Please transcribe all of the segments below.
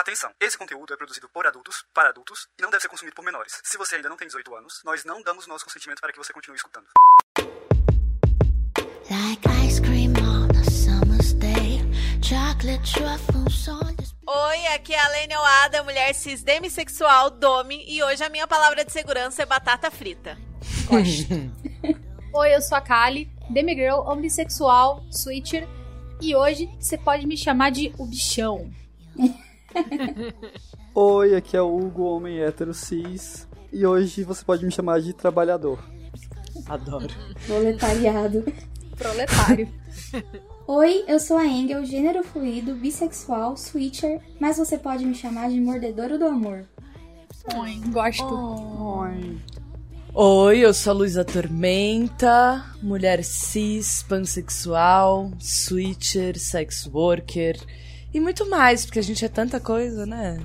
Atenção, esse conteúdo é produzido por adultos, para adultos, e não deve ser consumido por menores. Se você ainda não tem 18 anos, nós não damos nosso consentimento para que você continue escutando. Oi, aqui é a Lene Oada, mulher cis demissexual, Domi, e hoje a minha palavra de segurança é batata frita. Oi, eu sou a Kali, demigirl, ambissexual, switcher, e hoje você pode me chamar de o bichão. Oi, aqui é o Hugo, homem hétero cis, e hoje você pode me chamar de trabalhador. Adoro. Proletariado. Proletário. Oi, eu sou a Engel, gênero fluido, bissexual, switcher, mas você pode me chamar de mordedouro do amor. Oi, gosto. Oi. Oi, eu sou a Luísa Tormenta, mulher cis, pansexual, switcher, sex worker e muito mais, porque a gente é tanta coisa, né?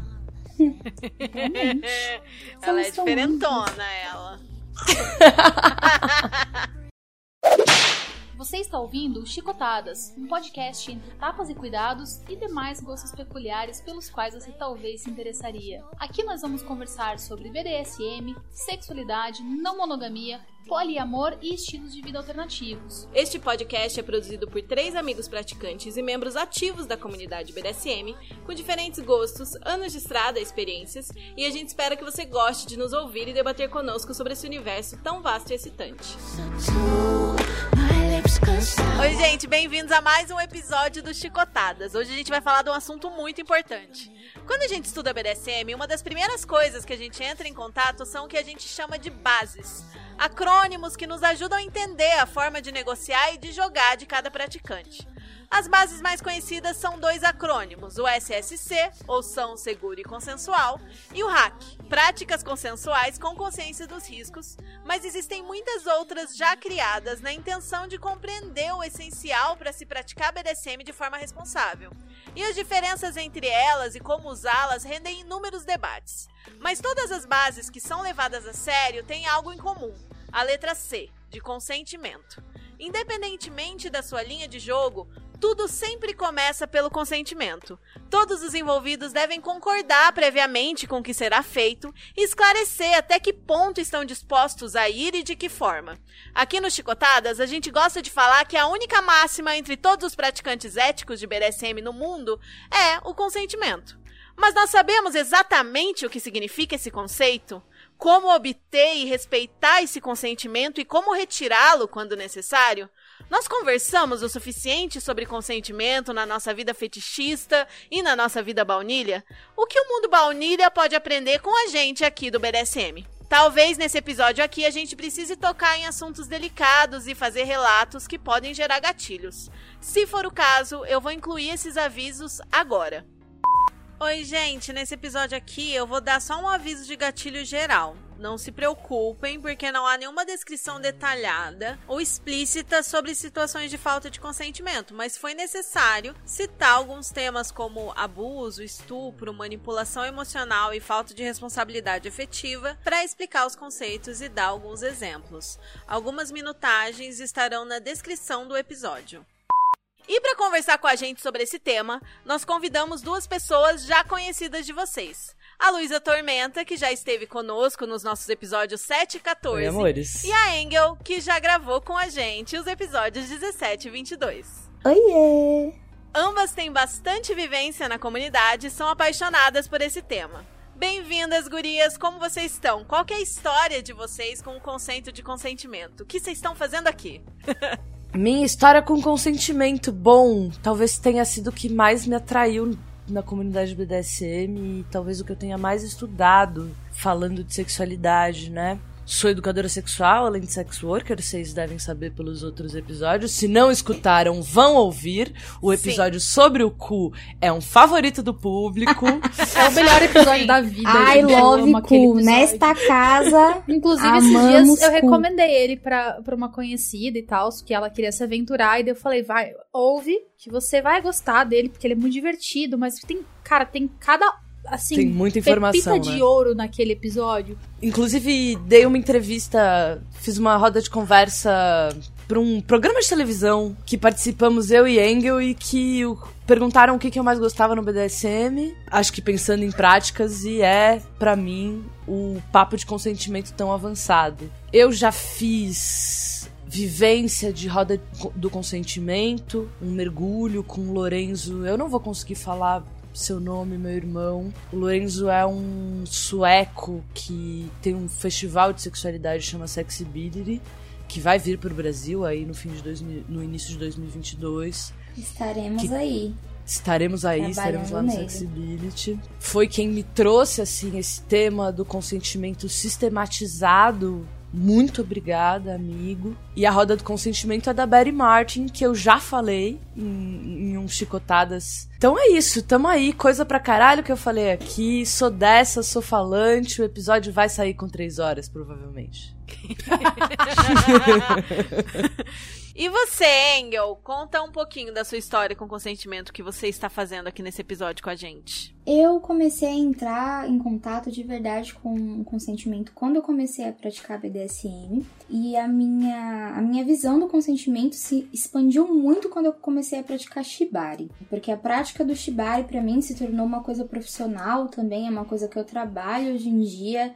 ela é diferentona, ela. Você está ouvindo Chicotadas, um podcast entre tapas e cuidados e demais gostos peculiares pelos quais você talvez se interessaria. Aqui nós vamos conversar sobre BDSM, sexualidade, não monogamia, poliamor e estilos de vida alternativos. Este podcast é produzido por três amigos praticantes e membros ativos da comunidade BDSM, com diferentes gostos, anos de estrada e experiências, e a gente espera que você goste de nos ouvir e debater conosco sobre esse universo tão vasto e excitante. Oi, gente, bem-vindos a mais um episódio do Chicotadas. Hoje a gente vai falar de um assunto muito importante. Quando a gente estuda BDSM, uma das primeiras coisas que a gente entra em contato são o que a gente chama de bases acrônimos que nos ajudam a entender a forma de negociar e de jogar de cada praticante. As bases mais conhecidas são dois acrônimos, o SSC, ou São Seguro e Consensual, e o RAC, Práticas Consensuais com Consciência dos Riscos, mas existem muitas outras já criadas na intenção de compreender o essencial para se praticar BDSM de forma responsável. E as diferenças entre elas e como usá-las rendem inúmeros debates. Mas todas as bases que são levadas a sério têm algo em comum: a letra C, de consentimento. Independentemente da sua linha de jogo, tudo sempre começa pelo consentimento. Todos os envolvidos devem concordar previamente com o que será feito e esclarecer até que ponto estão dispostos a ir e de que forma. Aqui no Chicotadas, a gente gosta de falar que a única máxima entre todos os praticantes éticos de BDSM no mundo é o consentimento. Mas nós sabemos exatamente o que significa esse conceito? Como obter e respeitar esse consentimento e como retirá-lo quando necessário? Nós conversamos o suficiente sobre consentimento na nossa vida fetichista e na nossa vida baunilha? O que o mundo baunilha pode aprender com a gente aqui do BDSM? Talvez nesse episódio aqui a gente precise tocar em assuntos delicados e fazer relatos que podem gerar gatilhos. Se for o caso, eu vou incluir esses avisos agora. Oi, gente, nesse episódio aqui eu vou dar só um aviso de gatilho geral. Não se preocupem, porque não há nenhuma descrição detalhada ou explícita sobre situações de falta de consentimento, mas foi necessário citar alguns temas como abuso, estupro, manipulação emocional e falta de responsabilidade efetiva para explicar os conceitos e dar alguns exemplos. Algumas minutagens estarão na descrição do episódio. E para conversar com a gente sobre esse tema, nós convidamos duas pessoas já conhecidas de vocês. A Luísa Tormenta, que já esteve conosco nos nossos episódios 7 e 14. Oi, amores. E a Engel, que já gravou com a gente os episódios 17 e 22. Oiê! Ambas têm bastante vivência na comunidade e são apaixonadas por esse tema. Bem-vindas, gurias! Como vocês estão? Qual é a história de vocês com o conceito de consentimento? O que vocês estão fazendo aqui? Minha história com consentimento bom talvez tenha sido o que mais me atraiu na comunidade BDSM e talvez o que eu tenha mais estudado falando de sexualidade, né? Sou educadora sexual, além de sex worker, vocês devem saber pelos outros episódios. Se não escutaram, vão ouvir. O episódio Sim. sobre o cu é um favorito do público. é o melhor episódio da vida. I love cu. Nesta casa. Inclusive, esses dias eu recomendei ele pra, pra uma conhecida e tal, que ela queria se aventurar. E daí eu falei, vai, ouve, que você vai gostar dele, porque ele é muito divertido, mas tem, cara, tem cada assim, tem muita informação, pepita né? de ouro naquele episódio. Inclusive, dei uma entrevista, fiz uma roda de conversa pra um programa de televisão que participamos eu e Engel e que o, perguntaram o que, que eu mais gostava no BDSM. Acho que pensando em práticas e é, para mim, o papo de consentimento tão avançado. Eu já fiz vivência de roda do consentimento, um mergulho com o Lorenzo. Eu não vou conseguir falar seu nome, meu irmão. O Lorenzo é um sueco que tem um festival de sexualidade chama Sexibility, que vai vir para o Brasil aí no fim de 2000, no início de 2022. Estaremos Que- aí. Estaremos aí, estaremos lá no nele. Sexibility. Foi quem me trouxe, assim, esse tema do consentimento sistematizado. Muito obrigada, amigo. E a roda do consentimento é da Betty Martin, que eu já falei em, em um Chicotadas. Então é isso, tamo aí, coisa pra caralho que eu falei aqui. Sou dessa, sou falante. O episódio vai sair com três horas, provavelmente. E você, Engel, conta um pouquinho da sua história com consentimento que você está fazendo aqui nesse episódio com a gente. Eu comecei a entrar em contato de verdade com o consentimento quando eu comecei a praticar BDSM e a minha, a minha visão do consentimento se expandiu muito quando eu comecei a praticar Shibari, porque a prática do Shibari pra mim se tornou uma coisa profissional também, é uma coisa que eu trabalho hoje em dia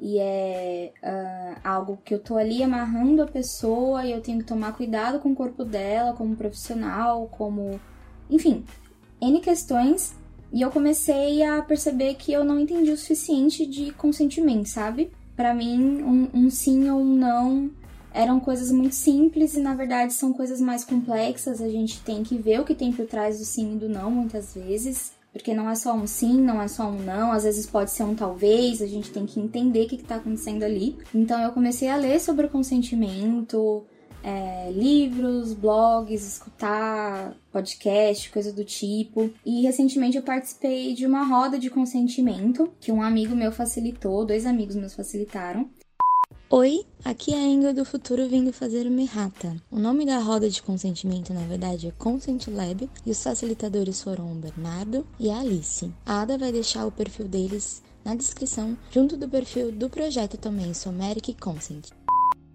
e é ah, algo que eu tô ali amarrando a pessoa e eu tenho que tomar cuidado com o corpo dela como profissional, como enfim, N questões e eu comecei a perceber que eu não entendi o suficiente de consentimento, sabe? Pra mim, um, um sim ou um não eram coisas muito simples e na verdade são coisas mais complexas. A gente tem que ver o que tem por trás do sim e do não muitas vezes. Porque não é só um sim, não é só um não, às vezes pode ser um talvez, a gente tem que entender o que está acontecendo ali. Então eu comecei a ler sobre o consentimento, é, livros, blogs, escutar podcast, coisa do tipo. E recentemente eu participei de uma roda de consentimento que um amigo meu facilitou, dois amigos meus facilitaram. Oi, aqui é a Engel do futuro vindo fazer uma errata. O nome da roda de consentimento, na verdade, é Consent Lab e os facilitadores foram o Bernardo e a Alice. A Ada vai deixar o perfil deles na descrição, junto do perfil do projeto também, Someric Consent.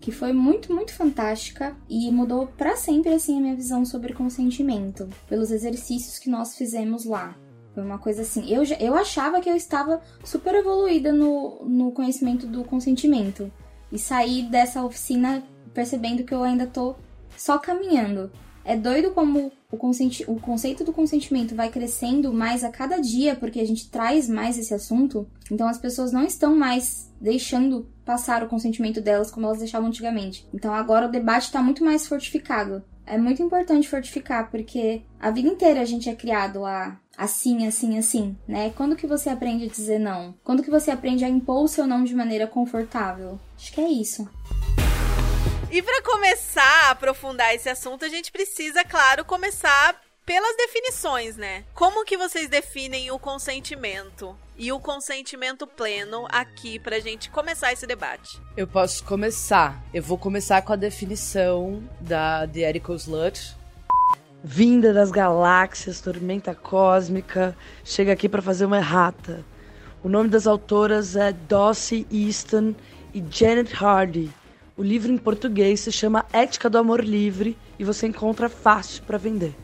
que foi muito, muito fantástica e mudou pra sempre assim a minha visão sobre consentimento, pelos exercícios que nós fizemos lá. Foi uma coisa assim, eu, eu achava que eu estava super evoluída no, no conhecimento do consentimento e saí dessa oficina percebendo que eu ainda tô só caminhando. É doido como o, o conceito do consentimento vai crescendo mais a cada dia, porque a gente traz mais esse assunto. Então as pessoas não estão mais deixando passar o consentimento delas como elas deixavam antigamente. Então agora o debate está muito mais fortificado. É muito importante fortificar, porque a vida inteira a gente é criado a assim, assim, assim, né? Quando que você aprende a dizer não? Quando que você aprende a impor o seu não de maneira confortável? Acho que é isso. E pra começar a aprofundar esse assunto, a gente precisa, claro, começar pelas definições, né? Como que vocês definem o consentimento e o consentimento pleno aqui pra gente começar esse debate? Eu posso começar. Eu vou começar com a definição da The Erical Slut. Vinda das galáxias, tormenta cósmica, chega aqui para fazer uma errata. O nome das autoras é Dossie Easton e Janet Hardy. O livro em português se chama Ética do Amor Livre e você encontra fácil para vender.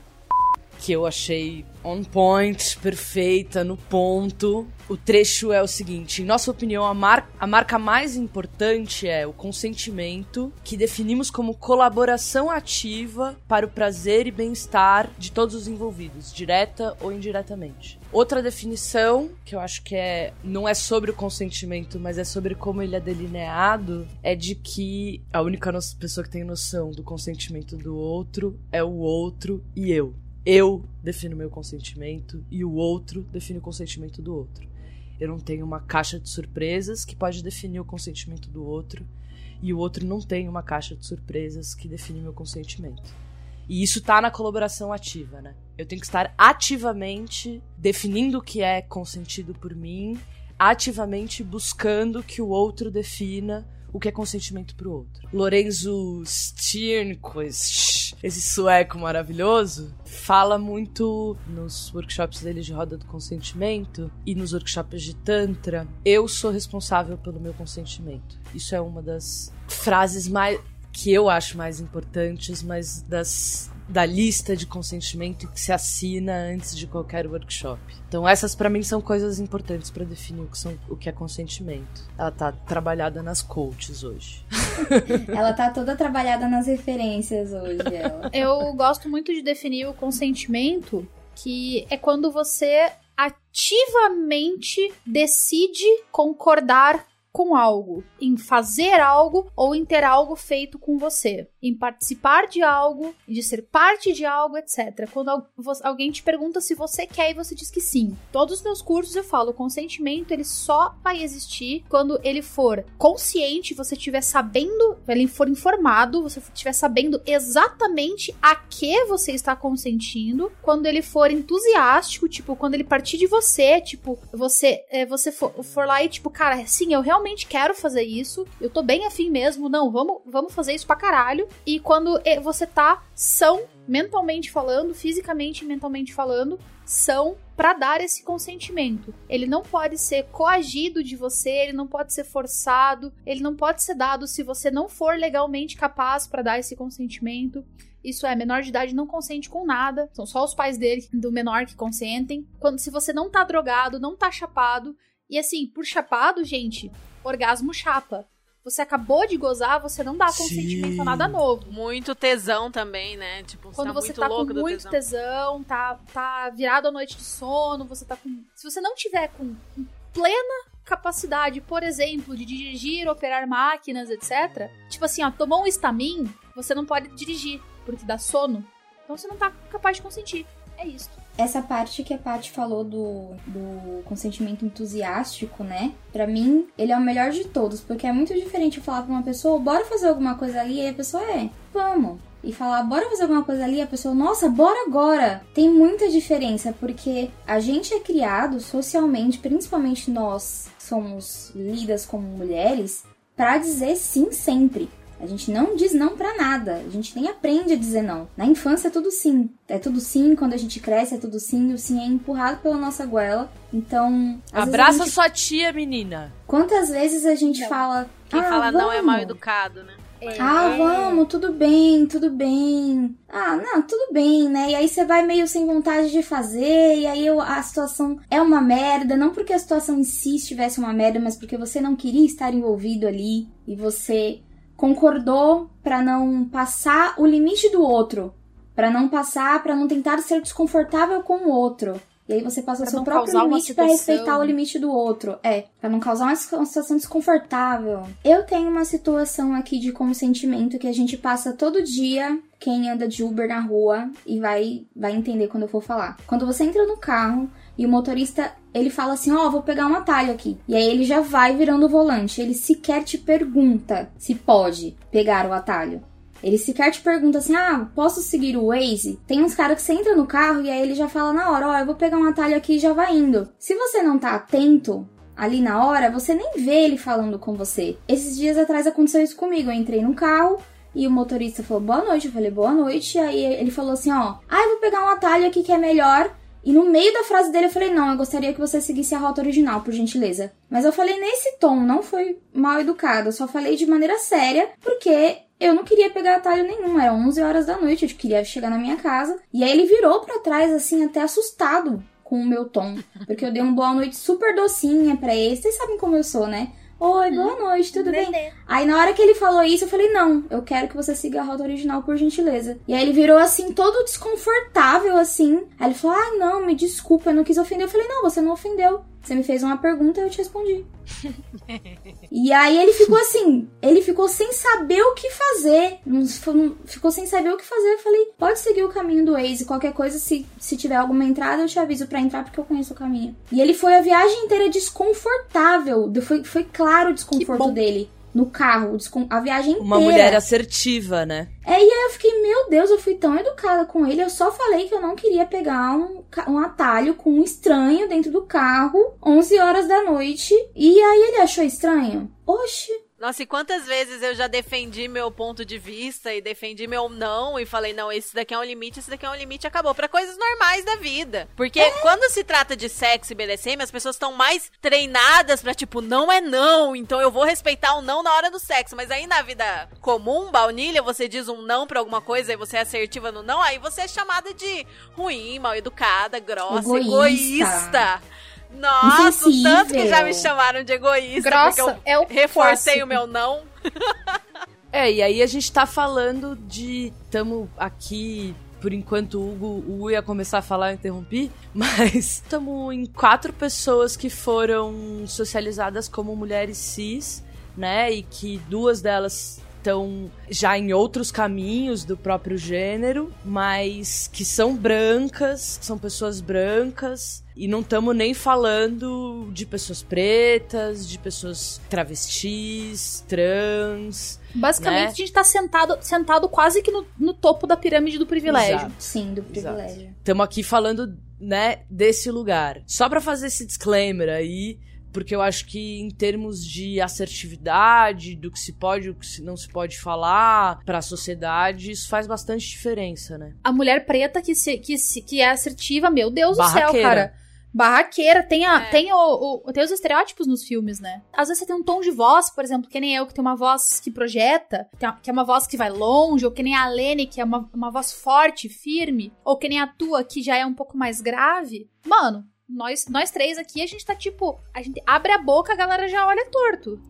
Que eu achei on point, perfeita, no ponto. O trecho é o seguinte: em nossa opinião, a, mar a marca mais importante é o consentimento, que definimos como colaboração ativa para o prazer e bem-estar de todos os envolvidos, direta ou indiretamente. Outra definição, que eu acho que é não é sobre o consentimento, mas é sobre como ele é delineado, é de que a única pessoa que tem noção do consentimento do outro é o outro e eu. Eu defino meu consentimento e o outro define o consentimento do outro. Eu não tenho uma caixa de surpresas que pode definir o consentimento do outro e o outro não tem uma caixa de surpresas que define meu consentimento. E isso tá na colaboração ativa, né? Eu tenho que estar ativamente definindo o que é consentido por mim, ativamente buscando que o outro defina o que é consentimento pro outro. Lorenzo Sternquist, esse sueco maravilhoso, fala muito nos workshops dele de roda do consentimento e nos workshops de tantra, eu sou responsável pelo meu consentimento. Isso é uma das frases mais que eu acho mais importantes, mas das da lista de consentimento que se assina antes de qualquer workshop. Então essas para mim são coisas importantes para definir o que, são, o que é consentimento. Ela tá trabalhada nas coaches hoje. ela tá toda trabalhada nas referências hoje. Ela. Eu gosto muito de definir o consentimento, que é quando você ativamente decide concordar com algo, em fazer algo ou em ter algo feito com você, em participar de algo, de ser parte de algo, etc. Quando alguém te pergunta se você quer e você diz que sim. Todos os meus cursos eu falo, o consentimento ele só vai existir quando ele for consciente, você estiver sabendo, ele for informado, você estiver sabendo exatamente a que você está consentindo, quando ele for entusiástico, tipo, quando ele partir de você, tipo, você, é, você for, for lá e tipo, cara, sim, eu realmente quero fazer isso, eu tô bem afim mesmo, não, vamos, vamos fazer isso pra caralho. E quando você tá são, mentalmente falando, fisicamente e mentalmente falando, são para dar esse consentimento. Ele não pode ser coagido de você, ele não pode ser forçado, ele não pode ser dado se você não for legalmente capaz para dar esse consentimento. Isso é, menor de idade não consente com nada. São só os pais dele, do menor, que consentem. Quando se você não tá drogado, não tá chapado. E assim, por chapado, gente, orgasmo chapa. Você acabou de gozar, você não dá consentimento Sim. a nada novo. Muito tesão também, né? Tipo, Quando você tá, tá com muito tesão. tesão, tá, tá virado à noite de sono, você tá com. Se você não tiver com, com plena capacidade, por exemplo, de dirigir, operar máquinas, etc. Tipo assim, ó, tomou um estamin, você não pode dirigir, porque dá sono. Então você não tá capaz de consentir. É isso essa parte que a Paty falou do, do consentimento entusiástico, né? Para mim, ele é o melhor de todos, porque é muito diferente eu falar pra uma pessoa, bora fazer alguma coisa ali, e a pessoa é, vamos. E falar, bora fazer alguma coisa ali, a pessoa, nossa, bora agora. Tem muita diferença, porque a gente é criado socialmente, principalmente nós somos lidas como mulheres, para dizer sim sempre. A gente não diz não para nada. A gente nem aprende a dizer não. Na infância é tudo sim. É tudo sim, quando a gente cresce é tudo sim. O sim é empurrado pela nossa goela. Então. Abraça gente... sua tia, menina. Quantas vezes a gente não. fala. Quem ah, fala vamos. não é mal educado, né? É. Ah, vamos, tudo bem, tudo bem. Ah, não, tudo bem, né? E aí você vai meio sem vontade de fazer, e aí a situação é uma merda, não porque a situação em si estivesse uma merda, mas porque você não queria estar envolvido ali e você concordou para não passar o limite do outro, para não passar, para não tentar ser desconfortável com o outro. E aí você passa o seu próprio limite para respeitar o limite do outro. É, para não causar uma situação desconfortável. Eu tenho uma situação aqui de consentimento que a gente passa todo dia quem anda de Uber na rua e vai vai entender quando eu for falar. Quando você entra no carro e o motorista ele fala assim: Ó, oh, vou pegar um atalho aqui. E aí ele já vai virando o volante. Ele sequer te pergunta se pode pegar o atalho. Ele sequer te pergunta assim: ah, posso seguir o Waze? Tem uns caras que você entra no carro e aí ele já fala na hora: ó, oh, eu vou pegar um atalho aqui e já vai indo. Se você não tá atento ali na hora, você nem vê ele falando com você. Esses dias atrás aconteceu isso comigo. Eu entrei no carro. E o motorista falou boa noite, eu falei boa noite. E aí ele falou assim: ó, ah, eu vou pegar um atalho aqui que é melhor. E no meio da frase dele eu falei: Não, eu gostaria que você seguisse a rota original, por gentileza. Mas eu falei nesse tom, não foi mal educado. Eu só falei de maneira séria, porque eu não queria pegar atalho nenhum. Era 11 horas da noite, eu queria chegar na minha casa. E aí ele virou para trás, assim, até assustado com o meu tom. Porque eu dei uma boa noite super docinha para ele. Vocês sabem como eu sou, né? Oi, boa uhum. noite, tudo bem? Aí na hora que ele falou isso, eu falei: Não, eu quero que você siga a rota original, por gentileza. E aí ele virou assim, todo desconfortável, assim. Aí ele falou: Ah, não, me desculpa, eu não quis ofender. Eu falei: Não, você não ofendeu. Você me fez uma pergunta e eu te respondi. e aí ele ficou assim, ele ficou sem saber o que fazer. Ficou sem saber o que fazer. Eu falei, pode seguir o caminho do Waze. Qualquer coisa, se, se tiver alguma entrada, eu te aviso para entrar porque eu conheço o caminho. E ele foi a viagem inteira desconfortável. Foi, foi claro o desconforto dele no carro, a viagem inteira. Uma mulher assertiva, né? É, e aí eu fiquei, meu Deus, eu fui tão educada com ele, eu só falei que eu não queria pegar um, um atalho com um estranho dentro do carro, 11 horas da noite, e aí ele achou estranho. Oxe, Nossa, e quantas vezes eu já defendi meu ponto de vista e defendi meu não e falei, não, esse daqui é um limite, esse daqui é um limite, acabou. Pra coisas normais da vida. Porque é. quando se trata de sexo e BDSM, as pessoas estão mais treinadas pra, tipo, não é não, então eu vou respeitar o não na hora do sexo. Mas aí na vida comum, baunilha, você diz um não pra alguma coisa e você é assertiva no não, aí você é chamada de ruim, mal educada, grossa, egoísta. egoísta. Nossa, o tanto que já me chamaram de egoísta Grossa, porque eu, é o reforcei clássico. o meu não. é, e aí a gente tá falando de. Tamo aqui por enquanto o Hugo, o Hugo ia começar a falar, eu interrompi, mas estamos em quatro pessoas que foram socializadas como mulheres cis, né? E que duas delas estão já em outros caminhos do próprio gênero, mas que são brancas, que são pessoas brancas. E não estamos nem falando de pessoas pretas, de pessoas travestis, trans. Basicamente, né? a gente tá sentado, sentado quase que no, no topo da pirâmide do privilégio. Exato. Sim, do privilégio. Estamos aqui falando, né, desse lugar. Só para fazer esse disclaimer aí, porque eu acho que em termos de assertividade, do que se pode e o que não se pode falar para a sociedade, isso faz bastante diferença, né? A mulher preta que, se, que, se, que é assertiva, meu Deus do céu, cara. Barraqueira, tem, a, é. tem, o, o, tem os estereótipos nos filmes, né? Às vezes você tem um tom de voz, por exemplo, que nem eu, que tem uma voz que projeta, que é uma voz que vai longe, ou que nem a Lene, que é uma, uma voz forte, firme, ou que nem a tua, que já é um pouco mais grave. Mano, nós, nós três aqui, a gente tá tipo. A gente abre a boca, a galera já olha torto.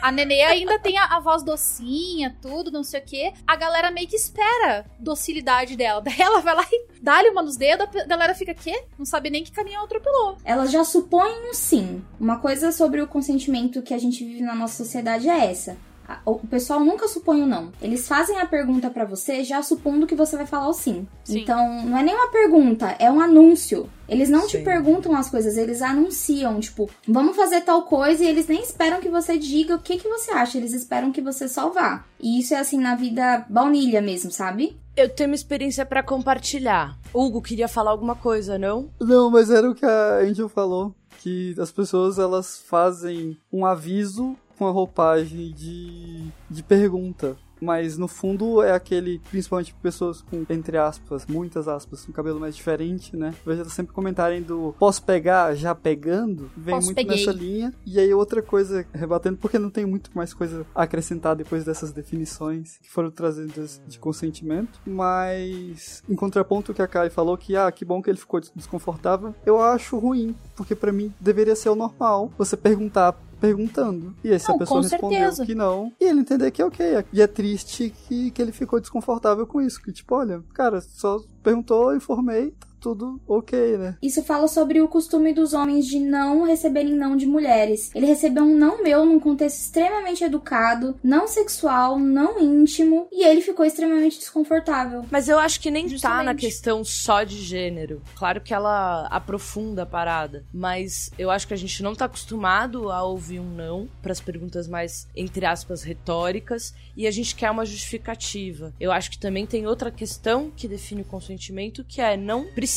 A Nenê ainda tem a, a, voz docinha, tudo, não sei o quê. A galera meio que espera docilidade dela. Daí ela vai lá e dá-lhe uma nos dedos, a galera fica, quê? Não sabe nem que caminhão atropelou. Ela já supõe um sim. Uma coisa sobre o consentimento que a gente vive na nossa sociedade é essa. O pessoal nunca supõe o não. Eles fazem a pergunta para você já supondo que você vai falar o sim. sim. Então, não é nem uma pergunta, é um anúncio. Eles não sim. te perguntam as coisas, eles anunciam, tipo, vamos fazer tal coisa e eles nem esperam que você diga o que, que você acha, eles esperam que você só vá. E isso é assim na vida baunilha mesmo, sabe? Eu tenho uma experiência para compartilhar. Hugo queria falar alguma coisa, não? Não, mas era o que a Angel falou, que as pessoas elas fazem um aviso com a roupagem de, de pergunta. Mas no fundo é aquele, principalmente pessoas com, entre aspas, muitas aspas, com cabelo mais diferente, né? Veja sempre comentarem do posso pegar já pegando, vem posso muito peguei. nessa linha. E aí outra coisa, rebatendo, porque não tem muito mais coisa a acrescentar depois dessas definições que foram trazidas de consentimento. Mas em contraponto que a Kai falou que, ah, que bom que ele ficou desconfortável, eu acho ruim, porque para mim deveria ser o normal você perguntar perguntando. E aí, se não, a pessoa respondeu certeza. que não, e ele entender que é ok. E é triste que, que ele ficou desconfortável com isso. Que, tipo, olha, cara, só perguntou, informei, tá tudo ok, né? Isso fala sobre o costume dos homens de não receberem não de mulheres. Ele recebeu um não meu num contexto extremamente educado, não sexual, não íntimo, e ele ficou extremamente desconfortável. Mas eu acho que nem Justamente. tá na questão só de gênero. Claro que ela aprofunda a parada, mas eu acho que a gente não tá acostumado a ouvir um não para as perguntas mais entre aspas retóricas e a gente quer uma justificativa. Eu acho que também tem outra questão que define o consentimento, que é não precisa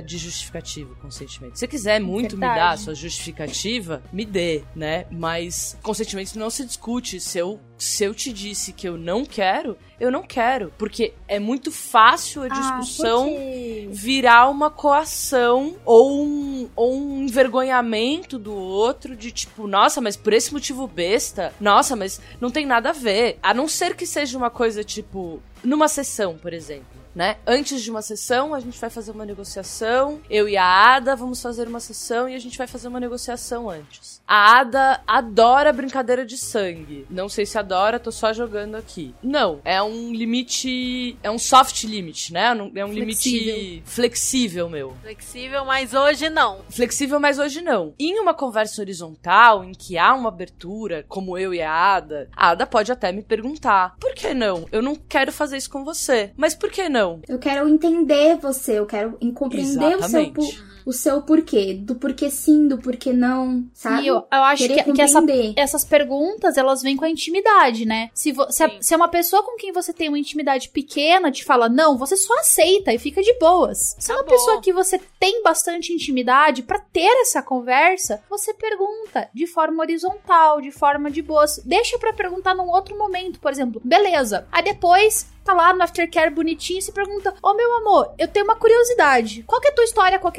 de justificativa consentimento. Se você quiser muito Verdade. me dar a sua justificativa, me dê, né? Mas consentimento não se discute. Se eu, se eu te disse que eu não quero, eu não quero. Porque é muito fácil a ah, discussão ah, virar uma coação ou um, ou um envergonhamento do outro de tipo, nossa, mas por esse motivo besta, nossa, mas não tem nada a ver. A não ser que seja uma coisa tipo, numa sessão, por exemplo né? Antes de uma sessão, a gente vai fazer uma negociação. Eu e a Ada vamos fazer uma sessão e a gente vai fazer uma negociação antes. A Ada adora brincadeira de sangue. Não sei se adora, tô só jogando aqui. Não, é um limite. É um soft limit, né? É um flexível. limite flexível, meu. Flexível, mas hoje não. Flexível, mas hoje não. Em uma conversa horizontal, em que há uma abertura, como eu e a Ada, a Ada pode até me perguntar: por que não? Eu não quero fazer isso com você. Mas por que não? Eu quero entender você, eu quero compreender o seu, Exatamente. O seu porquê. Do porquê sim, do porquê não, sabe? E eu, eu acho Querer que, que essa- essas perguntas, elas vêm com a intimidade, né? Se, vo- se, a- se é uma pessoa com quem você tem uma intimidade pequena te fala não, você só aceita e fica de boas. Se é uma Acabou. pessoa que você tem bastante intimidade pra ter essa conversa, você pergunta de forma horizontal, de forma de boas. Deixa pra perguntar num outro momento, por exemplo. Beleza. Aí depois tá lá no aftercare bonitinho e se pergunta: Ô meu amor, eu tenho uma curiosidade. Qual que é a tua história com,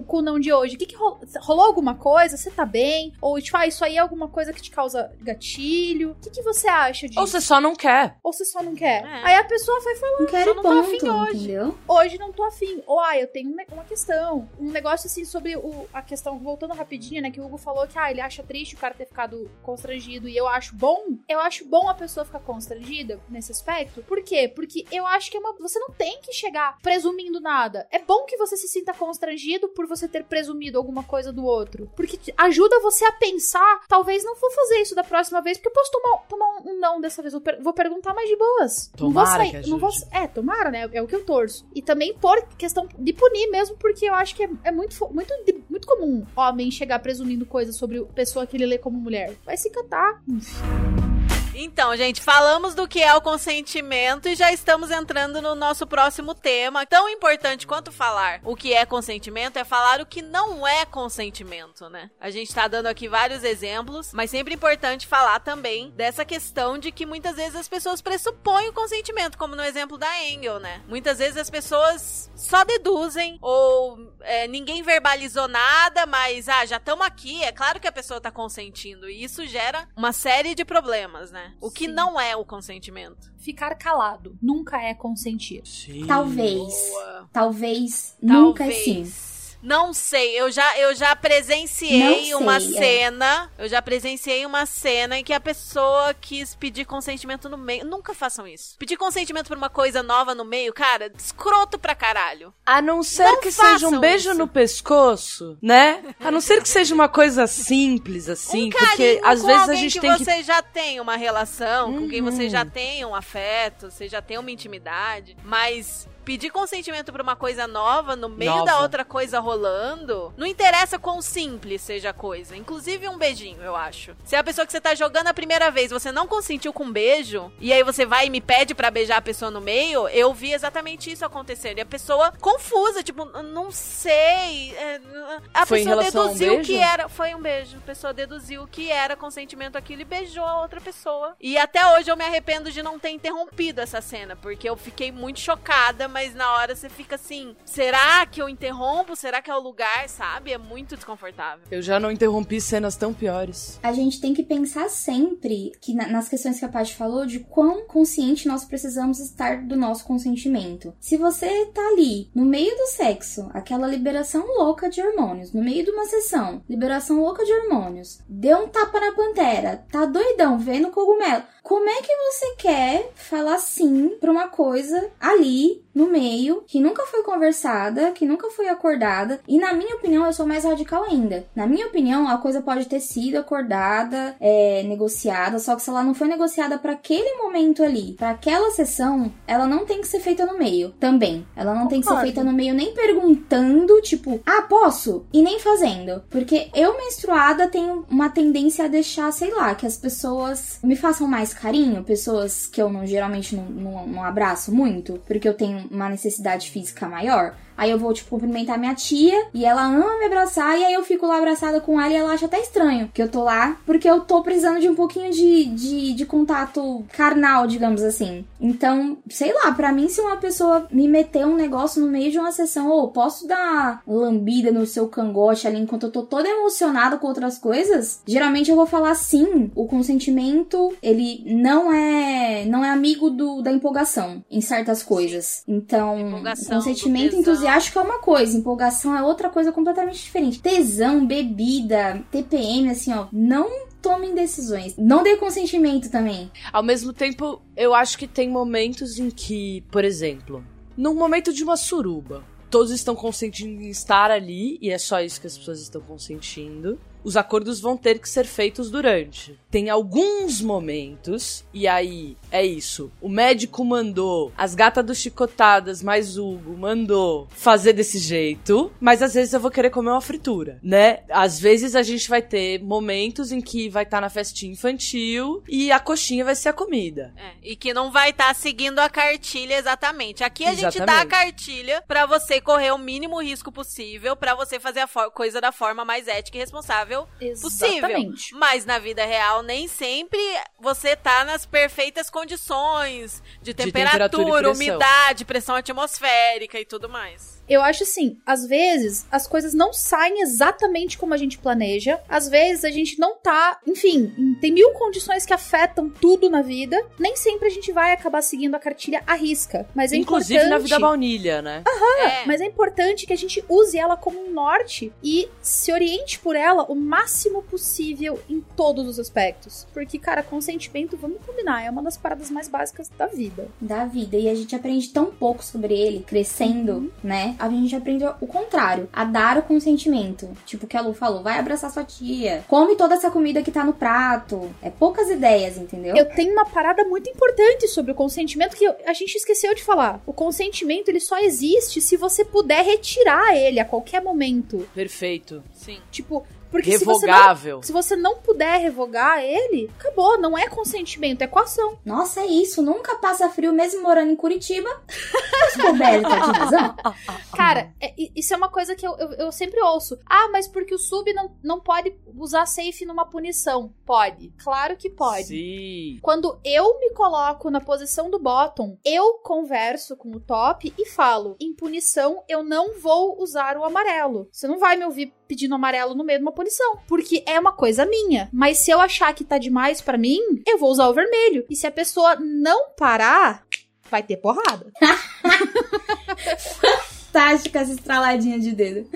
com, o não de hoje? O que, que ro- rolou alguma coisa? Você tá bem? Ou tipo, ah, isso aí é alguma coisa que te causa gatilho? O que, que você acha disso? Ou você só não quer. Ou você só não quer? É. Aí a pessoa vai falar, Não quero não tô ponto, afim hoje. entendeu? hoje não tô afim. Ou, ah, eu tenho um uma questão. Um negócio assim sobre o, a questão, voltando rapidinho, né? Que o Hugo falou que, ah, ele acha triste o cara ter ficado constrangido. E eu acho bom. Eu acho bom a pessoa ficar constrangida nesse aspecto. Por quê? Porque eu acho que é uma, você não tem que chegar presumindo nada. É bom que você se sinta constrangido por você ter presumido alguma coisa do outro. Porque ajuda você a pensar, talvez não vou fazer isso da próxima vez, porque eu posso tomar, tomar um não dessa vez. Eu per- vou perguntar mais de boas. não vou Tomara sair. que Não vou, é, tomara, né? É o que eu torço. E também por questão de punir mesmo, porque eu acho que é, é muito, muito, muito comum homem chegar presumindo coisas sobre pessoa que ele lê como mulher. Vai se catar. Então, gente, falamos do que é o consentimento e já estamos entrando no nosso próximo tema. Tão importante quanto falar o que é consentimento é falar o que não é consentimento, né? A gente tá dando aqui vários exemplos, mas sempre importante falar também dessa questão de que muitas vezes as pessoas pressupõem o consentimento, como no exemplo da Engel, né? Muitas vezes as pessoas só deduzem ou é, ninguém verbalizou nada, mas ah, já estamos aqui, é claro que a pessoa tá consentindo. E isso gera uma série de problemas, né? O que Sim. não é o consentimento. Ficar calado nunca é consentir. Sim. Talvez. Boa. Talvez, nunca é sim. Não sei, eu já, eu já presenciei uma é. cena. Eu já presenciei uma cena em que a pessoa quis pedir consentimento no meio. Nunca façam isso. Pedir consentimento por uma coisa nova no meio, cara, escroto pra caralho. A não ser Não que seja um beijo isso. no pescoço, né? A não ser que seja uma coisa simples, assim. um porque às vezes a gente que tem que. você já tem uma relação, com quem você Uhum. já tem um afeto, você já tem uma intimidade, mas pedir consentimento pra uma coisa nova no meio Nova. da outra coisa rolando, não interessa quão simples seja a coisa, inclusive um beijinho, eu acho. Se é a pessoa que você tá jogando a primeira vez, você não consentiu com um beijo, e aí você vai e me pede pra beijar a pessoa no meio, eu vi exatamente isso acontecendo. E a pessoa confusa, tipo, não sei. é, a Foi pessoa um deduziu beijo? que era. Foi um beijo. A pessoa deduziu que era consentimento aquilo e beijou a outra pessoa. E até hoje eu me arrependo de não ter interrompido essa cena, porque eu fiquei muito chocada, mas na hora você fica assim: será que eu interrompo? Será que é o lugar, sabe? É muito desconfortável. Eu já não interrompi cenas tão piores. A gente tem que pensar sempre que na- nas questões que a Paty falou de quão consciente nós precisamos estar do nosso consentimento. Se você tá ali no meio do sexo, aquela liberação louca de hormônios, no meio de uma sessão, liberação louca de hormônios, deu um tapa na pantera, tá doidão vendo cogumelo. Como é que você quer falar sim pra uma coisa ali no meio que nunca foi conversada, que nunca foi acordada? E na minha opinião, eu sou mais radical ainda. Na minha opinião, a coisa pode ter sido acordada, é, negociada, só que se ela não foi negociada pra aquele momento ali, pra aquela sessão, ela não tem que ser feita no meio também. Ela não tem que ser feita no meio nem perguntando, tipo, ah, posso? E nem fazendo. Porque eu, menstruada, tenho uma tendência a deixar, sei lá, que as pessoas me façam mais carinho, pessoas que eu não, geralmente não, não, não abraço muito, porque eu tenho uma necessidade física maior. Aí eu vou, tipo, cumprimentar minha tia e ela ama me abraçar, e aí eu fico lá abraçada com ela e ela acha até estranho que eu tô lá, porque eu tô precisando de um pouquinho de, de, de contato carnal, digamos assim. Então, sei lá, pra mim, se uma pessoa me meter um negócio no meio de uma sessão, ou posso dar lambida no seu cangote ali enquanto eu tô toda emocionada com outras coisas, geralmente eu vou falar sim. O consentimento, ele não é não é amigo do, da empolgação em certas coisas. Então, Empolgação, consentimento do tesão. entusiástico é uma coisa, empolgação é outra coisa completamente diferente. Tesão, bebida, TPM, assim, ó, não tomem decisões. Não dê consentimento também. Ao mesmo tempo, eu acho que tem momentos em que, por exemplo, num momento de uma suruba, todos estão consentindo em estar ali, e é só isso que as pessoas estão consentindo. Os acordos vão ter que ser feitos durante. Tem alguns momentos, e aí é isso. O médico mandou, as gatas do Chicotadas mais Hugo mandou fazer desse jeito, mas às vezes eu vou querer comer uma fritura, né? Às vezes a gente vai ter momentos em que vai estar tá na festinha infantil e a coxinha vai ser a comida. É, e que não vai estar tá seguindo a cartilha exatamente. Aqui a exatamente. gente dá a cartilha para você correr o mínimo risco possível, para você fazer a coisa da forma mais ética e responsável exatamente. possível. Mas na vida real, nem sempre você tá nas perfeitas condições de temperatura, de temperatura pressão. umidade, pressão atmosférica e tudo mais eu acho assim, às vezes as coisas não saem exatamente como a gente planeja. Às vezes a gente não tá, enfim, tem mil condições que afetam tudo na vida. Nem sempre a gente vai acabar seguindo a cartilha à risca. Mas é Inclusive importante... na vida baunilha, né? Aham, é. mas é importante que a gente use ela como um norte e se oriente por ela o máximo possível em todos os aspectos. Porque, cara, consentimento, vamos combinar, é uma das paradas mais básicas da vida. Da vida. E a gente aprende tão pouco sobre ele, crescendo, uhum. né? A gente aprende o contrário, a dar o consentimento. Tipo, que a Lu falou, vai abraçar sua tia, come toda essa comida que tá no prato. É poucas ideias, entendeu? Eu tenho uma parada muito importante sobre o consentimento que a gente esqueceu de falar. O consentimento, ele só existe se você puder retirar ele a qualquer momento. Perfeito. Sim. Tipo, porque Revogável. Se você, não, se você não puder revogar ele, acabou. Não é consentimento, é coação. Nossa, é isso. Nunca passa frio, mesmo morando em Curitiba. Descoberta de razão. Cara, é, isso é uma coisa que eu, eu, eu, sempre ouço. Ah, mas porque o sub não, não pode usar safe numa punição. Pode. Claro que pode. Sim. Quando eu me coloco na posição do bottom, eu converso com o top e falo: em punição, eu não vou usar o amarelo. Você não vai me ouvir pedindo amarelo no meio de uma punição, porque é uma coisa minha. Mas se eu achar que tá demais para mim, eu vou usar o vermelho. E se a pessoa não parar, vai ter porrada. Fantástica essa estraladinha de dedo.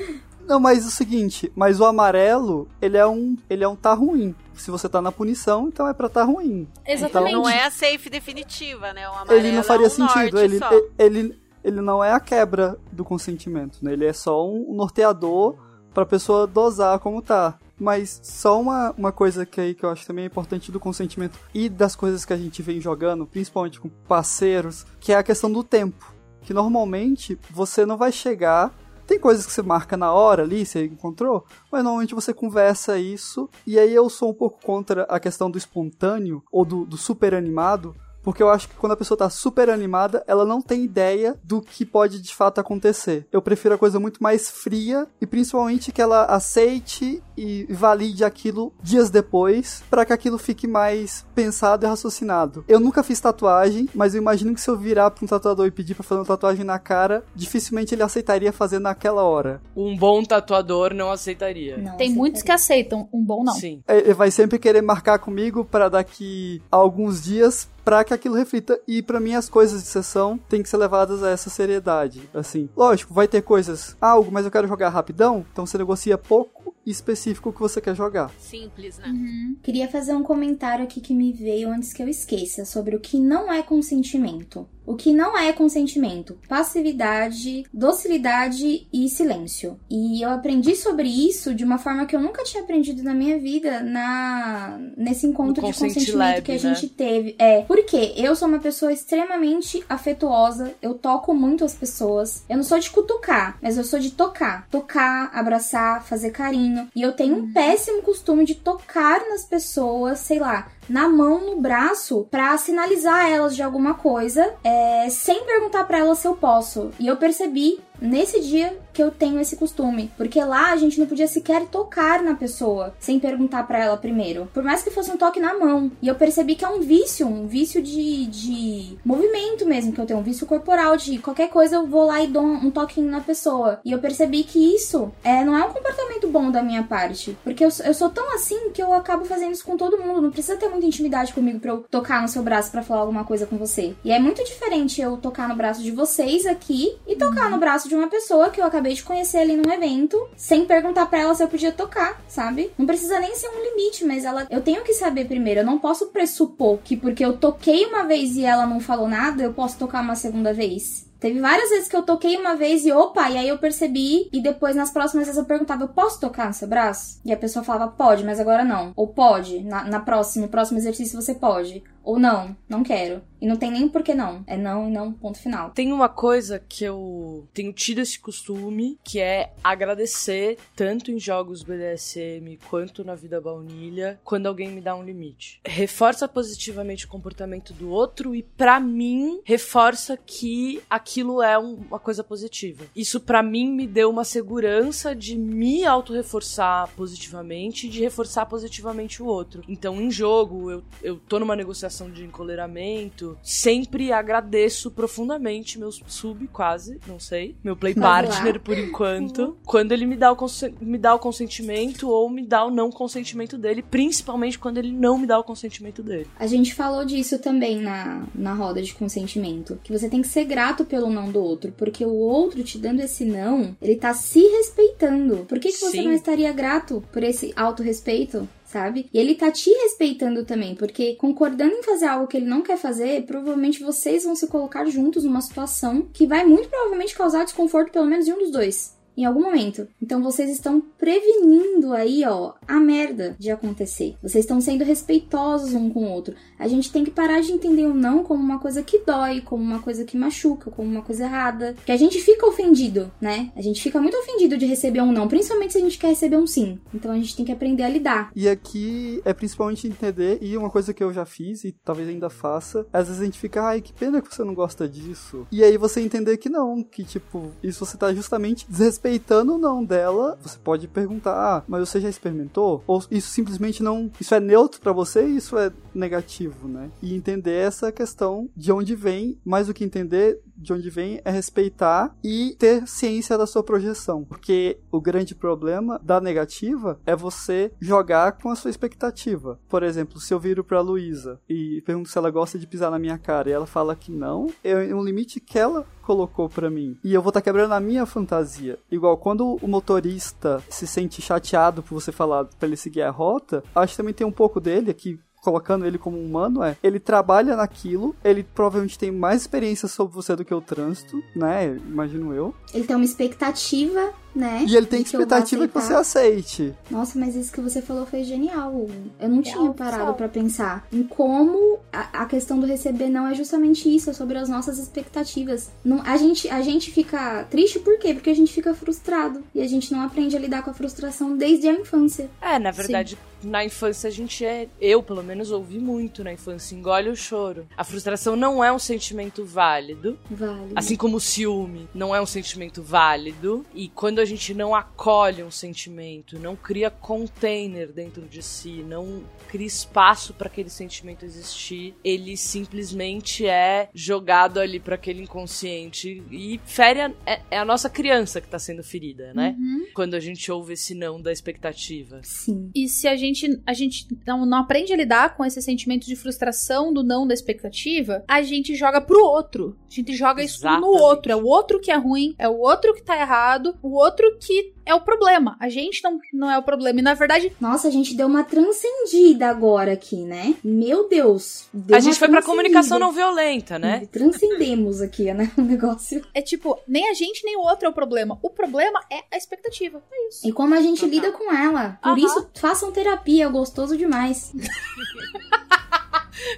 Não, mas é o seguinte, mas o amarelo, ele é um, ele é um tá ruim. Se você tá na punição, então é pra tá ruim. Exatamente. Então, não é a safe definitiva, né? O amarelo ele não faria é um sentido. Ele, ele, ele, ele, não é a quebra do consentimento, né? Ele é só um norteador pra pessoa dosar como tá. Mas só uma, uma coisa que, aí que eu acho também importante do consentimento e das coisas que a gente vem jogando, principalmente com parceiros, que é a questão do tempo. Que normalmente você não vai chegar. Tem coisas que você marca na hora ali, você encontrou, mas normalmente você conversa isso. E aí eu sou um pouco contra a questão do espontâneo ou do, do super animado, porque eu acho que quando a pessoa tá super animada, ela não tem ideia do que pode de fato acontecer. Eu prefiro a coisa muito mais fria e principalmente que ela aceite e valide aquilo dias depois, para que aquilo fique mais pensado e raciocinado. Eu nunca fiz tatuagem, mas eu imagino que se eu virar pra um tatuador e pedir pra fazer uma tatuagem na cara, dificilmente ele aceitaria fazer naquela hora. Um bom tatuador não aceitaria. Não, tem muitos que aceitam, um bom não. Sim. É, ele vai sempre querer marcar comigo para daqui a alguns dias para que aquilo reflita. E para mim as coisas de sessão têm que ser levadas a essa seriedade. Assim, lógico, vai ter coisas, algo, mas eu quero jogar rapidão, então você negocia pouco específico que você quer jogar. Simples, né? Uhum. Queria fazer um comentário aqui que me veio antes que eu esqueça sobre o que não é consentimento. O que não é consentimento? Passividade, docilidade e silêncio. E eu aprendi sobre isso de uma forma que eu nunca tinha aprendido na minha vida na nesse encontro de consentimento lab, que a né? gente teve. É, porque eu sou uma pessoa extremamente afetuosa, eu toco muito as pessoas. Eu não sou de cutucar, mas eu sou de tocar. Tocar, abraçar, fazer carinho. E eu tenho um uhum. péssimo costume de tocar nas pessoas, sei lá, na mão, no braço, para sinalizar elas de alguma coisa, é, sem perguntar para elas se eu posso. E eu percebi nesse dia que eu tenho esse costume, porque lá a gente não podia sequer tocar na pessoa sem perguntar para ela primeiro, por mais que fosse um toque na mão. E eu percebi que é um vício, um vício de, de movimento mesmo que eu tenho, um vício corporal de qualquer coisa eu vou lá e dou um, toquinho na pessoa. E eu percebi que isso é, não é um comportamento bom da minha parte, porque eu, eu sou tão assim que eu acabo fazendo isso com todo mundo. Não precisa ter muita intimidade comigo para eu tocar no seu braço para falar alguma coisa com você. E é muito diferente eu tocar no braço de vocês aqui e tocar no braço de uma pessoa que eu acabei de conhecer ali num evento, sem perguntar para ela se eu podia tocar, sabe? Não precisa nem ser um limite, mas ela eu tenho que saber primeiro. Eu não posso pressupor que porque eu toquei uma vez e ela não falou nada, eu posso tocar uma segunda vez Teve várias vezes que eu toquei uma vez e opa, e aí eu percebi, e depois nas próximas vezes eu perguntava, eu posso tocar seu braço? E a pessoa falava, pode, mas agora não. Ou pode, na, na próxima, no próximo exercício você pode. Ou não, não quero. E não tem nem por que não. É não e não, ponto final. Tem uma coisa que eu tenho tido esse costume, que é agradecer, tanto em jogos BDSM quanto na vida baunilha, quando alguém me dá um limite. Reforça positivamente o comportamento do outro e, para mim, reforça que aquilo é um, uma coisa positiva. Isso, para mim, me deu uma segurança de me auto-reforçar positivamente e de reforçar positivamente o outro. Então, em jogo, eu, eu tô numa negociação de encoleramento, sempre agradeço profundamente meu sub, quase, não sei, meu play partner por enquanto, quando ele me dá, o me dá o consentimento ou me dá o não consentimento dele, principalmente quando ele não me dá o consentimento dele. A gente falou disso também na, na roda de consentimento, que você tem que ser grato pelo não do outro, porque o outro te dando esse não, ele tá se respeitando. Por que, que você não estaria grato por esse autorrespeito? Sabe? E ele tá te respeitando também, porque concordando em fazer algo que ele não quer fazer, provavelmente vocês vão se colocar juntos numa situação que vai muito provavelmente causar desconforto pelo menos de um dos dois em algum momento. Então vocês estão prevenindo aí, ó, a merda de acontecer. Vocês estão sendo respeitosos um com o outro. A gente tem que parar de entender o não como uma coisa que dói, como uma coisa que machuca, como uma coisa errada. Que a gente fica ofendido, né? A gente fica muito ofendido de receber um não, principalmente se a gente quer receber um sim. Então a gente tem que aprender a lidar. E aqui é principalmente entender, e uma coisa que eu já fiz e talvez ainda faça, às vezes a gente fica, ai, que pena que você não gosta disso. E aí você entender que não, que tipo, isso você tá justamente desrespeitando respeitando o não dela, você pode perguntar, ah, mas você já experimentou? Ou isso simplesmente não, isso é neutro para você e isso é negativo, né? E entender essa questão de onde vem, mais do que entender de onde vem é respeitar e ter ciência da sua projeção. Porque o grande problema da negativa é você jogar com a sua expectativa. Por exemplo, se eu viro pra Luísa e pergunto se ela gosta de pisar na minha cara e ela fala que não, é um limite que ela colocou para mim. E eu vou estar tá quebrando a minha fantasia. Igual quando o motorista se sente chateado por você falar para ele seguir a rota, acho que também tem um pouco dele aqui colocando ele como humano é, ele trabalha naquilo, ele provavelmente tem mais experiência sobre você do que o trânsito, né? Imagino eu. Ele tem uma expectativa né? E ele tem expectativa que, você aceite. Nossa, mas isso que você falou foi genial. Eu não é tinha parado para pensar em como a, a, questão do receber não é justamente isso, é sobre as nossas expectativas. Não, a, gente, a gente fica triste por quê? Porque a gente fica frustrado. E a gente não aprende a lidar com a frustração desde a infância. É, na verdade, Sim. na infância a gente é. Eu, pelo menos, ouvi muito na infância. Engole o choro. A frustração não é um sentimento válido. Válido. Assim como o ciúme não é um sentimento válido. E quando a gente não acolhe um sentimento, não cria container dentro de si, não cria espaço para aquele sentimento existir, ele simplesmente é jogado ali para aquele inconsciente e fere a, é, é, a nossa criança que tá sendo ferida, né? Uhum. Quando a gente ouve esse não da expectativa. Sim. E se a gente a gente não, não aprende a lidar com esse sentimento de frustração do não da expectativa, a gente joga pro outro. A gente joga Exatamente. isso no outro. É o outro que é ruim, é o outro que tá errado, o outro outro que é o problema. A gente não, não é o problema. E na verdade. Nossa, a gente deu uma transcendida agora aqui, né? Meu Deus. a gente foi pra comunicação não violenta, né? Transcendemos aqui, né? O negócio. É tipo, nem a gente nem o outro é o problema. O problema é a expectativa. É isso. E como a gente lida com ela. Por isso, façam terapia. É gostoso demais.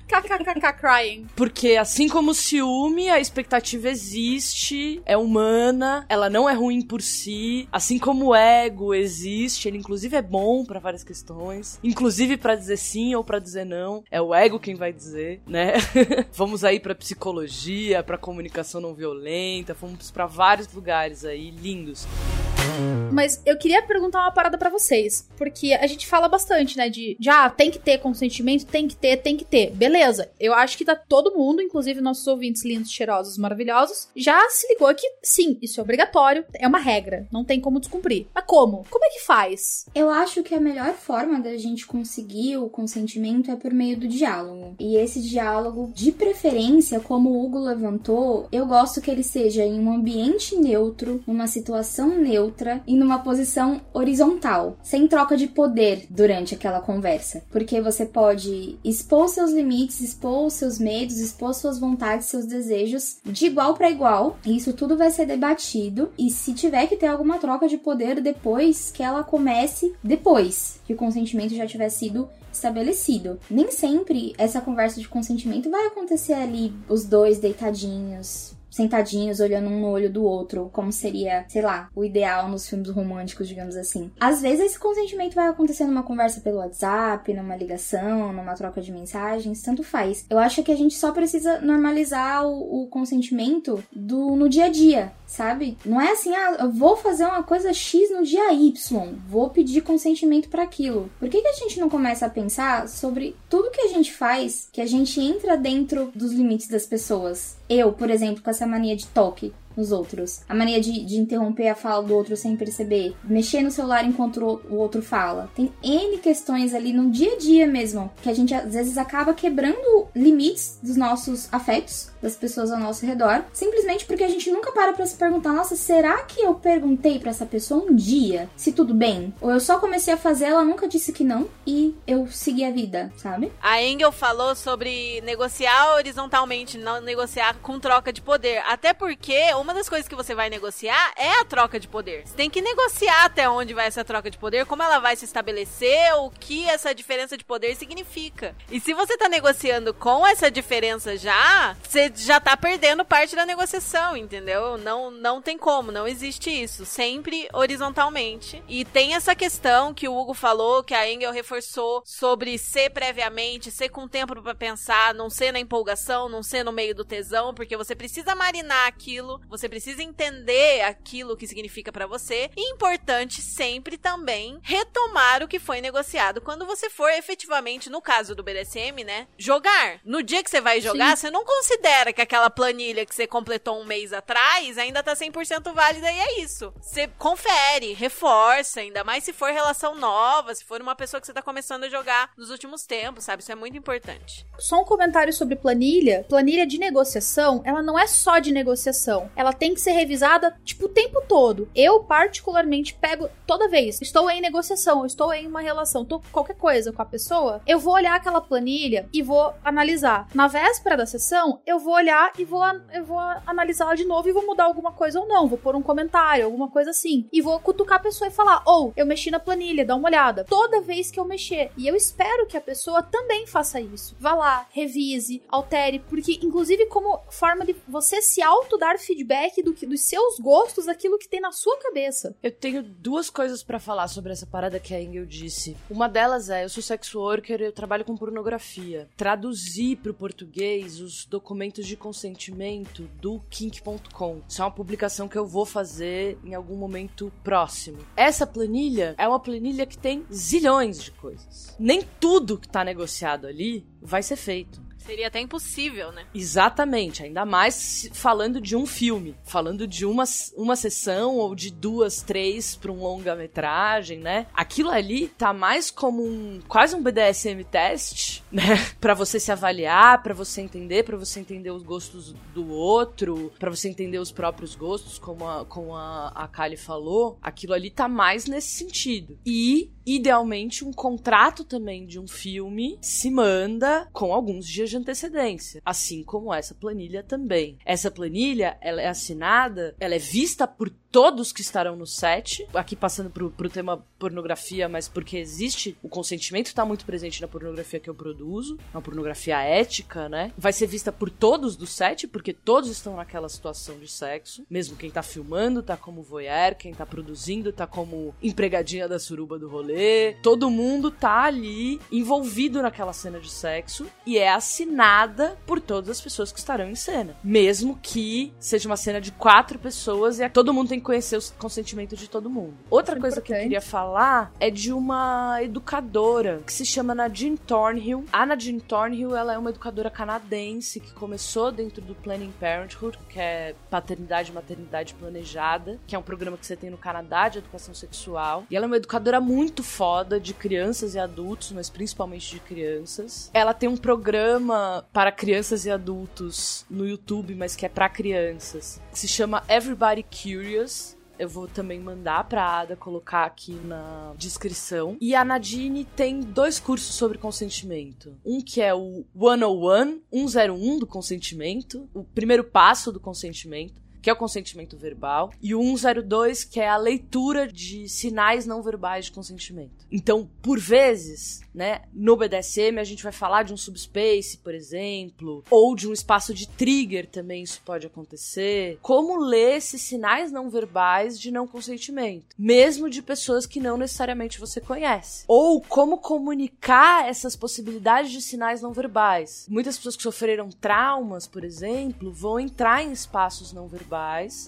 KKKK crying. Porque assim como o ciúme, a expectativa existe, é humana, ela não é ruim por si. Assim como o ego existe, ele inclusive é bom para várias questões, inclusive para dizer sim ou para dizer não. É o ego quem vai dizer, né? Vamos aí para psicologia, para comunicação não violenta, fomos para vários lugares aí lindos. Mas eu queria perguntar uma parada para vocês, porque a gente fala bastante, né, de, de ah, tem que ter consentimento, tem que ter, tem que ter. Beleza, eu acho que tá todo mundo, inclusive nossos ouvintes lindos, cheirosos, maravilhosos, já se ligou que sim, isso é obrigatório, é uma regra, não tem como descumprir. Mas como? Como é que faz? Eu acho que a melhor forma da gente conseguir o consentimento é por meio do diálogo. E esse diálogo, de preferência, como o Hugo levantou, eu gosto que ele seja em um ambiente neutro, numa situação neutra e e numa posição horizontal, sem troca de poder durante aquela conversa. Porque você pode expor seus limites, expor seus medos, expor suas vontades, seus desejos de igual para igual. E isso tudo vai ser debatido. E se tiver que ter alguma troca de poder depois, que ela comece depois que o consentimento já tiver sido estabelecido. Nem sempre essa conversa de consentimento vai acontecer ali os dois deitadinhos, sentadinhos, olhando um no olho do outro, como seria, sei lá, o ideal nos filmes românticos, digamos assim. Às vezes esse consentimento vai acontecer numa conversa pelo WhatsApp, numa ligação, numa troca de mensagens, tanto faz. Eu acho que a gente só precisa normalizar o, o consentimento do no dia a dia, sabe? Não é assim, ah, eu vou fazer uma coisa X no dia Y, vou pedir consentimento para aquilo. Por que, que a gente não começa a pensar sobre tudo que a gente faz, que a gente entra dentro dos limites das pessoas? Eu, por exemplo, com essa mania de toque nos outros. A mania de, de interromper a fala do outro sem perceber. Mexer no celular enquanto o outro fala. Tem N questões ali no dia a dia mesmo, que a gente às vezes acaba quebrando limites dos nossos afetos, das pessoas ao nosso redor, simplesmente porque a gente nunca para pra se perguntar: nossa, será que eu perguntei para essa pessoa um dia se tudo bem? Ou eu só comecei a fazer, ela nunca disse que não e eu segui a vida, sabe? A Engel falou sobre negociar horizontalmente, não negociar com troca de poder. Até porque uma das coisas que você vai negociar é a troca de poder. Você tem que negociar até onde vai essa troca de poder, como ela vai se estabelecer, o que essa diferença de poder significa. E se você tá negociando com essa diferença já, você já tá perdendo parte da negociação, entendeu? Não, não tem como, não existe isso. Sempre horizontalmente. E tem essa questão que o Hugo falou, que a Engel reforçou sobre ser previamente, ser com tempo para pensar, não ser na empolgação, não ser no meio do tesão, porque você precisa marinar aquilo, você precisa entender aquilo que significa para você. E importante sempre também retomar o que foi negociado quando você for efetivamente, no caso do BDSM, né, jogar. No dia que você vai jogar, Sim. você não considera que aquela planilha que você completou um mês atrás ainda tá 100% válida e é isso. Você confere, reforça, ainda mais se for relação nova, se for uma pessoa que você tá começando a jogar nos últimos tempos, sabe? Isso é muito importante. Só um comentário sobre planilha. Planilha de negociação, ela não é só de negociação. Ela ela tem que ser revisada, tipo, o tempo todo. Eu, particularmente, pego toda vez. Estou em negociação, estou em uma relação, tô qualquer coisa com a pessoa, eu vou olhar aquela planilha e vou analisar. Na véspera da sessão, eu vou olhar e vou, eu vou analisar de novo e vou mudar alguma coisa ou não. Vou pôr um comentário, alguma coisa assim. E vou cutucar a pessoa e falar: ou, oh, eu mexi na planilha, dá uma olhada. Toda vez que eu mexer. E eu espero que a pessoa também faça isso. Vá lá, revise, altere, porque, inclusive, como forma de você se auto dar feedback feedback do que, dos seus gostos, daquilo que tem na sua cabeça. Eu tenho duas coisas para falar sobre essa parada que a Engel disse. Uma delas é, eu sou sex worker, eu trabalho com pornografia. Traduzir pro português os documentos de consentimento do kink.com. Isso é uma publicação que eu vou fazer em algum momento próximo. Essa planilha é uma planilha que tem zilhões de coisas. Nem tudo que tá negociado ali vai ser feito. Seria até impossível, né? Exatamente, ainda mais falando de um filme, falando de uma, uma sessão ou de duas, três para um longa-metragem, né? Aquilo ali tá mais como um quase um BDSM teste, né? Para você se avaliar, para você entender, para você entender os gostos do outro, para você entender os próprios gostos, como a, como a, a Kali falou. Aquilo ali tá mais nesse sentido. E idealmente um contrato também de um filme se manda com alguns dias de antecedência, assim como essa planilha também. Essa planilha, ela é assinada, ela é vista por todos que estarão no set, aqui passando pro, pro tema pornografia, mas porque existe, o consentimento está muito presente na pornografia que eu produzo, uma pornografia ética, né? Vai ser vista por todos do set, porque todos estão naquela situação de sexo, mesmo quem tá filmando tá como voyeur, quem tá produzindo tá como empregadinha da suruba do rolê, todo mundo tá ali envolvido naquela cena de sexo e é assinada por todas as pessoas que estarão em cena, mesmo que seja uma cena de quatro pessoas e todo mundo tem conhecer o consentimento de todo mundo. Outra Isso é coisa que eu queria falar é de uma educadora que se chama Nadine Thornhill. A Nadine Thornhill, ela é uma educadora canadense que começou dentro do Planning Parenthood, que é paternidade e maternidade planejada, que é um programa que você tem no Canadá de educação sexual. E ela é uma educadora muito foda de crianças e adultos, mas principalmente de crianças. Ela tem um programa para crianças e adultos no YouTube, mas que é para crianças, que se chama Everybody Curious Eu vou também mandar pra Ada colocar aqui na descrição. E a Nadine tem dois cursos sobre consentimento. Um que é o 101, 101 do consentimento, o primeiro passo do consentimento que é o consentimento verbal, e o 102, que é a leitura de sinais não verbais de consentimento. Então, por vezes, né, no BDSM a gente vai falar de um subspace, por exemplo, ou de um espaço de trigger também isso pode acontecer. Como ler esses sinais não verbais de não consentimento, mesmo de pessoas que não necessariamente você conhece. Ou como comunicar essas possibilidades de sinais não verbais. Muitas pessoas que sofreram traumas, por exemplo, vão entrar em espaços não verbais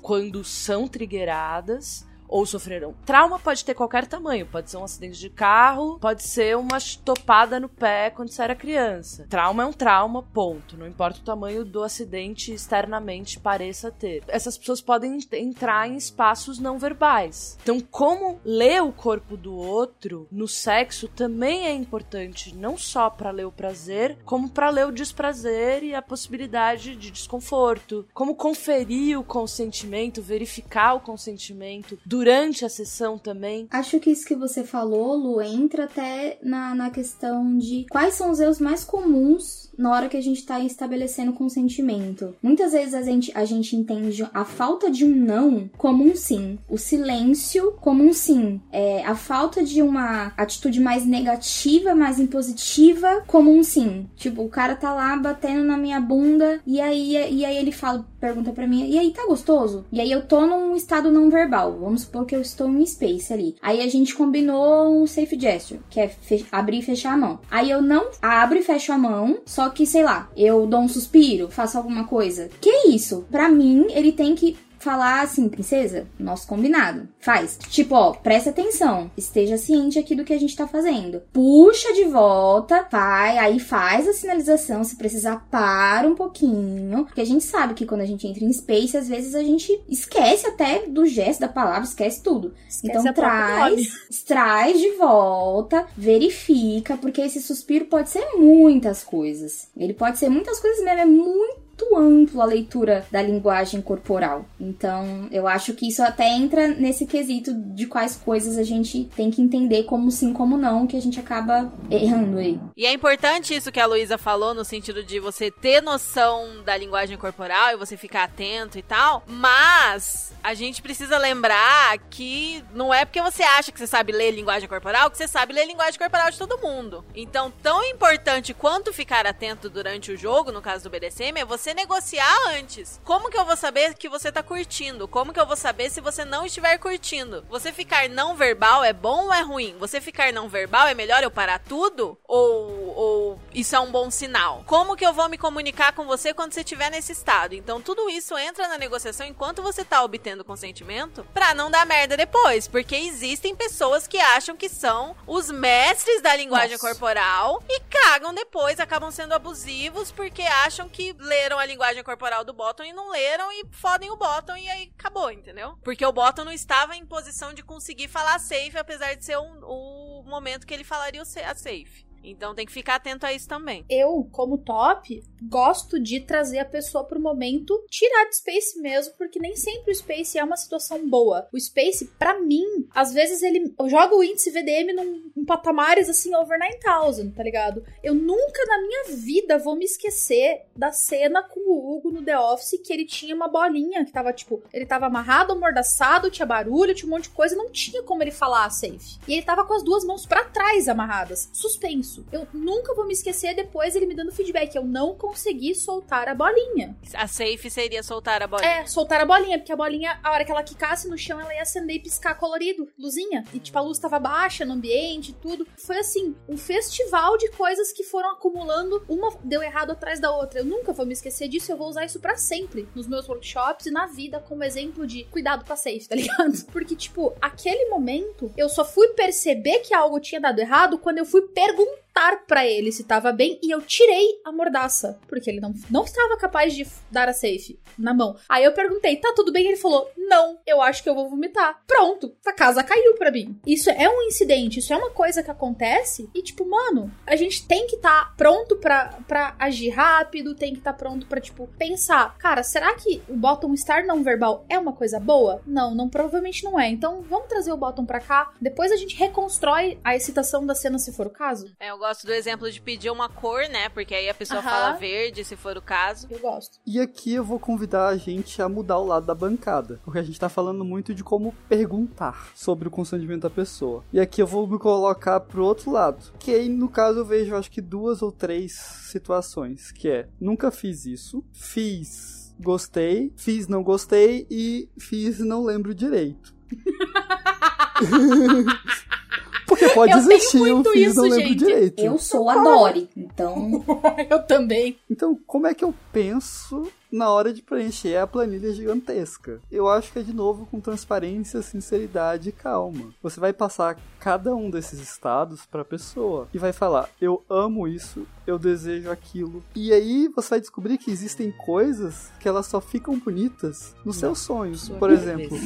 quando são triggeradas ou sofreram. Trauma pode ter qualquer tamanho, pode ser um acidente de carro, pode ser uma topada no pé quando você era criança. Trauma é um trauma, ponto. Não importa o tamanho do acidente externamente pareça ter. Essas pessoas podem entrar em espaços não verbais. Então, como ler o corpo do outro no sexo também é importante, não só para ler o prazer, como para ler o desprazer e a possibilidade de desconforto. Como conferir o consentimento, verificar o consentimento do durante a sessão também. Acho que isso que você falou, Lu, entra até na, na questão de quais são os erros mais comuns na hora que a gente tá estabelecendo consentimento. Muitas vezes a gente, a gente entende a falta de um não como um sim, o silêncio como um sim, é, a falta de uma atitude mais negativa, mais impositiva como um sim. Tipo, o cara tá lá batendo na minha bunda e aí, e aí ele fala, pergunta para mim, e aí tá gostoso? E aí eu tô num estado não verbal, vamos supor que eu estou em space ali. Aí a gente combinou um safe gesture, que é abrir e fechar a mão. Aí eu não abro e fecho a mão, só que, sei lá, eu dou um suspiro, faço alguma coisa. Que isso? Para mim, ele tem que falar assim, princesa, nosso combinado. Faz. Tipo, ó, presta atenção. Esteja ciente aqui do que a gente tá fazendo. Puxa de volta, vai, aí faz a sinalização. Se precisar, para um pouquinho. Porque a gente sabe que quando a gente entra em space, às vezes a gente esquece até do gesto da palavra, esquece tudo. Esquece então traz, traz de volta, verifica, porque esse suspiro pode ser muitas coisas. Ele pode ser muitas coisas mesmo, é muito muito amplo a leitura da linguagem corporal. Então, eu acho que isso até entra nesse quesito de quais coisas a gente tem que entender como sim, como não, que a gente acaba errando aí. E é importante isso que a Luísa falou, no sentido de você ter noção da linguagem corporal e você ficar atento e tal, mas a gente precisa lembrar que não é porque você acha que você sabe ler linguagem corporal que você sabe ler linguagem corporal de todo mundo. Então, tão importante quanto ficar atento durante o jogo, no caso do BDSM, é você você negociar antes. Como que eu vou saber que você tá curtindo? Como que eu vou saber se você não estiver curtindo? Você ficar não verbal é bom ou é ruim? Você ficar não verbal é melhor eu parar tudo? Ou, ou isso é um bom sinal? Como que eu vou me comunicar com você quando você estiver nesse estado? Então tudo isso entra na negociação enquanto você tá obtendo consentimento pra não dar merda depois. Porque existem pessoas que acham que são os mestres da linguagem Nossa. corporal e cagam depois, acabam sendo abusivos porque acham que leram a linguagem corporal do Bottom e não leram e fodem o Bottom e aí acabou, entendeu? Porque o Bottom não estava em posição de conseguir falar safe, apesar de ser um, o momento que ele falaria a safe. Então tem que ficar atento a isso também. Eu, como top, gosto de trazer a pessoa pro momento tirar de Space mesmo, porque nem sempre o Space é uma situação boa. O Space, para mim, às vezes ele joga o índice VDM num, patamares assim over 9000, tá ligado? Eu nunca na minha vida vou me esquecer da cena com o Hugo no The Office que ele tinha uma bolinha que tava tipo, ele tava amarrado, amordaçado, tinha barulho, tinha um monte de coisa, não tinha como ele falar safe. E ele tava com as duas mãos para trás amarradas, suspenso isso. Eu nunca vou me esquecer depois ele me dando feedback. Eu não consegui soltar a bolinha. A safe seria soltar a bolinha. É, soltar a bolinha, porque a bolinha, a hora que ela quicasse no chão, ela ia acender e piscar colorido, luzinha. E tipo, a luz tava baixa no ambiente, tudo. Foi assim, um festival de coisas que foram acumulando, uma deu errado atrás da outra. Eu nunca vou me esquecer disso, eu vou usar isso para sempre nos meus workshops e na vida como exemplo de cuidado com a safe, tá ligado? Porque tipo, aquele momento eu só fui perceber que algo tinha dado errado quando eu fui perguntar perguntar para ele se tava bem e eu tirei a mordaça, porque ele não, não estava capaz de dar a safe na mão. Aí eu perguntei, tá tudo bem? Ele falou, não, eu acho que eu vou vomitar. Pronto, a casa caiu pra mim. Isso é um incidente, isso é uma coisa que acontece e, tipo, mano, a gente tem que estar tá pronto para agir rápido, tem que estar tá pronto para tipo, pensar, cara, será que o bottom estar não verbal é uma coisa boa? Não, não, provavelmente não é. Então, vamos trazer o bottom pra cá, depois a gente reconstrói a excitação da cena se for o caso. É, eu gosto do exemplo de pedir uma cor, né? Porque aí a pessoa fala verde, se for o caso. Eu gosto. E aqui eu vou convidar a gente a mudar o lado da bancada, porque a gente tá falando muito de como perguntar sobre o consentimento da pessoa. E aqui eu vou me colocar pro outro lado, que aí no caso eu vejo acho que duas ou três situações, que é nunca fiz isso, fiz, gostei, fiz, não gostei e fiz, não lembro direito. Porque pode eu existir um fiz, isso, não lembro gente. direito. Eu sou a Dory, então. eu também. Então, como é que eu penso na hora de preencher a planilha gigantesca. Eu acho que é de novo com transparência, sinceridade e calma. Você vai passar cada um desses estados para a pessoa e vai falar: "Eu amo isso, eu desejo aquilo". E aí você vai descobrir que existem coisas que elas só ficam bonitas nos seus sonhos. Por exemplo,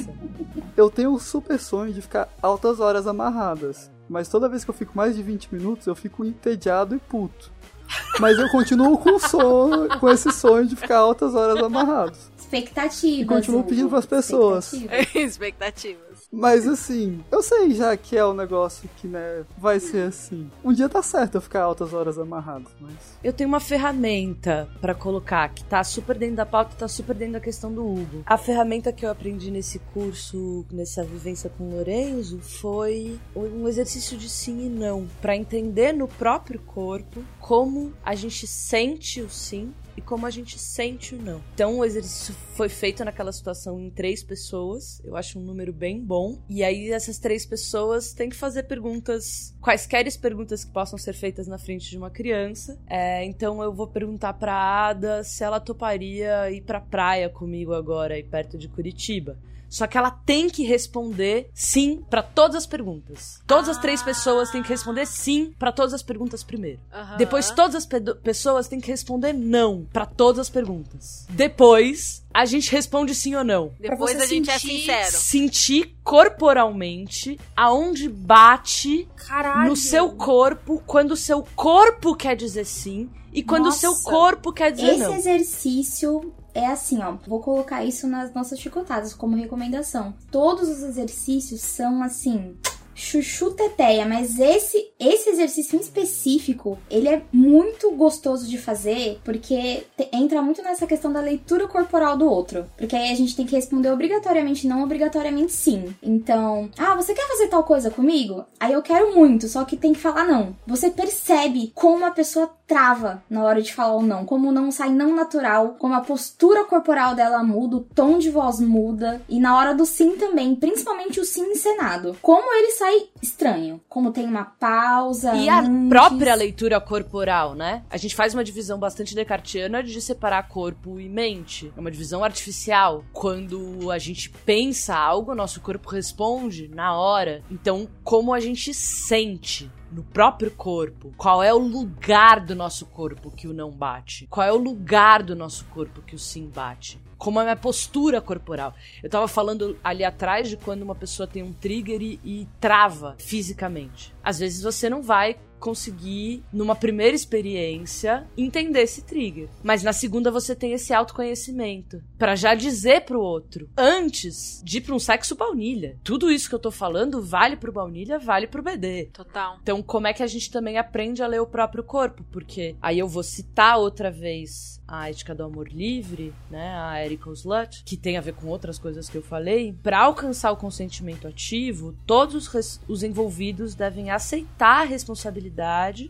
eu tenho um super sonho de ficar altas horas amarradas. Mas toda vez que eu fico mais de 20 minutos, eu fico entediado e puto. Mas eu continuo com o sonho, com esse sonho de ficar altas horas amarrado. Expectativas. E continuo pedindo para as pessoas. Expectativas. Expectativas. Mas assim, eu sei já que é um negócio que, né, vai ser assim. Um dia tá certo eu ficar altas horas amarrado, mas. Eu tenho uma ferramenta para colocar que tá super dentro da pauta, tá super dentro da questão do Hugo. A ferramenta que eu aprendi nesse curso, nessa vivência com o Lorenzo, foi um exercício de sim e não, para entender no próprio corpo como a gente sente o sim e como a gente sente o não. Então o exercício foi feito naquela situação em três pessoas, eu acho um número bem bom. E aí essas três pessoas têm que fazer perguntas, quaisquer perguntas que possam ser feitas na frente de uma criança. É, então eu vou perguntar para Ada se ela toparia ir para praia comigo agora aí perto de Curitiba. Só que ela tem que responder sim para todas as perguntas. Todas ah. as três pessoas têm que responder sim para todas as perguntas primeiro. Uhum. Depois todas as pe pessoas têm que responder não para todas as perguntas. Depois a gente responde sim ou não. Depois a gente é sincero. Sentir corporalmente aonde bate Caralho. no seu corpo quando o seu corpo quer dizer sim e quando Nossa. o seu corpo quer dizer Esse não. Esse exercício é assim, ó. Vou colocar isso nas nossas chicotadas como recomendação. Todos os exercícios são assim chuchu teteia, mas esse esse exercício em específico, ele é muito gostoso de fazer, porque te, entra muito nessa questão da leitura corporal do outro, porque aí a gente tem que responder obrigatoriamente não, obrigatoriamente sim. Então, ah, você quer fazer tal coisa comigo? Aí eu quero muito, só que tem que falar não. Você percebe como a pessoa trava na hora de falar o não, como não sai não natural, como a postura corporal dela muda, o tom de voz muda, e na hora do sim também, principalmente o sim encenado. Como ele sai estranho. Como tem uma pausa. E antes. a própria leitura corporal, né? A gente faz uma divisão bastante descartiana de separar corpo e mente. É uma divisão artificial. Quando a gente pensa algo, nosso corpo responde na hora. Então, como a gente sente no próprio corpo. Qual é o lugar do nosso corpo que o não bate? Qual é o lugar do nosso corpo que o sim bate? como a minha postura corporal. Eu tava falando ali atrás de quando uma pessoa tem um trigger e, e trava fisicamente. Às vezes você não vai conseguir, numa primeira experiência, entender esse trigger. Mas na segunda você tem esse autoconhecimento para já dizer pro outro, antes de ir pra um sexo baunilha. Tudo isso que eu tô falando vale pro baunilha, vale pro BD. Total. Então, como é que a gente também aprende a ler o próprio corpo? Porque aí eu vou citar outra vez a Ética do Amor Livre, né, a Erika Slut, que tem a ver com outras coisas que eu falei, para alcançar o consentimento ativo, todos os, os envolvidos devem aceitar a responsabilidade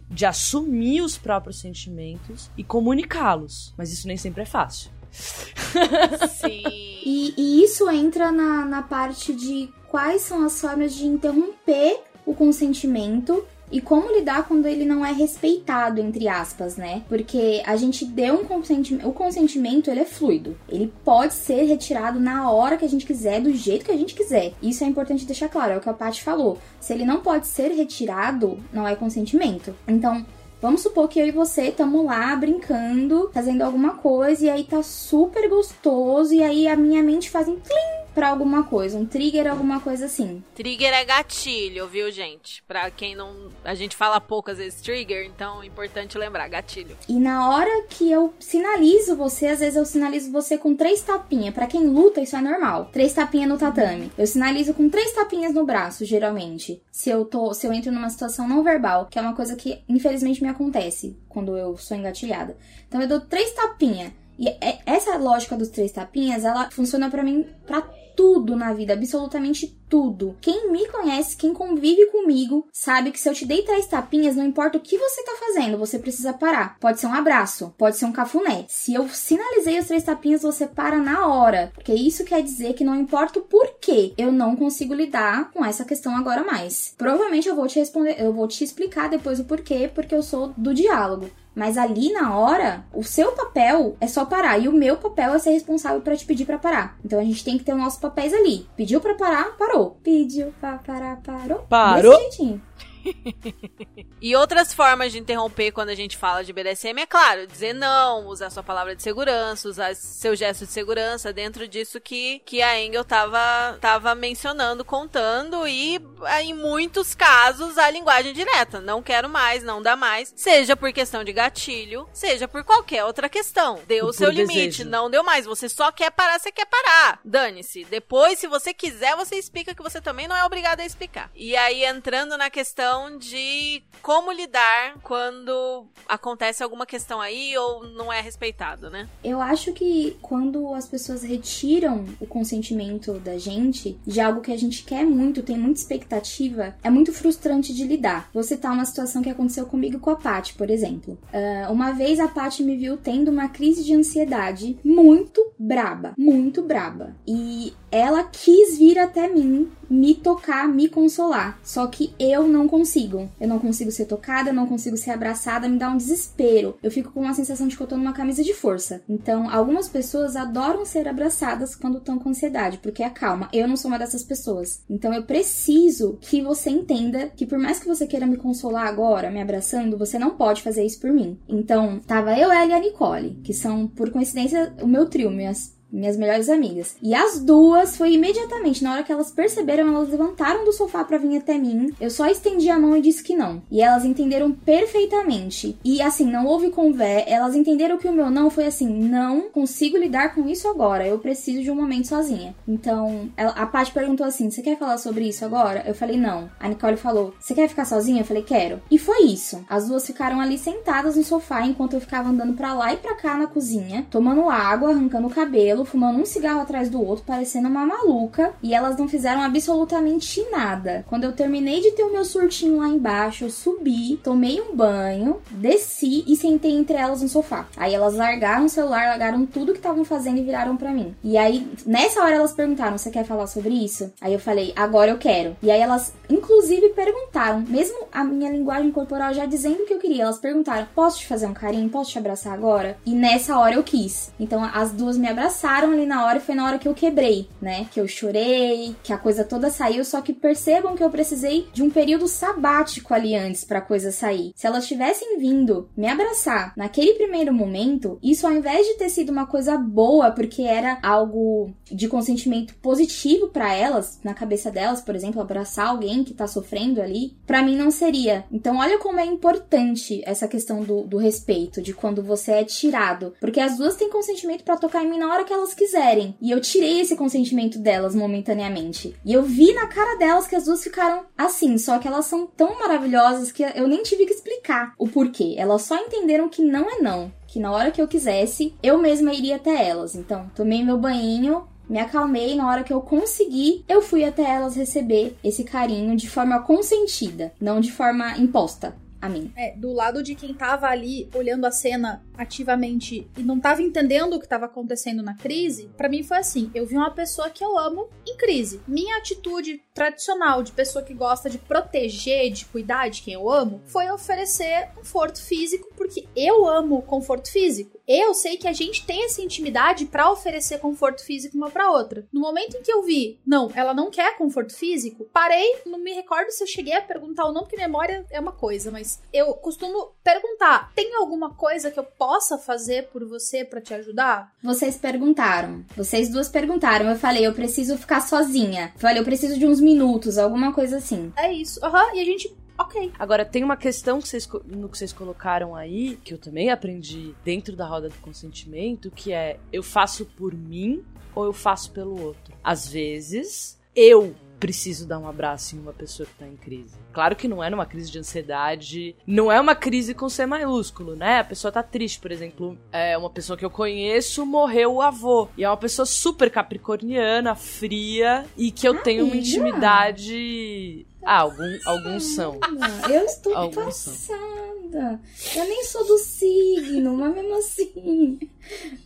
de assumir os próprios sentimentos e comunicá-los. Mas isso nem sempre é fácil. Sim. e, e isso entra na, na parte de quais são as formas de interromper o consentimento e como lidar quando ele não é respeitado, entre aspas, né? Porque a gente deu um consentimento. O consentimento ele é fluido. Ele pode ser retirado na hora que a gente quiser, do jeito que a gente quiser. Isso é importante deixar claro, é o que a Paty falou. Se ele não pode ser retirado, não é consentimento. Então, Vamos supor que eu e você estamos lá brincando, fazendo alguma coisa, e aí tá super gostoso, e aí a minha mente faz um clim pra alguma coisa, um trigger, alguma coisa assim. Trigger é gatilho, viu, gente? Pra quem não. A gente fala pouco às vezes trigger, então é importante lembrar, gatilho. E na hora que eu sinalizo você, às vezes eu sinalizo você com três tapinhas. Para quem luta, isso é normal. Três tapinhas no tatame. Eu sinalizo com três tapinhas no braço, geralmente. Se eu tô, se eu entro numa situação não verbal, que é uma coisa que infelizmente me acontece quando eu sou engatilhada. Então eu dou três tapinhas. E é, essa lógica dos três tapinhas, ela funciona para mim para tudo na vida, absolutamente tudo. Quem me conhece, quem convive comigo, sabe que se eu te dei três tapinhas, não importa o que você tá fazendo, você precisa parar. Pode ser um abraço, pode ser um cafuné. Se eu sinalizei os três tapinhas, você para na hora. Porque isso quer dizer que não importa o porquê, eu não consigo lidar com essa questão agora mais. Provavelmente eu vou te responder, eu vou te explicar depois o porquê, porque eu sou do diálogo. Mas ali na hora, o seu papel é só parar e o meu papel é ser responsável para te pedir para parar. Então a gente tem que ter os nossos papéis ali. Pediu para parar, parou. Pediu para parar, parou. Parou. Desse jeitinho. e outras formas de interromper quando a gente fala de BDSM é claro, dizer não, usar sua palavra de segurança, usar seu gesto de segurança dentro disso que, que a Engel tava, tava mencionando, contando e ah, em muitos casos a linguagem direta, não quero mais, não dá mais, seja por questão de gatilho, seja por qualquer outra questão. Deu o seu limite, desejo. não deu mais, você só quer parar, você quer parar. Dane-se. Depois, se você quiser, você explica que você também não é obrigado a explicar. E aí entrando na questão questão de como lidar quando acontece alguma questão aí ou não é respeitado, né? Eu acho que quando as pessoas retiram o consentimento da gente de algo que a gente quer muito, tem muita expectativa, é muito frustrante de lidar. Você tá uma situação que aconteceu comigo com a Paty, por exemplo. Uh, uma vez a Paty me viu tendo uma crise de ansiedade muito braba, muito braba. E ela quis vir até mim me tocar, me consolar. Só que eu não consigo. Eu não consigo ser tocada, eu não consigo ser abraçada, me dá um desespero. Eu fico com uma sensação de que eu tô numa camisa de força. Então, algumas pessoas adoram ser abraçadas quando estão com ansiedade, porque é calma. Eu não sou uma dessas pessoas. Então, eu preciso que você entenda que por mais que você queira me consolar agora, me abraçando, você não pode fazer isso por mim. Então, tava eu, ela e a Nicole, que são, por coincidência, o meu trio, minhas minhas melhores amigas. E as duas foi imediatamente, na hora que elas perceberam, elas levantaram do sofá para vir até mim. Eu só estendi a mão e disse que não. E elas entenderam perfeitamente. E assim, não houve convé, elas entenderam que o meu não foi assim, não consigo lidar com isso agora, eu preciso de um momento sozinha. Então, ela, a Paty perguntou assim: "Você quer falar sobre isso agora?" Eu falei: "Não". A Nicole falou: "Você quer ficar sozinha?" Eu falei: "Quero". E foi isso. As duas ficaram ali sentadas no sofá enquanto eu ficava andando para lá e para cá na cozinha, tomando água, arrancando o cabelo fumando um cigarro atrás do outro, parecendo uma maluca, e elas não fizeram absolutamente nada. Quando eu terminei de ter o meu surtinho lá embaixo, eu subi, tomei um banho, desci e sentei entre elas no sofá. Aí elas largaram o celular, largaram tudo que estavam fazendo e viraram para mim. E aí, nessa hora elas perguntaram: "Você quer falar sobre isso?" Aí eu falei: "Agora eu quero". E aí elas inclusive perguntaram, mesmo a minha linguagem corporal já dizendo o que eu queria, elas perguntaram: "Posso te fazer um carinho? Posso te abraçar agora?" E nessa hora eu quis. Então as duas me abraçaram pararam ali na hora e foi na hora que eu quebrei, né? Que eu chorei, que a coisa toda saiu, só que percebam que eu precisei de um período sabático ali antes pra coisa sair. Se elas tivessem vindo me abraçar naquele primeiro momento, isso ao invés de ter sido uma coisa boa, porque era algo de consentimento positivo para elas, na cabeça delas, por exemplo, abraçar alguém que tá sofrendo ali, para mim não seria. Então, olha como é importante essa questão do, do respeito, de quando você é tirado, porque as duas têm consentimento para tocar em mim na hora que elas elas quiserem. E eu tirei esse consentimento delas momentaneamente. E eu vi na cara delas que as duas ficaram assim, só que elas são tão maravilhosas que eu nem tive que explicar o porquê. Elas só entenderam que não é não. Que na hora que eu quisesse, eu mesma iria até elas. Então, tomei meu banho, me acalmei na hora que eu consegui, eu fui até elas receber esse carinho de forma consentida, não de forma imposta. A mim. É, do lado de quem tava ali olhando a cena ativamente e não tava entendendo o que tava acontecendo na crise, para mim foi assim: eu vi uma pessoa que eu amo em crise. Minha atitude tradicional de pessoa que gosta de proteger, de cuidar de quem eu amo, foi oferecer conforto físico, porque eu amo conforto físico. Eu sei que a gente tem essa intimidade para oferecer conforto físico uma para outra. No momento em que eu vi, não, ela não quer conforto físico, parei, não me recordo se eu cheguei a perguntar ou não, porque memória é uma coisa, mas eu costumo perguntar: tem alguma coisa que eu possa fazer por você para te ajudar? Vocês perguntaram. Vocês duas perguntaram. Eu falei, eu preciso ficar sozinha. Eu falei, eu preciso de uns minutos, alguma coisa assim. É isso. Aham, e a gente ok. Agora, tem uma questão que vocês, no que vocês colocaram aí, que eu também aprendi dentro da roda do consentimento, que é eu faço por mim ou eu faço pelo outro. Às vezes, eu preciso dar um abraço em uma pessoa que tá em crise. Claro que não é numa crise de ansiedade, não é uma crise com C maiúsculo, né? A pessoa tá triste, por exemplo, é uma pessoa que eu conheço morreu o avô. E é uma pessoa super capricorniana, fria, e que eu tenho uma intimidade. Ah, algum, alguns são. Ah, Eu estou Alguns são. passada. Eu nem sou do signo, mas mesmo assim.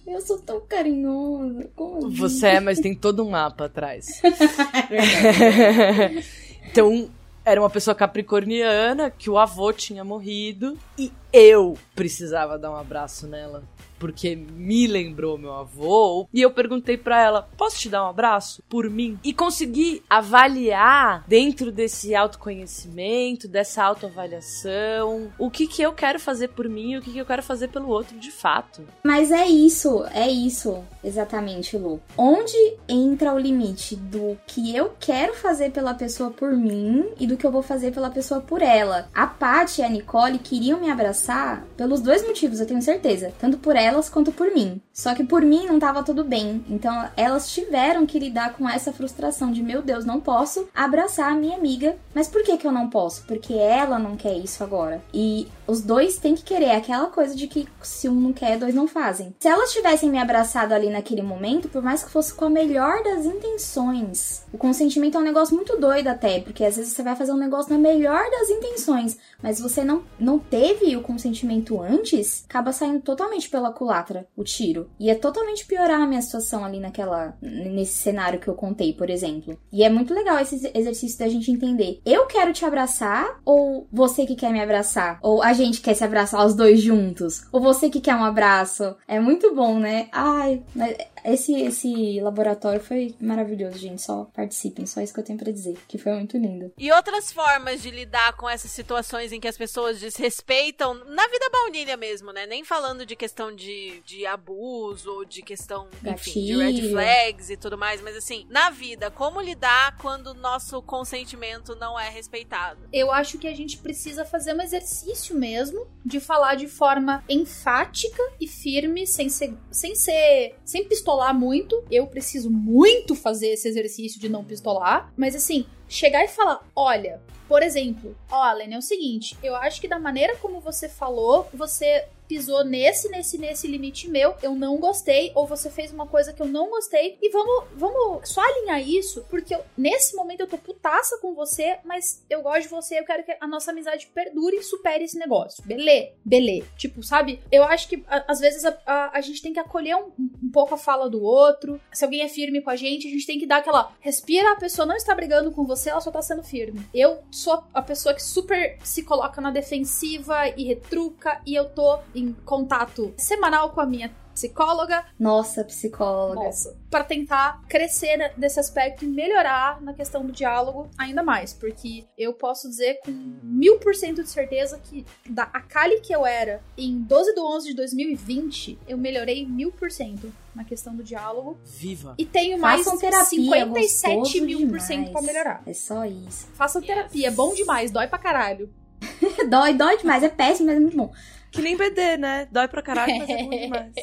Eu sou tão carinhosa. Como assim? Você é, mas tem todo um mapa atrás. então, era uma pessoa capricorniana que o avô tinha morrido e eu precisava dar um abraço nela. Porque me lembrou meu avô. E eu perguntei pra ela: posso te dar um abraço? Por mim? E consegui avaliar, dentro desse autoconhecimento, dessa autoavaliação, o que, que eu quero fazer por mim e o que, que eu quero fazer pelo outro de fato. Mas é isso, é isso, exatamente, Lu. Onde entra o limite do que eu quero fazer pela pessoa por mim e do que eu vou fazer pela pessoa por ela? A Paty e a Nicole queriam me abraçar pelos dois motivos, eu tenho certeza. Tanto por elas quanto por mim. Só que por mim não tava tudo bem. Então elas tiveram que lidar com essa frustração de, meu Deus, não posso abraçar a minha amiga. Mas por que que eu não posso? Porque ela não quer isso agora. E os dois têm que querer aquela coisa de que se um não quer, dois não fazem. Se elas tivessem me abraçado ali naquele momento, por mais que fosse com a melhor das intenções, o consentimento é um negócio muito doido até, porque às vezes você vai fazer um negócio na melhor das intenções, mas você não, não teve o consentimento antes, acaba saindo totalmente pela culatra o tiro. E é totalmente piorar a minha situação ali naquela nesse cenário que eu contei, por exemplo. E é muito legal esse exercício da gente entender. Eu quero te abraçar ou você que quer me abraçar? Ou a gente quer se abraçar os dois juntos? Ou você que quer um abraço? É muito bom, né? Ai, mas esse esse laboratório foi maravilhoso, gente. Só participem, só isso que eu tenho pra dizer, que foi muito lindo. E outras formas de lidar com essas situações em que as pessoas desrespeitam, na vida baunilha mesmo, né? Nem falando de questão de, de abuso ou de questão, enfim, de red flags e tudo mais, mas assim, na vida, como lidar quando o nosso consentimento não é respeitado? Eu acho que a gente precisa fazer um exercício mesmo de falar de forma enfática e firme, sem ser, sem ser, sem pistolar muito. Eu preciso muito fazer esse exercício de não pistolar, mas assim, chegar e falar, olha, por exemplo, ó, Alan, é o seguinte, eu acho que da maneira como você falou, você pisou nesse, nesse, nesse limite meu, eu não gostei, ou você fez uma coisa que eu não gostei, e vamos, vamos só alinhar isso, porque eu- nesse momento eu tô putaça com você, mas eu gosto de você, eu quero que a nossa amizade perdure e supere esse negócio. Belê, belê. Tipo, sabe? Eu acho que a- às vezes a, a, a gente tem que acolher um, um pouco a fala do outro. Se alguém é firme com a gente, a gente tem que dar aquela respira, a pessoa não está brigando com você, ela só tá sendo firme. Eu sou a pessoa que super se coloca na defensiva e retruca, e eu tô em contato semanal com a minha psicóloga, Nossa, psicóloga. nossa, para tentar crescer ne- nesse aspecto e melhorar na questão do diálogo ainda mais, porque eu posso dizer com mil por cento de certeza que da a Kali que eu era em 12 de 11 de 2020, eu melhorei mil por cento na questão do diálogo Viva! e tenho mais Façam terapia, 57 gostoso mil por cento pra melhorar. É só isso. Façam terapia, é bom demais, dói pra caralho. dói, dói demais, é péssimo, mas é muito bom. Que nem BD, né? Dói pra caralho, mas é bom demais.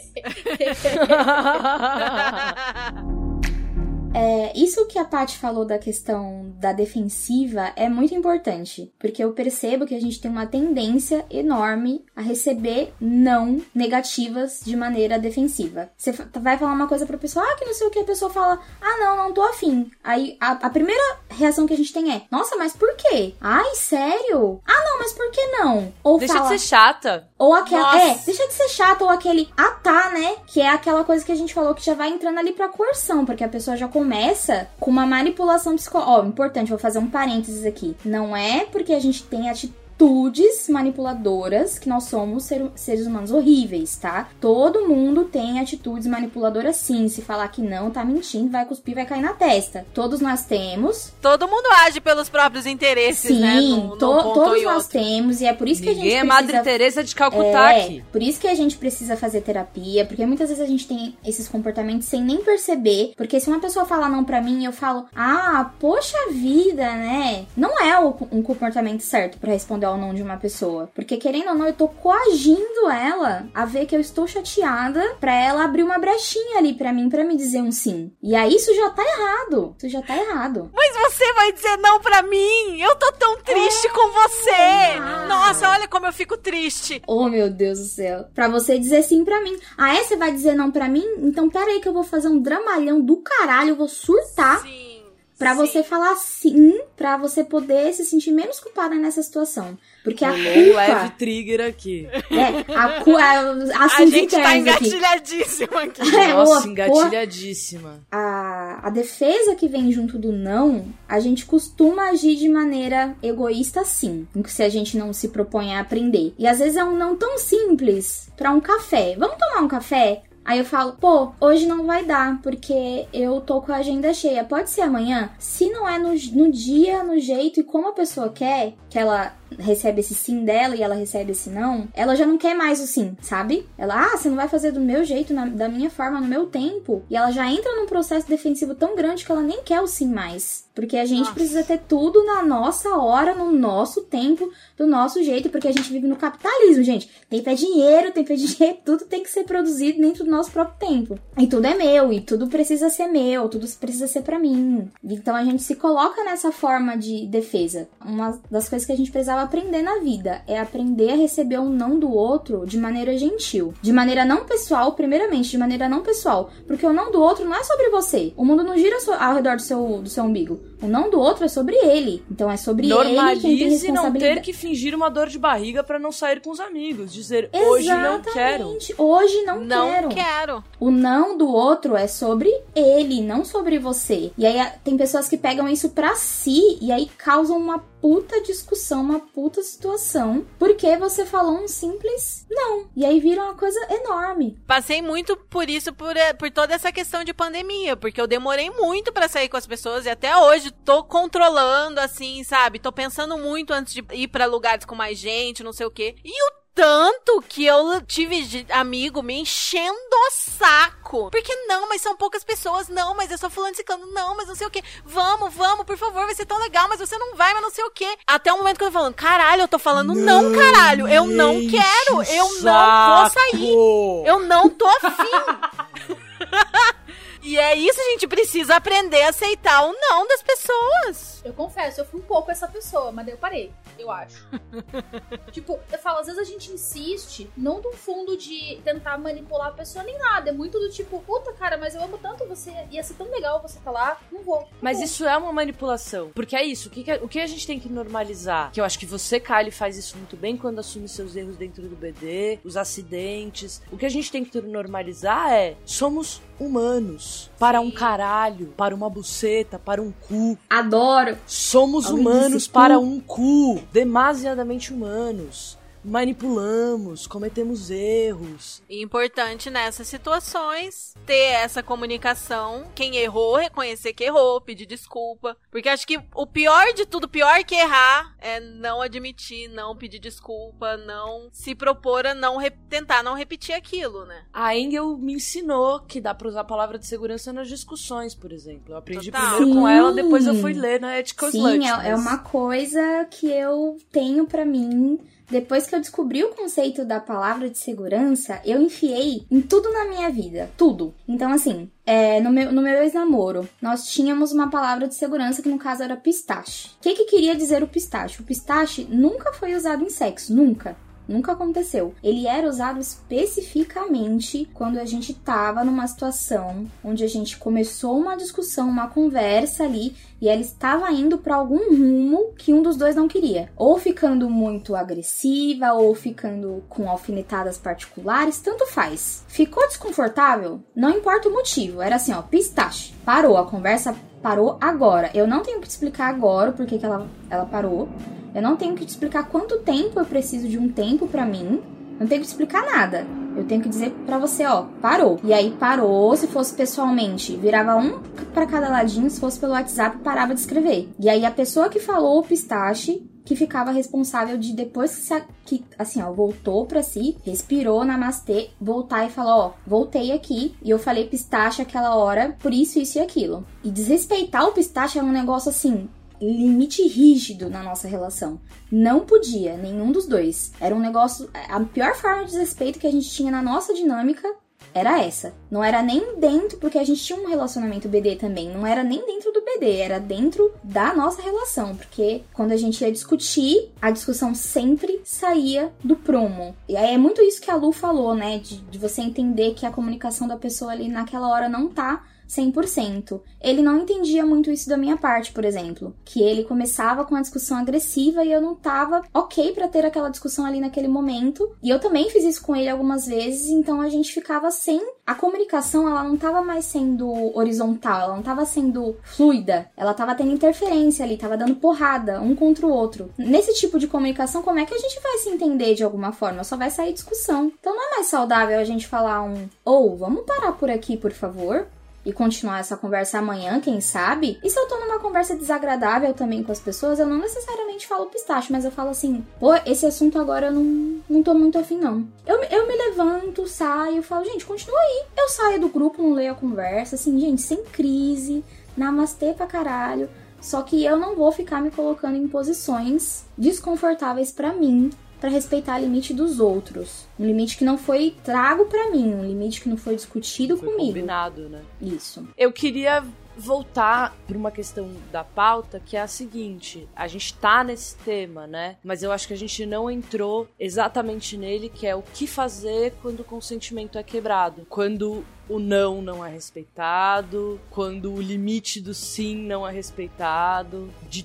É, isso que a Paty falou da questão da defensiva é muito importante, porque eu percebo que a gente tem uma tendência enorme a receber não negativas de maneira defensiva. Você vai falar uma coisa pra pessoa, ah, que não sei o que, a pessoa fala, ah, não, não tô afim. Aí a, a primeira reação que a gente tem é, nossa, mas por quê? Ai, sério? Ah, não, mas por que não? Ou Deixa fala, de ser chata. Ou aquela. É, deixa de ser chata, ou aquele ah tá, né? Que é aquela coisa que a gente falou que já vai entrando ali pra coerção, porque a pessoa já começa com uma manipulação psicológica. Ó, importante, vou fazer um parênteses aqui. Não é porque a gente tem atitude atitudes manipuladoras que nós somos ser, seres humanos horríveis, tá? Todo mundo tem atitudes manipuladoras sim. Se falar que não, tá mentindo, vai cuspir, vai cair na testa. Todos nós temos. Todo mundo age pelos próprios interesses, sim, né? Sim, to todos nós temos e é por isso Ninguém que a gente é precisa... Madre Teresa de Calcutá é, Por isso que a gente precisa fazer terapia, porque muitas vezes a gente tem esses comportamentos sem nem perceber, porque se uma pessoa falar não para mim, eu falo: "Ah, poxa vida, né?". Não é um comportamento certo para responder ao não de uma pessoa. Porque querendo ou não, eu tô coagindo ela a ver que eu estou chateada para ela abrir uma brechinha ali para mim, para me dizer um sim. E aí isso já tá errado. Isso já tá errado. Mas você vai dizer não para mim? Eu tô tão triste é, com você. Ah. Nossa, olha como eu fico triste. Oh, meu Deus do céu. Pra você dizer sim para mim. Ah, é? Você vai dizer não para mim? Então pera aí que eu vou fazer um dramalhão do caralho, eu vou surtar. Sim para você falar sim, para você poder se sentir menos culpada nessa situação. Porque a culpa... Leve trigger aqui. É, a, cu... a, gente tá engatilhadíssima aqui. É, Nossa, engatilhadíssima. A, a defesa que vem junto do não, a gente costuma agir de maneira egoísta sim, se a gente não se propõe a aprender. E às vezes é um não tão simples para um café. Vamos tomar um café? Aí eu falo, pô, hoje não vai dar, porque eu tô com a agenda cheia. Pode ser amanhã? Se não é no, no dia, no jeito e como a pessoa quer, que ela recebe esse sim dela e ela recebe esse não, ela já não quer mais o sim, sabe? Ela, ah, você não vai fazer do meu jeito, na, da minha forma, no meu tempo. E ela já entra num processo defensivo tão grande que ela nem quer o sim mais. Porque a gente nossa. precisa ter tudo na nossa hora, no nosso tempo, do nosso jeito, porque a gente vive no capitalismo, gente. Tempo é dinheiro, tempo é dinheiro, tudo tem que ser produzido dentro do nosso próprio tempo. E tudo é meu, e tudo precisa ser meu, tudo precisa ser para mim. Então a gente se coloca nessa forma de defesa. Uma das coisas que a gente precisava aprender na vida, é aprender a receber um não do outro de maneira gentil. De maneira não pessoal, primeiramente, de maneira não pessoal. Porque o não do outro não é sobre você. O mundo não gira ao redor do seu, do seu umbigo. O não do outro é sobre ele. Então é sobre Normalize ele responsabilidade. não ter que fingir uma dor de barriga para não sair com os amigos. Dizer, hoje não quero. Hoje não, não quero. Não quero. O não do outro é sobre ele, não sobre você. E aí tem pessoas que pegam isso pra si e aí causam uma puta discussão, uma puta situação, porque você falou um simples não. E aí vira uma coisa enorme. Passei muito por isso, por, eh, por toda essa questão de pandemia, porque eu demorei muito para sair com as pessoas e até hoje tô controlando, assim, sabe? Tô pensando muito antes de ir para lugares com mais gente, não sei o quê. E o tanto que eu tive amigo me enchendo o saco. Porque não, mas são poucas pessoas. Não, mas eu sou fulano de ciclano. Não, mas não sei o que. Vamos, vamos, por favor, vai ser tão legal, mas você não vai, mas não sei o que. Até o momento que eu tô falando, caralho, eu tô falando não, não caralho. Eu não quero. Eu saco. não vou sair. Eu não tô afim. E é isso, a gente precisa aprender a aceitar o não das pessoas. Eu confesso, eu fui um pouco essa pessoa, mas daí eu parei, eu acho. tipo, eu falo, às vezes a gente insiste, não do fundo de tentar manipular a pessoa nem nada. É muito do tipo, puta cara, mas eu amo tanto você, ia ser tão legal você tá lá, não vou. Não mas vou. isso é uma manipulação. Porque é isso, o que, o que a gente tem que normalizar? Que eu acho que você, Kylie, faz isso muito bem quando assume seus erros dentro do BD, os acidentes. O que a gente tem que normalizar é, somos humanos. Para um caralho, para uma buceta, para um cu. Adoro. Somos Alguém humanos para um cu. Demasiadamente humanos manipulamos, cometemos erros. E importante nessas situações ter essa comunicação. Quem errou, reconhecer que errou, pedir desculpa. Porque acho que o pior de tudo, pior que errar, é não admitir, não pedir desculpa, não se propor a não tentar não repetir aquilo, né? A Engel me ensinou que dá pra usar a palavra de segurança nas discussões, por exemplo. Eu aprendi Total. primeiro Sim. com ela, depois eu fui ler na Ethical Sim, Slut, é, é mas... é uma coisa que eu tenho para mim depois que eu descobri o conceito da palavra de segurança, eu enfiei em tudo na minha vida. Tudo. Então, assim, é, no meu, no meu ex-namoro, nós tínhamos uma palavra de segurança que no caso era pistache. O que, que queria dizer o pistache? O pistache nunca foi usado em sexo, nunca. Nunca aconteceu. Ele era usado especificamente quando a gente tava numa situação onde a gente começou uma discussão, uma conversa ali e ela estava indo para algum rumo que um dos dois não queria. Ou ficando muito agressiva, ou ficando com alfinetadas particulares, tanto faz. Ficou desconfortável? Não importa o motivo. Era assim, ó, pistache. Parou, a conversa parou agora. Eu não tenho que te explicar agora o porquê que ela, ela parou. Eu não tenho que te explicar quanto tempo eu preciso de um tempo para mim. Não tenho que te explicar nada. Eu tenho que dizer para você, ó, parou. E aí parou, se fosse pessoalmente, virava um para cada ladinho, se fosse pelo WhatsApp, parava de escrever. E aí a pessoa que falou o pistache que ficava responsável de depois que, assim, ó, voltou para si, respirou, namastê, voltar e falar, ó, voltei aqui e eu falei pistache aquela hora, por isso, isso e aquilo. E desrespeitar o pistache é um negócio assim, limite rígido na nossa relação. Não podia, nenhum dos dois. Era um negócio. A pior forma de desrespeito que a gente tinha na nossa dinâmica era essa. Não era nem dentro, porque a gente tinha um relacionamento BD também. Não era nem dentro do BD, era dentro da nossa relação. Porque quando a gente ia discutir, a discussão sempre saía do promo. E aí é muito isso que a Lu falou, né? De, de você entender que a comunicação da pessoa ali naquela hora não tá 100%. Ele não entendia muito isso da minha parte, por exemplo, que ele começava com a discussão agressiva e eu não tava ok para ter aquela discussão ali naquele momento. E eu também fiz isso com ele algumas vezes, então a gente ficava sem a comunicação, ela não tava mais sendo horizontal, ela não tava sendo fluida, ela tava tendo interferência ali, tava dando porrada um contra o outro. Nesse tipo de comunicação, como é que a gente vai se entender de alguma forma? Só vai sair discussão. Então não é mais saudável a gente falar um ou oh, vamos parar por aqui, por favor? E continuar essa conversa amanhã, quem sabe? E se eu tô numa conversa desagradável também com as pessoas, eu não necessariamente falo pistache, mas eu falo assim, pô, esse assunto agora eu não, não tô muito afim, não. Eu, eu me levanto, saio, falo, gente, continua aí. Eu saio do grupo, não leio a conversa, assim, gente, sem crise, namastê pra caralho. Só que eu não vou ficar me colocando em posições desconfortáveis para mim para respeitar o limite dos outros. Um limite que não foi trago para mim, um limite que não foi discutido foi comigo. Combinado, né? Isso. Eu queria voltar para uma questão da pauta que é a seguinte: a gente tá nesse tema, né? Mas eu acho que a gente não entrou exatamente nele, que é o que fazer quando o consentimento é quebrado, quando o não não é respeitado, quando o limite do sim não é respeitado, de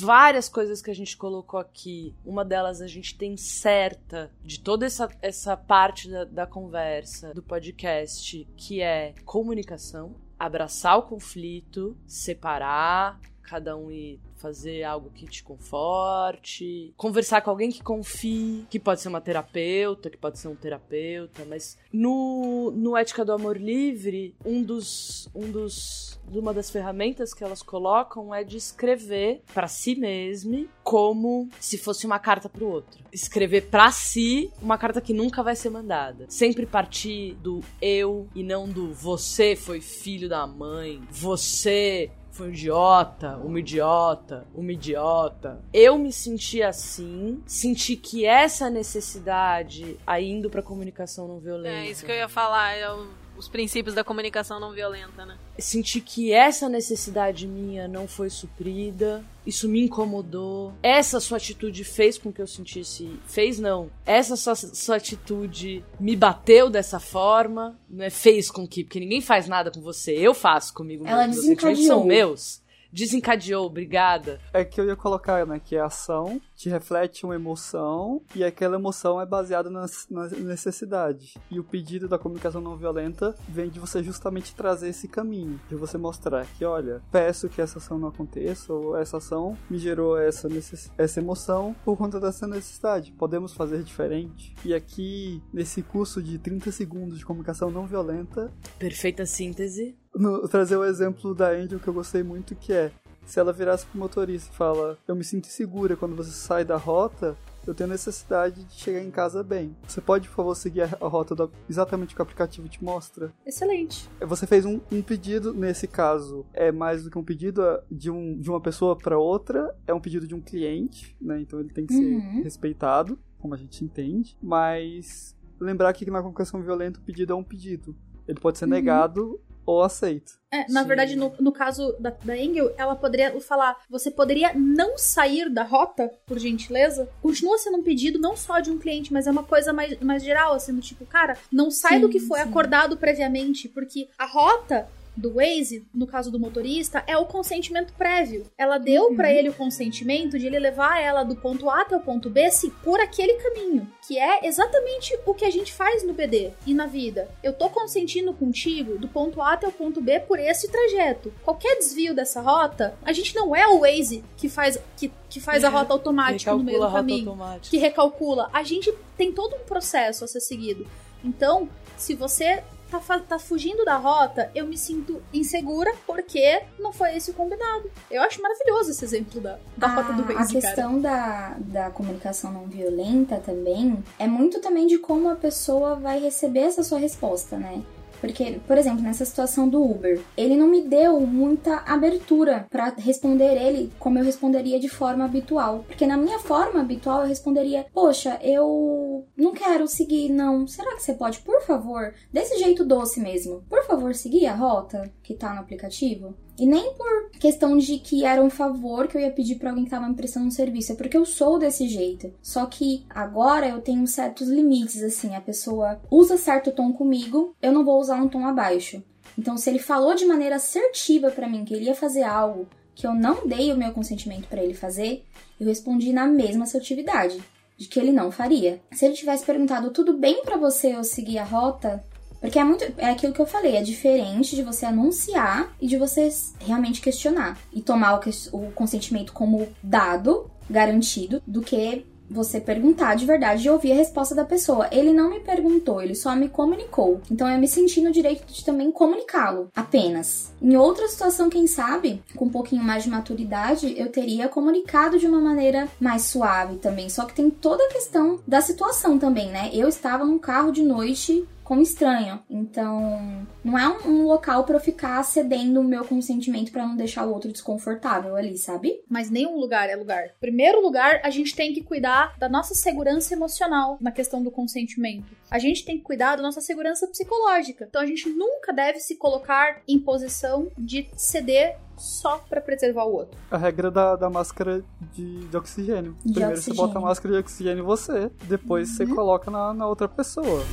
várias coisas que a gente colocou aqui. Uma delas a gente tem certa de toda essa, essa parte da, da conversa, do podcast, que é comunicação, abraçar o conflito, separar, cada um ir fazer algo que te conforte, conversar com alguém que confie, que pode ser uma terapeuta, que pode ser um terapeuta, mas no, no Ética do Amor Livre, um dos, um dos uma das ferramentas que elas colocam é de escrever para si mesmo como se fosse uma carta para o outro. Escrever para si uma carta que nunca vai ser mandada. Sempre partir do eu e não do você foi filho da mãe, você foi um idiota, uma idiota, uma idiota. Eu me senti assim, senti que essa necessidade, aí indo pra comunicação não violenta. É isso que eu ia falar, o os princípios da comunicação não violenta, né? Senti que essa necessidade minha não foi suprida, isso me incomodou. Essa sua atitude fez com que eu sentisse. Fez não. Essa sua, sua atitude me bateu dessa forma. Não é fez com que. Porque ninguém faz nada com você. Eu faço comigo Ela sentimentos são meus desencadeou, obrigada. É que eu ia colocar, né, que a ação te reflete uma emoção e aquela emoção é baseada na, na, necessidade. E o pedido da comunicação não violenta vem de você justamente trazer esse caminho, de você mostrar que, olha, peço que essa ação não aconteça ou essa ação me gerou essa, essa emoção por conta dessa necessidade. Podemos fazer diferente. E aqui, nesse curso de 30 segundos de comunicação não violenta... Perfeita síntese no, trazer o exemplo da Angel que eu gostei muito, que é se ela virasse pro motorista e fala, eu me sinto insegura quando você sai da rota, eu tenho necessidade de chegar em casa bem. Você pode, por favor, seguir a rota do, exatamente o que o aplicativo te mostra? Excelente. Você fez um, um pedido, nesse caso, é mais do que um pedido de, um, de uma pessoa para outra, é um pedido de um cliente, né? Então ele tem que ser uhum. respeitado. como a gente entende, mas lembrar que na comunicação violenta o pedido é um pedido. Ele pode ser Uhum. negado ou aceito. É, na Sim. verdade, no, no caso da, da Engel, ela poderia falar: você poderia não sair da rota, por gentileza? Continua sendo um pedido não só de um cliente, mas é uma coisa mais, mais geral, assim, do tipo, cara, não sai Sim, do que foi sim. acordado previamente, porque a rota. Do Waze, no caso do motorista, é o consentimento prévio. Ela deu Uhum. pra ele o consentimento de ele levar ela do ponto A até o ponto B se por aquele caminho, que é exatamente o que a gente faz no BD e na vida. Eu tô consentindo contigo do ponto A até o ponto B por esse trajeto. Qualquer desvio dessa rota, a gente não é o Waze que faz que, que faz a rota automática no meio do caminho que recalcula. A gente tem todo um processo a ser seguido. Então, se você tá, tá fugindo da rota, eu me sinto insegura porque não foi esse o combinado. Eu acho maravilhoso esse exemplo da, da rota do a, a Waze, cara. questão da, da comunicação não violenta também é muito também de como a pessoa vai receber essa sua resposta, né? Porque, por exemplo, nessa situação do Uber, ele não me deu muita abertura pra responder ele como eu responderia de forma habitual. Porque na minha forma habitual eu responderia: Poxa, eu não quero seguir, não. Será que você pode, por favor, desse jeito doce mesmo, por favor, seguir a rota que tá no aplicativo? E nem por questão de que era um favor que eu ia pedir pra alguém que tava me prestando um serviço, é porque eu sou desse jeito. Só que agora eu tenho certos limites, assim, a pessoa usa certo tom comigo, eu não vou usar um tom abaixo. Então, se ele falou de maneira assertiva pra mim que ele ia fazer algo que eu não dei o meu consentimento pra ele fazer, eu respondi na mesma assertividade, de que ele não faria. Se ele tivesse perguntado tudo bem pra você eu seguir a rota, porque é muito. É aquilo que eu falei, é diferente de você anunciar e de você realmente questionar. E tomar o, o consentimento como dado, garantido, do que você perguntar de verdade e ouvir a resposta da pessoa. Ele não me perguntou, ele só me comunicou. Então eu me senti no direito de também comunicá-lo, apenas. Em outra situação, quem sabe, com um pouquinho mais de maturidade, eu teria comunicado de uma maneira mais suave também. Só que tem toda a questão da situação também, né? Eu estava num carro de noite com estranho. Então, não é um, um local pra eu ficar cedendo o meu consentimento pra não deixar o outro desconfortável ali, sabe? Mas nenhum lugar é lugar. Primeiro lugar, a gente tem que cuidar da nossa segurança emocional na questão do consentimento. A gente tem que cuidar da nossa segurança psicológica. Então a gente nunca deve se colocar em posição de ceder só pra preservar o outro. A regra da, da máscara de, de oxigênio. De Primeiro você oxigênio. bota a máscara de oxigênio em você, depois você coloca na, na outra pessoa.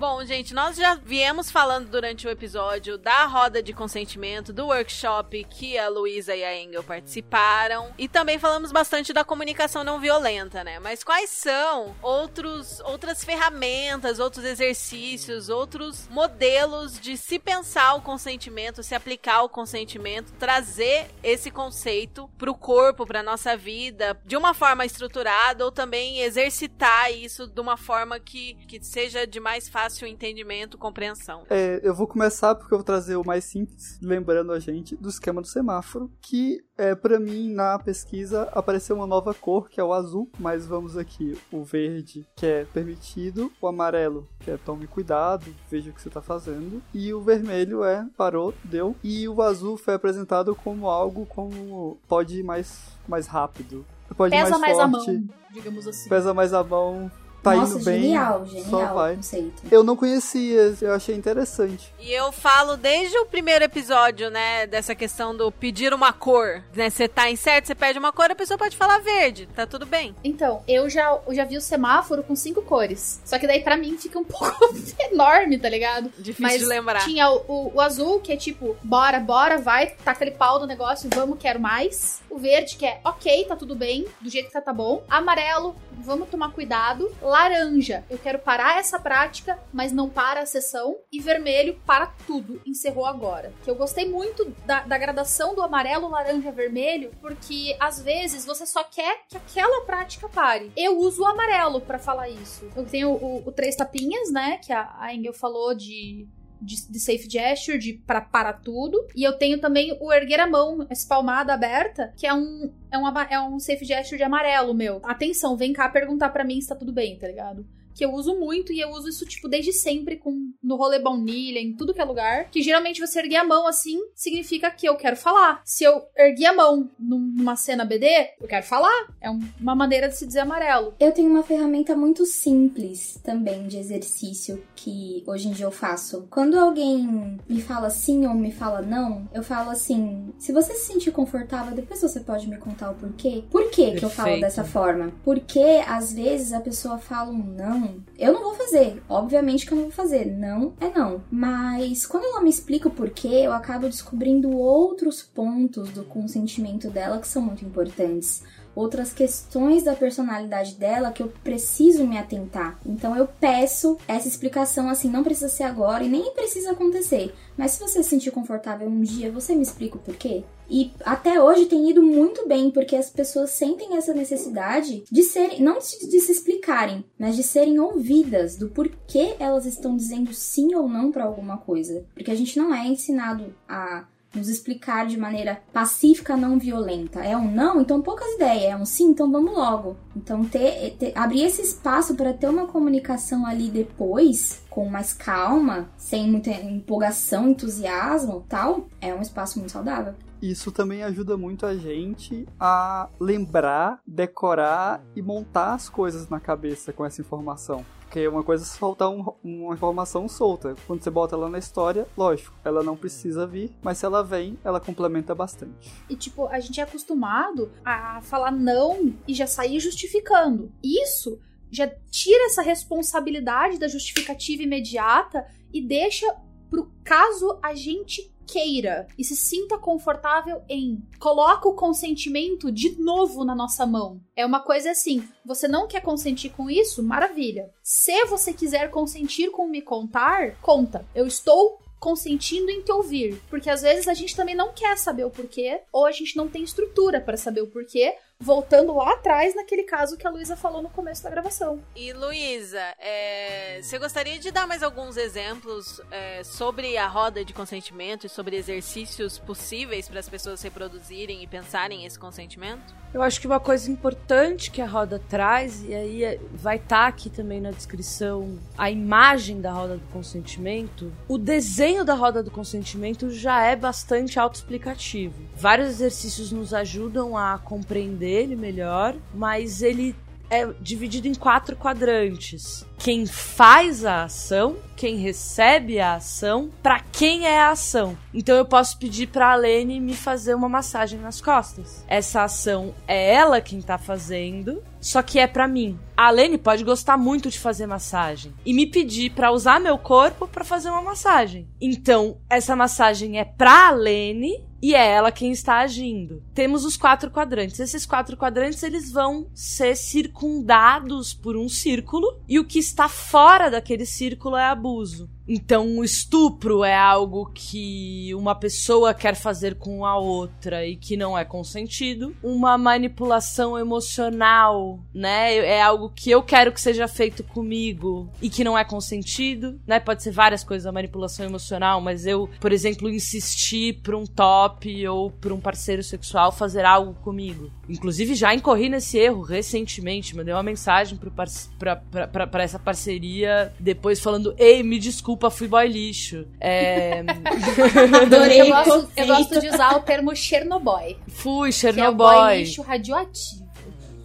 Bom, gente, nós já viemos falando durante o episódio da roda de consentimento, do workshop que a Luísa e a Engel participaram. E também falamos bastante da comunicação não violenta, né? Mas quais são outros, outras ferramentas, outros exercícios, outros modelos de se pensar o consentimento, se aplicar o consentimento, trazer esse conceito pro corpo, pra nossa vida, de uma forma estruturada ou também exercitar isso de uma forma que, que seja de mais fácil entendimento, compreensão. É, eu vou começar porque eu vou trazer o mais simples, lembrando a gente do esquema do semáforo, que é para mim na pesquisa apareceu uma nova cor que é o azul, mas vamos aqui o verde que é permitido, o amarelo que é tome cuidado, veja o que você tá fazendo, e o vermelho é parou, deu, e o azul foi apresentado como algo como pode ir mais mais rápido, pode ir Pesa mais, mais a forte, mão, digamos assim. pesa mais a mão, tá Nossa, indo bem, genial, só genial o vai. conceito. Eu não conhecia, eu achei interessante. E eu falo desde o primeiro episódio, né, dessa questão do pedir uma cor, né? Você tá incerto, você pede uma cor, a pessoa pode falar verde, tá tudo bem. Então, eu já, eu já vi o semáforo com cinco cores. Só que daí, pra mim, fica um pouco enorme, tá ligado? Difícil Mas de lembrar. tinha o, o- o azul, que é tipo, bora, bora, vai, taca aquele pau no negócio, vamos, quero mais. O verde, que é ok, tá tudo bem, do jeito que tá, tá bom. Amarelo, vamos tomar cuidado. Laranja, eu quero parar essa prática, mas não para a sessão. E vermelho, para tudo, encerrou agora. Que eu gostei muito da, da gradação do amarelo, laranja, vermelho, porque às vezes você só quer que aquela prática pare. Eu uso o amarelo pra falar isso. Eu tenho o, o três tapinhas, né, que a, a Engel falou de de, de safe gesture, de para para tudo. E eu tenho também o erguer a mão, essa palmada aberta, que é um, é um, ama- é um safe gesture de amarelo, meu. Atenção, vem cá perguntar pra mim se tá tudo bem, tá ligado? Que eu uso muito e eu uso isso, tipo, desde sempre com, no rolê baunilha, em tudo que é lugar. Que geralmente você erguer a mão assim, significa que eu quero falar. Se eu ergui a mão numa cena BD, eu quero falar. É uma maneira de se dizer amarelo. Eu tenho uma ferramenta muito simples também de exercício que hoje em dia eu faço. Quando alguém me fala sim ou me fala não, eu falo assim: se você se sentir confortável, depois você pode me contar o porquê. Por que, que eu falo dessa forma? Porque às vezes a pessoa fala um não, eu não vou fazer. Obviamente que eu não vou fazer. Não é não. Mas quando ela me explica o porquê, eu acabo descobrindo outros pontos do consentimento dela que são muito importantes outras questões da personalidade dela que eu preciso me atentar. Então eu peço essa explicação assim, não precisa ser agora e nem precisa acontecer. Mas se você se sentir confortável um dia, você me explica o porquê? E até hoje tem ido muito bem, porque as pessoas sentem essa necessidade de serem, não de, de se explicarem, mas de serem ouvidas do porquê elas estão dizendo sim ou não para alguma coisa. Porque a gente não é ensinado a nos explicar de maneira pacífica, não violenta. É um não, então poucas ideias. É um sim, então vamos logo. Então ter, ter abrir esse espaço para ter uma comunicação ali depois, com mais calma, sem muita empolgação, entusiasmo, tal, é um espaço muito saudável. Isso também ajuda muito a gente a lembrar, decorar e montar as coisas na cabeça com essa informação. Porque uma coisa é soltar um, uma informação solta. Quando você bota ela na história, lógico, ela não precisa vir, mas se ela vem, ela complementa bastante. E tipo, a gente é acostumado a falar não e já sair justificando. Isso já tira essa responsabilidade da justificativa imediata e deixa pro caso a gente queira e se sinta confortável em coloca o consentimento de novo na nossa mão. É uma coisa assim, você não quer consentir com isso? Maravilha. Se você quiser consentir com me contar, conta. Eu estou consentindo em te ouvir, porque às vezes a gente também não quer saber o porquê ou a gente não tem estrutura para saber o porquê voltando lá atrás naquele caso que a Luísa falou no começo da gravação. E Luísa, é, você gostaria de dar mais alguns exemplos é, sobre a roda de consentimento e sobre exercícios possíveis para as pessoas reproduzirem e pensarem esse consentimento? Eu acho que uma coisa importante que a roda traz, e aí é, vai estar tá aqui também na descrição a imagem da roda do consentimento, o desenho da roda do consentimento já é bastante autoexplicativo. Vários exercícios nos ajudam a compreender dele melhor, mas ele é dividido em quatro quadrantes. Quem faz a ação, quem recebe a ação, para quem é a ação. Então eu posso pedir para a Lene me fazer uma massagem nas costas. Essa ação é ela quem tá fazendo, só que é para mim. A Lene pode gostar muito de fazer massagem e me pedir para usar meu corpo para fazer uma massagem. Então, essa massagem é pra Lene e é ela quem está agindo. Temos os quatro quadrantes. Esses quatro quadrantes eles vão ser circundados por um círculo e o que está fora daquele círculo é abuso. Então, o estupro é algo que uma pessoa quer fazer com a outra e que não é consentido. Uma manipulação emocional, né? É algo que eu quero que seja feito comigo e que não é consentido, né? Pode ser várias coisas a manipulação emocional, mas eu, por exemplo, insistir para um top ou para um parceiro sexual fazer algo comigo. Inclusive, já incorri nesse erro recentemente. Mandei uma mensagem para essa parceria depois falando: Ei, me desculpa desculpa, fui boy lixo. É... Adorei. Eu gosto, eu gosto, de usar o termo Chernobyl. Fui, Chernobyl. Que é boy lixo radioativo.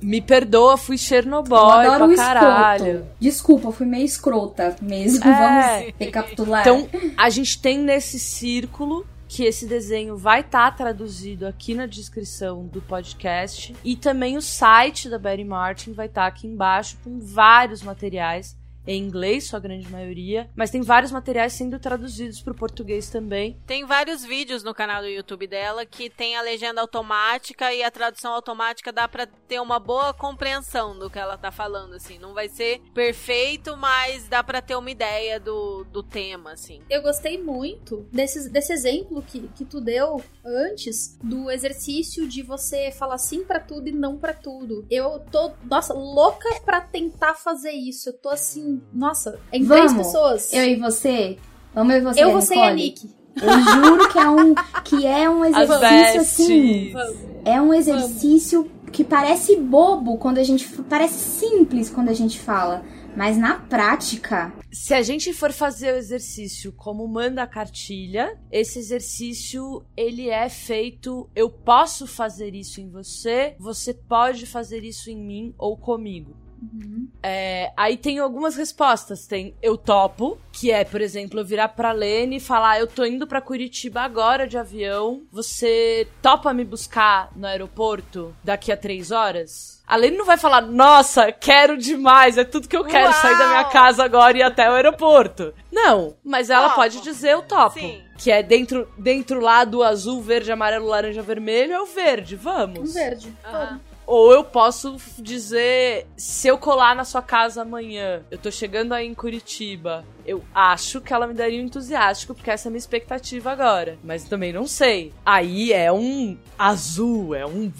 Me perdoa, fui Chernobyl pra caralho. Escroto. Desculpa, fui meio escrota mesmo. É. Vamos recapitular. Então, a gente tem nesse círculo que esse desenho vai estar tá traduzido aqui na descrição do podcast e também o site da Betty Martin vai estar tá aqui embaixo com vários materiais em inglês, sua grande maioria, mas tem vários materiais sendo traduzidos para o português também. Tem vários vídeos no canal do YouTube dela que tem a legenda automática e a tradução automática dá para ter uma boa compreensão do que ela tá falando, assim. Não vai ser perfeito, mas dá para ter uma ideia do, do tema, assim. Eu gostei muito desse, desse exemplo que, que tu deu antes do exercício de você falar sim para tudo e não para tudo. Eu tô, nossa, louca para tentar fazer isso. Eu tô assim nossa, em Vamos, três pessoas. Eu e você? Vamos eu e você, Eu, você e a Nick. Eu juro que é um, que é um exercício assim. É um exercício que parece bobo quando a gente. Parece simples quando a gente fala. Mas na prática, Se a gente for fazer o exercício como manda a cartilha, esse exercício ele é feito. Eu posso fazer isso em você, você pode fazer isso em mim ou comigo. É, aí tem algumas respostas. Tem eu topo, que é, por exemplo, eu virar pra Lene e falar: Eu tô indo pra Curitiba agora de avião. Você topa me buscar no aeroporto daqui a três horas? A Lene não vai falar: Nossa, quero demais, é tudo que eu quero, Uau! sair da minha casa agora e ir até o aeroporto. Não, mas ela Topo. pode dizer: Eu topo. Sim. Que é dentro, dentro lá do azul, verde, amarelo, laranja, vermelho, é o verde. Um Vamos. verde. Aham. Ou eu posso dizer, se eu colar na sua casa amanhã, eu tô chegando aí em Curitiba, eu acho que ela me daria um entusiástico, porque essa é a minha expectativa agora. Mas também não sei. Aí é um azul, é um.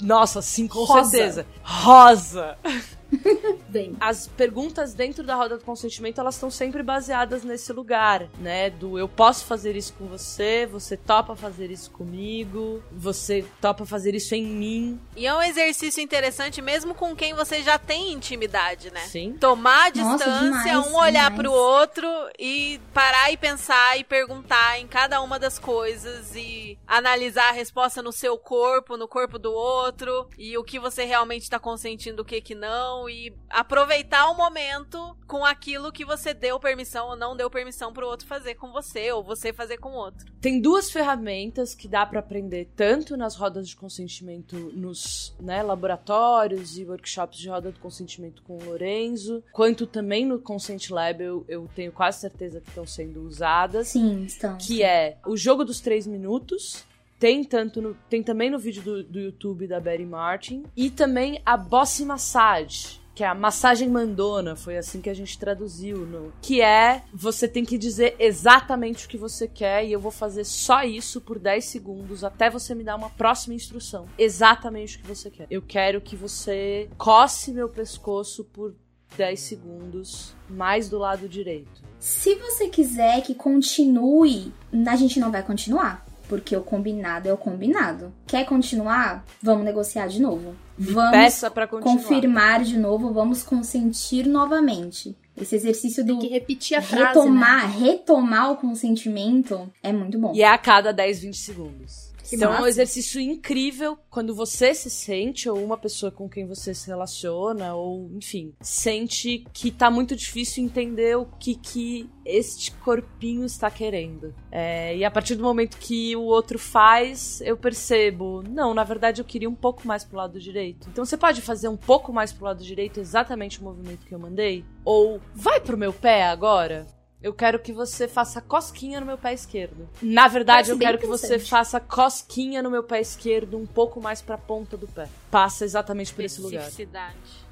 Nossa, sim, com Rosa. certeza. Rosa! Vem. As perguntas dentro da roda do consentimento, elas estão sempre baseadas nesse lugar, né? Do eu posso fazer isso com você, você topa fazer isso comigo, você topa fazer isso em mim. E é um exercício interessante mesmo com quem você já tem intimidade, né? Sim. Tomar a Nossa, distância, demais, um olhar demais. pro outro e parar e pensar e perguntar em cada uma das coisas e analisar a resposta no seu corpo, no corpo do outro e o que você realmente tá consentindo, o que que não e aproveitar o momento com aquilo que você deu permissão ou não deu permissão pro outro fazer com você ou você fazer com o outro. Tem duas ferramentas que dá pra aprender tanto nas rodas de consentimento nos né, laboratórios e workshops de roda de consentimento com o Lorenzo, quanto também no Consent Lab eu, eu tenho quase certeza que estão sendo usadas. sim, estão. que é o jogo dos três minutos. Tem tanto no- tem também no vídeo do, do YouTube da Betty Martin e também a Bossy Massage, que é a massagem mandona, foi assim que a gente traduziu, no, que é você tem que dizer exatamente o que você quer e eu vou fazer só isso por 10 segundos até você me dar uma próxima instrução. Exatamente o que você quer. Eu quero que você coce meu pescoço por 10 segundos mais do lado direito. Se você quiser que continue, a gente não vai continuar. Porque o combinado é o combinado. Quer continuar? Vamos negociar de novo. Vamos Peça pra continuar. confirmar de novo, vamos consentir novamente. Esse exercício Tem do que repetir a frase, retomar, né? retomar o consentimento é muito bom. E é a cada 10, 20 segundos. Que então é um massa. exercício incrível quando você se sente, ou uma pessoa com quem você se relaciona, ou enfim, sente que tá muito difícil entender o que, que este corpinho está querendo. É, e a partir do momento que o outro faz, eu percebo, não, na verdade eu queria um pouco mais pro lado direito. Então você pode fazer um pouco mais pro lado direito exatamente o movimento que eu mandei? Ou vai pro meu pé agora? Eu quero que você faça cosquinha no meu pé esquerdo. Na verdade, Parece eu quero que você faça cosquinha no meu pé esquerdo, um pouco mais pra ponta do pé. Passa exatamente por esse lugar.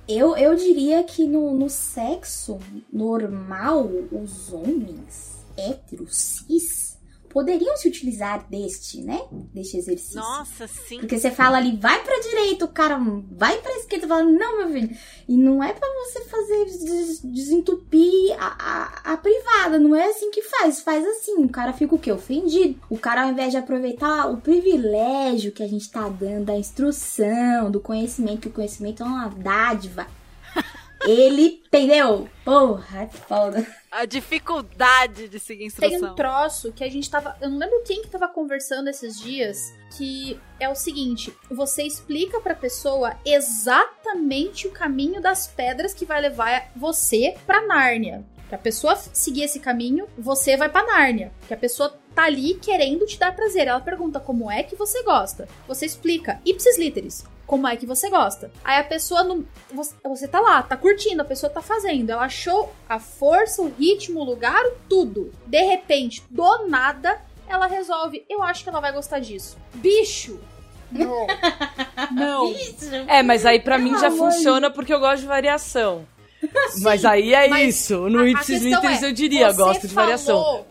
Eu, eu diria que no, no sexo normal, os homens héteros, cis, poderiam se utilizar deste, né? Deste exercício. Nossa, sim. Porque você fala ali, vai pra direita, o cara vai pra esquerda, fala, não, meu filho. E não é pra você fazer des- desentupir a, a, a privada, não é assim que faz. Faz assim, o cara fica o quê? Ofendido. O cara, ao invés de aproveitar o privilégio que a gente tá dando, da instrução, do conhecimento, que o conhecimento é uma dádiva. Ele, entendeu? Porra, é foda. A dificuldade de seguir Tem instrução. um troço que a gente tava. Eu não lembro quem que tava conversando esses dias. Que é o seguinte: você explica pra pessoa exatamente o caminho das pedras que vai levar você pra Nárnia. Que a pessoa seguir esse caminho, você vai pra Nárnia. Que a pessoa tá ali querendo te dar prazer. Ela pergunta como é que você gosta. Você explica, ipsis literis, como é que você gosta. Aí a pessoa não. Você, você tá lá, tá curtindo, a pessoa tá fazendo. Ela achou a força, o ritmo, o lugar, tudo. De repente, do nada, ela resolve. Eu acho que ela vai gostar disso. Bicho! Não. não. É, mas aí pra mim já de- funciona porque eu gosto de variação. mas aí é mas isso. No A- a Ipsis Literis é, eu diria, gosto de variação. falou-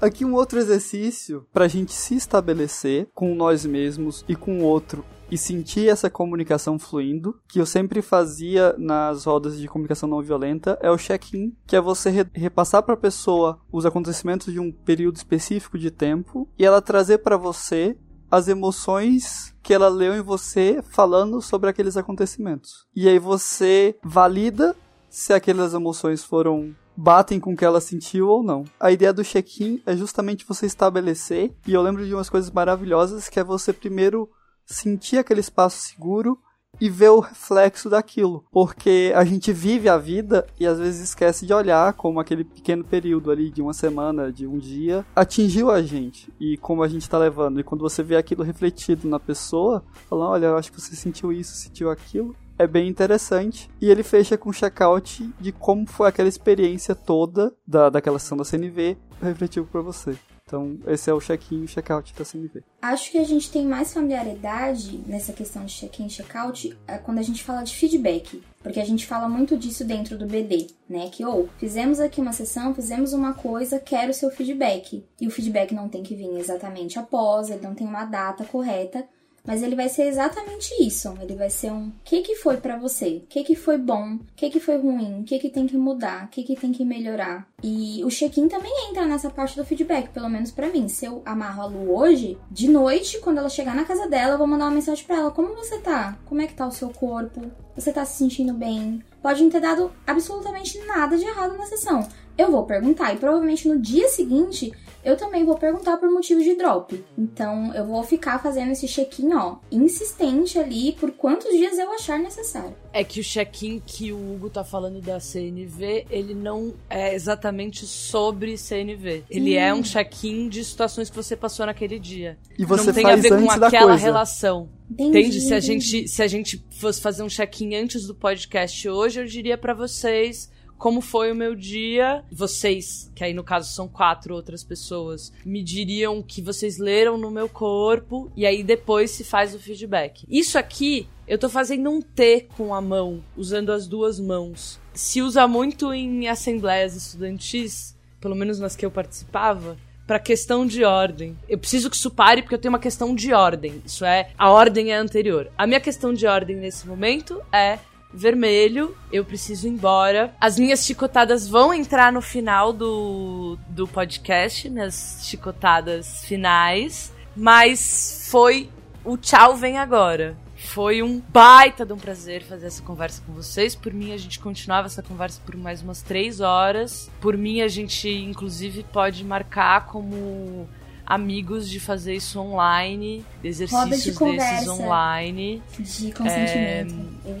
Aqui um outro exercício pra gente se estabelecer com nós mesmos e com o outro e sentir essa comunicação fluindo, que eu sempre fazia nas rodas de comunicação não violenta, é o check-in, que é você re- repassar pra pessoa os acontecimentos de um período específico de tempo e ela trazer pra você as emoções que ela leu em você falando sobre aqueles acontecimentos. E aí você valida se aquelas emoções foram batem com o que ela sentiu ou não. A ideia do check-in é justamente você estabelecer, e eu lembro de umas coisas maravilhosas que é você primeiro sentir aquele espaço seguro e ver o reflexo daquilo, porque a gente vive a vida e às vezes esquece de olhar como aquele pequeno período ali de uma semana, de um dia, atingiu a gente e como a gente está levando. E quando você vê aquilo refletido na pessoa, falando, olha, eu acho que você sentiu isso, sentiu aquilo, é bem interessante. E ele fecha com um check-out de como foi aquela experiência toda da, daquela sessão da CNV refletivo para você. Então, esse é o check-in e check-out da CNV. Acho que a gente tem mais familiaridade nessa questão de check-in e check-out é quando a gente fala de feedback. Porque a gente fala muito disso dentro do BD, né? Que ou oh, fizemos aqui uma sessão, fizemos uma coisa, quero o seu feedback. E o feedback não tem que vir exatamente após, ele não tem uma data correta, mas ele vai ser exatamente isso. Ele vai ser um que que foi para você? O que que foi bom? O que que foi ruim? O que que tem que mudar? O que que tem que melhorar? E o check-in também entra nessa parte do feedback, pelo menos para mim. Se eu amarro a Lu hoje, de noite, quando ela chegar na casa dela, eu vou mandar uma mensagem para ela: "Como você tá? Como é que tá o seu corpo? Você tá se sentindo bem?" Pode não ter dado absolutamente nada de errado na sessão. Eu vou perguntar e provavelmente no dia seguinte eu também vou perguntar por motivo de drop. Então eu vou ficar fazendo esse check-in, ó, insistente ali por quantos dias eu achar necessário. É que o check-in que o Hugo tá falando da CNV, ele não é exatamente sobre CNV. Ele hum. é um check-in de situações que você passou naquele dia. E você não tem a ver com aquela relação. Entendi, Entende? Se a gente se a gente fosse fazer um check-in antes do podcast hoje, eu diria para vocês como foi o meu dia. Vocês, que aí no caso são quatro outras pessoas, me diriam que vocês leram no meu corpo e aí depois se faz o feedback. Isso aqui eu tô fazendo um T com a mão, usando as duas mãos. Se usa muito em assembleias estudantis, pelo menos nas que eu participava, para questão de ordem. Eu preciso que isso pare porque eu tenho uma questão de ordem. Isso é, a ordem é anterior. A minha questão de ordem nesse momento é vermelho, eu preciso ir embora. As minhas chicotadas vão entrar no final do, do podcast, minhas chicotadas finais, mas foi o tchau vem agora. Foi um baita de um prazer fazer essa conversa com vocês. Por mim, a gente continuava essa conversa por mais umas três horas. Por mim, a gente, inclusive, pode marcar como amigos de fazer isso online, exercícios de desses online. De consentimento.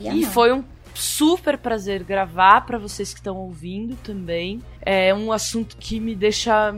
É, e foi um super prazer gravar para vocês que estão ouvindo também. É um assunto que me deixa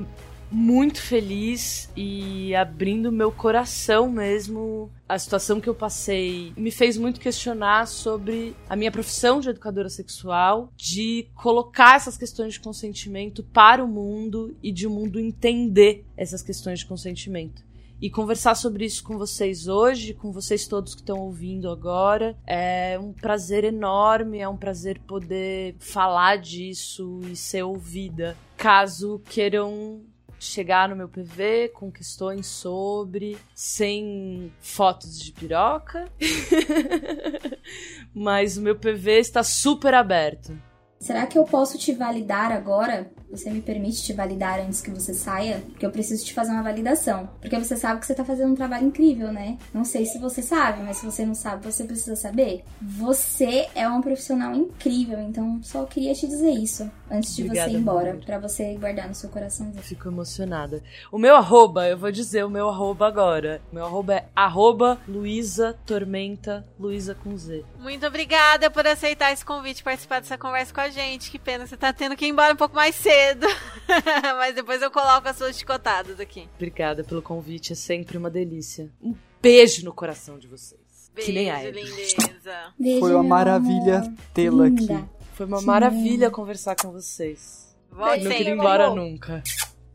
muito feliz e abrindo meu coração mesmo. A situação que eu passei me fez muito questionar sobre a minha profissão de educadora sexual, de colocar essas questões de consentimento para o mundo e de o mundo entender essas questões de consentimento e conversar sobre isso com vocês hoje, com vocês todos que estão ouvindo agora. É um prazer enorme, é um prazer poder falar disso e ser ouvida. Caso queiram chegar no meu PV com questões sobre, sem fotos de piroca. Mas o meu PV está super aberto. Será que eu posso te validar agora? Você me permite te validar antes que você saia? Porque eu preciso te fazer uma validação. Porque você sabe que você tá fazendo um trabalho incrível, né? Não sei se você sabe, mas se você não sabe, você precisa saber. Você é um profissional incrível, então só queria te dizer isso antes de Obrigada, você ir embora, para você guardar no seu coração. Fico emocionada. O meu arroba, eu vou dizer o meu arroba agora. O meu arroba é arroba Luísa Tormenta, Luísa com Z. Muito obrigada por aceitar esse convite, participar dessa conversa com a gente. Que pena, você tá tendo que ir embora um pouco mais cedo. Mas depois eu coloco as suas chicotadas aqui. Obrigada pelo convite, é sempre uma delícia. Um beijo no coração de vocês. Beijo, que nem a lindeza. Beijo, Foi uma maravilha tê-la aqui. Foi uma Sim. maravilha conversar com vocês. Volte Não queria ir embora nunca.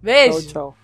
Beijo. Tchau, tchau.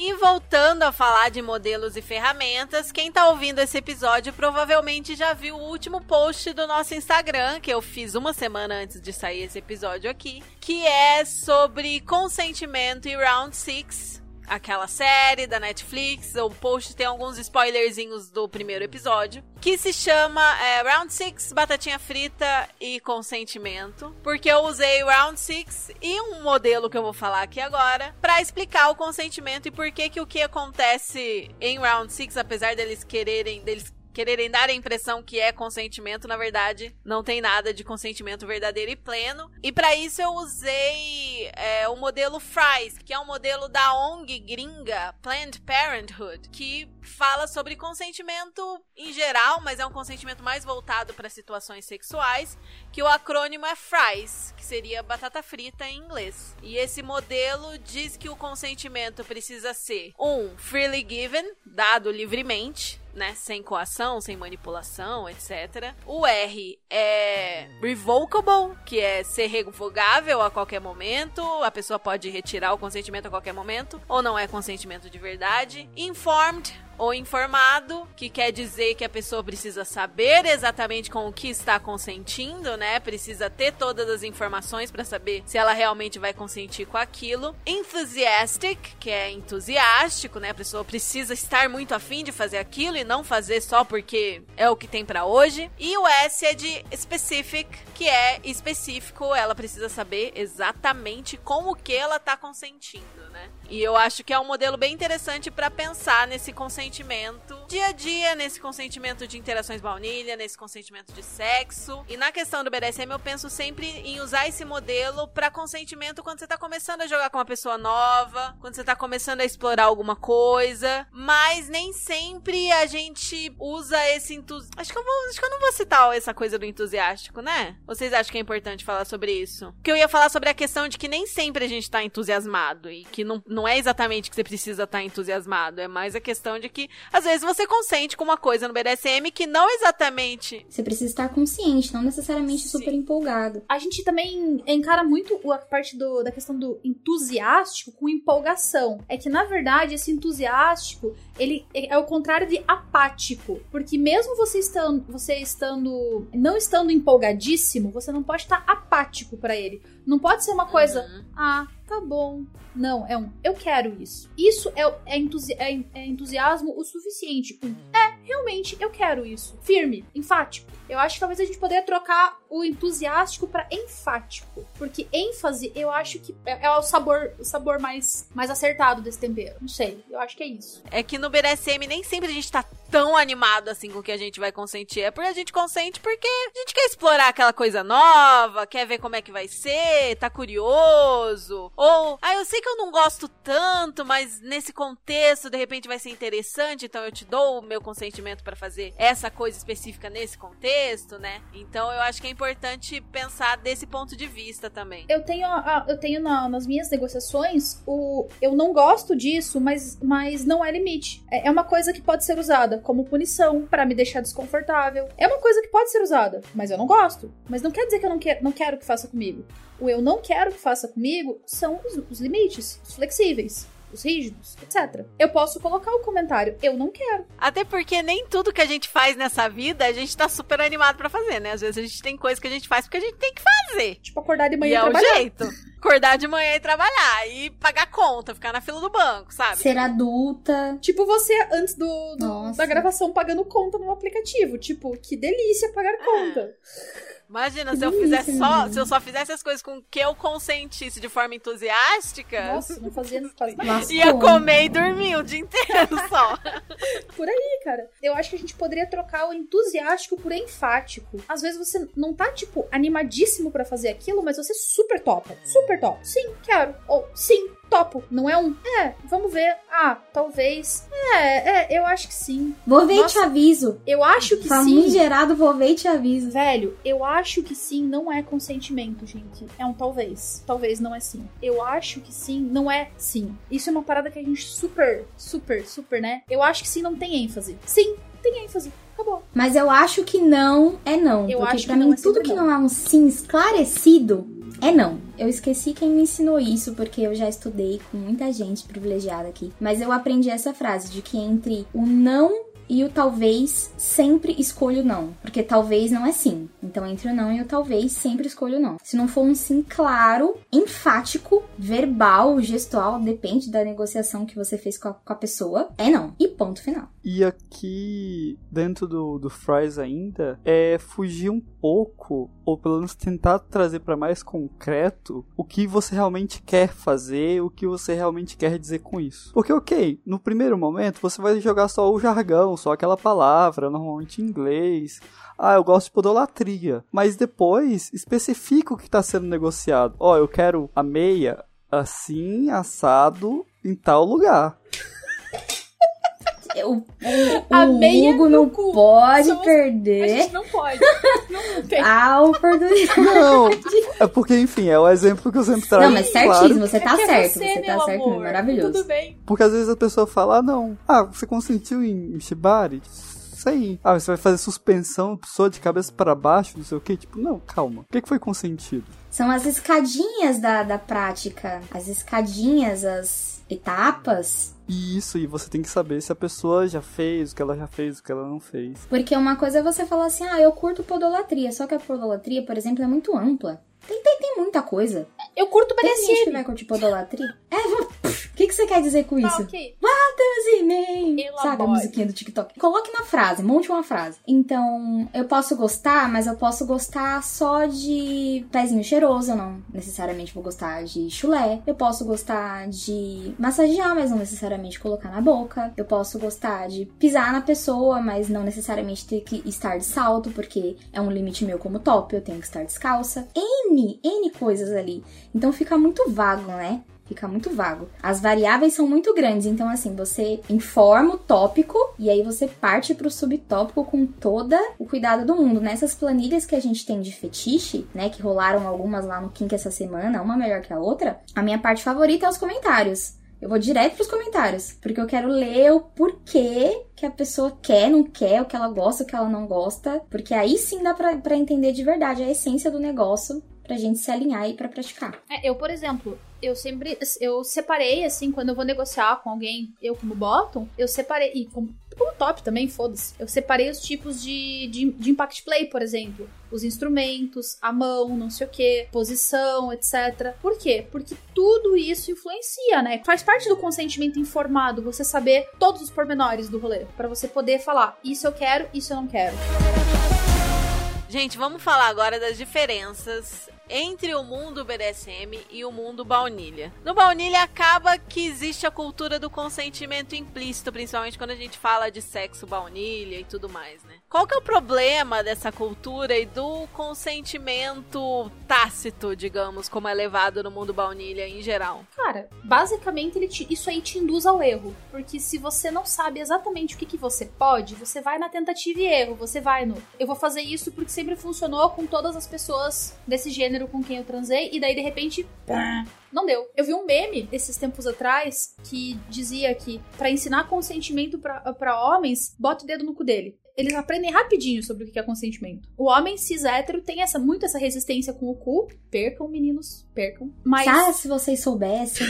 E voltando a falar de modelos e ferramentas, quem tá ouvindo esse episódio provavelmente já viu o último post do nosso Instagram, que eu fiz uma semana antes de sair esse episódio aqui, que é sobre consentimento e round 6 aquela série da Netflix. O post tem alguns spoilerzinhos do primeiro episódio. Que se chama é, Round 6 Batatinha Frita e Consentimento. Porque eu usei Round 6 e um modelo que eu vou falar aqui agora para explicar o consentimento e por que que o que acontece em Round 6, apesar deles quererem, deles quererem dar a impressão que é consentimento, na verdade, não tem nada de consentimento verdadeiro e pleno. E para isso eu usei é, o modelo FRIES, que é um modelo da ONG gringa Planned Parenthood, que fala sobre consentimento em geral, mas é um consentimento mais voltado para situações sexuais, que o acrônimo é FRIES, que seria batata frita em inglês. E esse modelo diz que o consentimento precisa ser um freely given, dado livremente, né, sem coação, sem manipulação, etc. O R é revocable, que é ser revogável a qualquer momento, a pessoa pode retirar o consentimento a qualquer momento, ou não é consentimento de verdade. Informed, ou informado, que quer dizer que a pessoa precisa saber exatamente com o que está consentindo, né? Precisa ter todas as informações para saber se ela realmente vai consentir com aquilo. Enthusiastic, que é entusiástico, né? A pessoa precisa estar muito afim de fazer aquilo e não fazer só porque é o que tem para hoje. E o S é de specific, que é específico, ela precisa saber exatamente com o que ela tá consentindo, né? E eu acho que é um modelo bem interessante para pensar nesse consentimento dia a dia, nesse consentimento de interações baunilha, nesse consentimento de sexo. E na questão do BDSM, eu penso sempre em usar esse modelo para consentimento quando você tá começando a jogar com uma pessoa nova, quando você tá começando a explorar alguma coisa, mas nem sempre a gente usa esse entusiasmo. Acho que eu vou, acho que eu não vou citar essa coisa do entusiástico, né? Vocês acham que é importante falar sobre isso? Porque eu ia falar sobre a questão de que nem sempre a gente tá entusiasmado e que não, não é exatamente que você precisa estar tá entusiasmado, é mais a questão de que às vezes você consente com uma coisa no BDSM que não exatamente. Você precisa estar consciente, não necessariamente Sim. super empolgado. A gente também encara muito a parte do, da questão do entusiástico com empolgação. É que, na verdade, esse entusiástico, ele é o contrário de apático. Porque mesmo você estando, você estando não estando empolgadíssimo, você não pode estar apático para ele. Não pode ser uma coisa, Uhum. ah, tá bom. Não, é um, eu quero isso. Isso é, é, entusi é, é entusiasmo o suficiente. Um, é, realmente, eu quero isso. Firme, enfático. Eu acho que talvez a gente poderia trocar o entusiástico pra enfático. Porque ênfase, eu acho que é, é o sabor, o sabor mais, mais acertado desse tempero. Não sei, eu acho que é isso. É que no BDSM nem sempre a gente tá tão animado assim com o que a gente vai consentir. É porque a gente consente porque a gente quer explorar aquela coisa nova, quer ver como é que vai ser, tá curioso. Ou, ah, eu sei que eu não gosto tanto, mas nesse contexto de repente vai ser interessante, então eu te dou o meu consentimento pra fazer essa coisa específica nesse contexto, né? Então eu acho que é importante pensar desse ponto de vista também. Eu tenho, eu tenho na- nas minhas negociações o eu não gosto disso, mas, mas não é limite. É, é uma coisa que pode ser usada como punição pra me deixar desconfortável. É uma coisa que pode ser usada, mas eu não gosto. Mas não quer dizer que eu não, que, não quero que faça comigo. O eu não quero que faça comigo são os, os limites, os flexíveis. Os rígidos, etc. Eu posso colocar o comentário, eu não quero. Até porque nem tudo que a gente faz nessa vida a gente tá super animado pra fazer, né? Às vezes a gente tem coisa que a gente faz porque a gente tem que fazer. Tipo, acordar de manhã e e é o trabalhar. jeito. Acordar de manhã e trabalhar. E pagar conta, ficar na fila do banco, sabe? Ser adulta. Tipo você antes do, do- da gravação pagando conta no aplicativo. Tipo, que delícia pagar conta. Imagina se eu fizesse só, se eu só fizesse as coisas com que eu consentisse de forma entusiástica, Nossa, não fazia quase nada. Ia comer e dormir o dia inteiro só. Por aí, cara. Eu acho que a gente poderia trocar o entusiástico por enfático. Às vezes você não tá, tipo, animadíssimo pra fazer aquilo, mas você super topa. Super top. Sim, quero. Ou sim, topo. Não é um, é, vamos ver. Ah, talvez. É, é, eu acho que sim. Vou ver e te Nossa. aviso. Eu acho que sim. Famigerado, vou ver e te aviso. Velho, eu acho que sim não é consentimento, gente. É um talvez. Talvez não é sim. Eu acho que sim não é sim. Isso é uma parada que a gente super, super, super, né? Eu acho que sim não tem ênfase. Sim, tem ênfase. Acabou. Mas eu acho que não é não. Eu porque acho pra que não mim, é tudo que não é um sim esclarecido é não. Eu esqueci quem me ensinou isso, porque eu já estudei com muita gente privilegiada aqui. Mas eu aprendi essa frase de que entre o não e o talvez, sempre escolho não. Porque talvez não é sim. Então, entre o não e o talvez, sempre escolho não. Se não for um sim claro, enfático, verbal, gestual, depende da negociação que você fez com a, com a pessoa, é não. E ponto final. E aqui, dentro do, do Fries ainda, é fugir um pouco, ou pelo menos tentar trazer para mais concreto o que você realmente quer fazer, o que você realmente quer dizer com isso. Porque, ok, no primeiro momento você vai jogar só o jargão, só aquela palavra, normalmente em inglês. Ah, eu gosto de podolatria. Mas depois especifica o que está sendo negociado. Ó, oh, eu quero a meia assim, assado, em tal lugar. O, o, a o Hugo não pode Somos... perder. A gente não pode. Não tem. A oportunidade. Não, é porque, enfim, é o exemplo que eu sempre trago. Não, mas certíssimo, claro. você tá é certo. Você, você tá certo, amor. maravilhoso. Tudo bem. Porque às vezes a pessoa fala, ah, não. Ah, você consentiu em Shibari? Isso aí. Ah, você vai fazer suspensão, pessoa de cabeça para baixo, não sei o que. Tipo, não, calma. O que, que foi consentido? São as escadinhas da, da prática. As escadinhas, as etapas isso, e você tem que saber se a pessoa já fez o que ela já fez, o que ela não fez. Porque uma coisa é você falar assim, ah, eu curto podolatria, só que a podolatria, por exemplo, é muito ampla. Tem, tem, tem muita coisa. Eu curto BDSM. Tem gente que vai curtir podolatria? É, o que, que você quer dizer com isso? Tá, ok. What does? Sabe a musiquinha do TikTok? Coloque na frase, monte uma frase. Então, eu posso gostar, mas eu posso gostar só de pezinho cheiroso, eu não necessariamente vou gostar de chulé. Eu posso gostar de massagear, mas não necessariamente colocar na boca. Eu posso gostar de pisar na pessoa, mas não necessariamente ter que estar de salto, porque é um limite meu como top, eu tenho que estar descalça. N, N coisas ali. Então fica muito vago, né? Fica muito vago. As variáveis são muito grandes, então assim, você informa o tópico e aí você parte pro subtópico com toda o cuidado do mundo. Nessas planilhas que a gente tem de fetiche, né, que rolaram algumas lá no Kink essa semana, uma melhor que a outra, a minha parte favorita é os comentários. Eu vou direto pros comentários, porque eu quero ler o porquê que a pessoa quer, não quer, o que ela gosta, o que ela não gosta, porque aí sim dá pra entender de verdade a essência do negócio pra gente se alinhar e pra praticar. É, eu, por exemplo, eu sempre eu separei assim quando eu vou negociar com alguém, eu como bottom, eu separei e como, como top também, foda-se. Eu separei os tipos de, de, de, impact play, por exemplo, os instrumentos, a mão, não sei o que, posição, etc. Por quê? Porque tudo isso influencia, né? Faz parte do consentimento informado você saber todos os pormenores do rolê, para você poder falar isso eu quero, isso eu não quero. Gente, vamos falar agora das diferenças entre o mundo BDSM e o mundo baunilha. No baunilha acaba que existe a cultura do consentimento implícito, principalmente quando a gente fala de sexo baunilha e tudo mais, né? Qual que é o problema dessa cultura e do consentimento tácito, digamos, como é levado no mundo baunilha em geral? Cara, basicamente te, isso aí te induz ao erro, porque se você não sabe exatamente o que, que você pode, você vai na tentativa e erro, você vai no eu vou fazer isso porque sempre funcionou com todas as pessoas desse gênero com quem eu transei, e daí de repente. Não deu. Eu vi um meme desses tempos atrás que dizia que para ensinar consentimento para homens, bota o dedo no cu dele eles aprendem rapidinho sobre o que é consentimento. O homem cis hétero tem essa, muito essa resistência com o cu. Percam, meninos, percam. Mas. Ah, se vocês soubessem.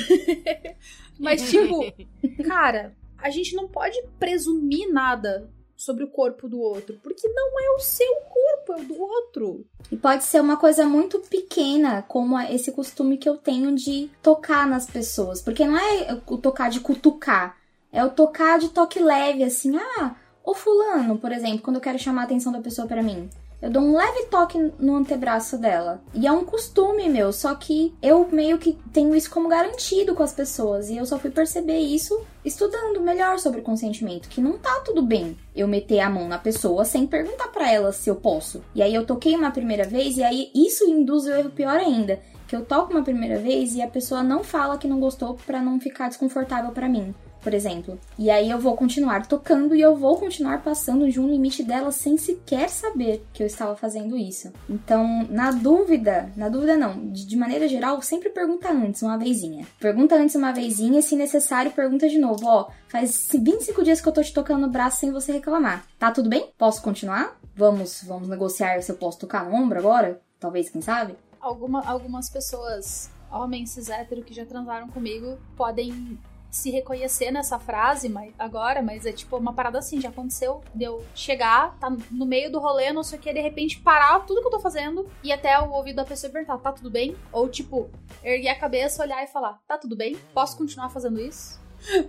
Mas, tipo, cara, a gente não pode presumir nada sobre o corpo do outro, porque não é o seu corpo, é o do outro. E pode ser uma coisa muito pequena, como esse costume que eu tenho de tocar nas pessoas, porque não é o tocar de cutucar, é o tocar de toque leve, assim, ah, o fulano, por exemplo, quando eu quero chamar a atenção da pessoa para mim. Eu dou um leve toque no antebraço dela. E é um costume meu, só que eu meio que tenho isso como garantido com as pessoas. E eu só fui perceber isso estudando melhor sobre consentimento, que não tá tudo bem eu meter a mão na pessoa sem perguntar para ela se eu posso. E aí eu toquei uma primeira vez e aí isso induz o erro pior ainda, que eu toco uma primeira vez e a pessoa não fala que não gostou para não ficar desconfortável para mim por exemplo. E aí eu vou continuar tocando e eu vou continuar passando de um limite dela sem sequer saber que eu estava fazendo isso. Então, na dúvida, na dúvida não, de, de maneira geral, sempre pergunta antes uma vezinha. Pergunta antes uma vezinha, se necessário, pergunta de novo. Ó, faz 25 dias que eu tô te tocando no braço sem você reclamar. Tá tudo bem? Posso continuar? Vamos, vamos negociar se eu posso tocar no ombro agora? Talvez, quem sabe? Alguma, algumas pessoas homens cis hétero que já transaram comigo podem se reconhecer nessa frase mas, agora, mas é tipo uma parada assim, já aconteceu de eu chegar, tá no meio do rolê, não sei o que, de repente parar tudo que eu tô fazendo e até o ouvido da pessoa perguntar, tá tudo bem? Ou tipo, erguer a cabeça, olhar e falar, tá tudo bem? Posso continuar fazendo isso?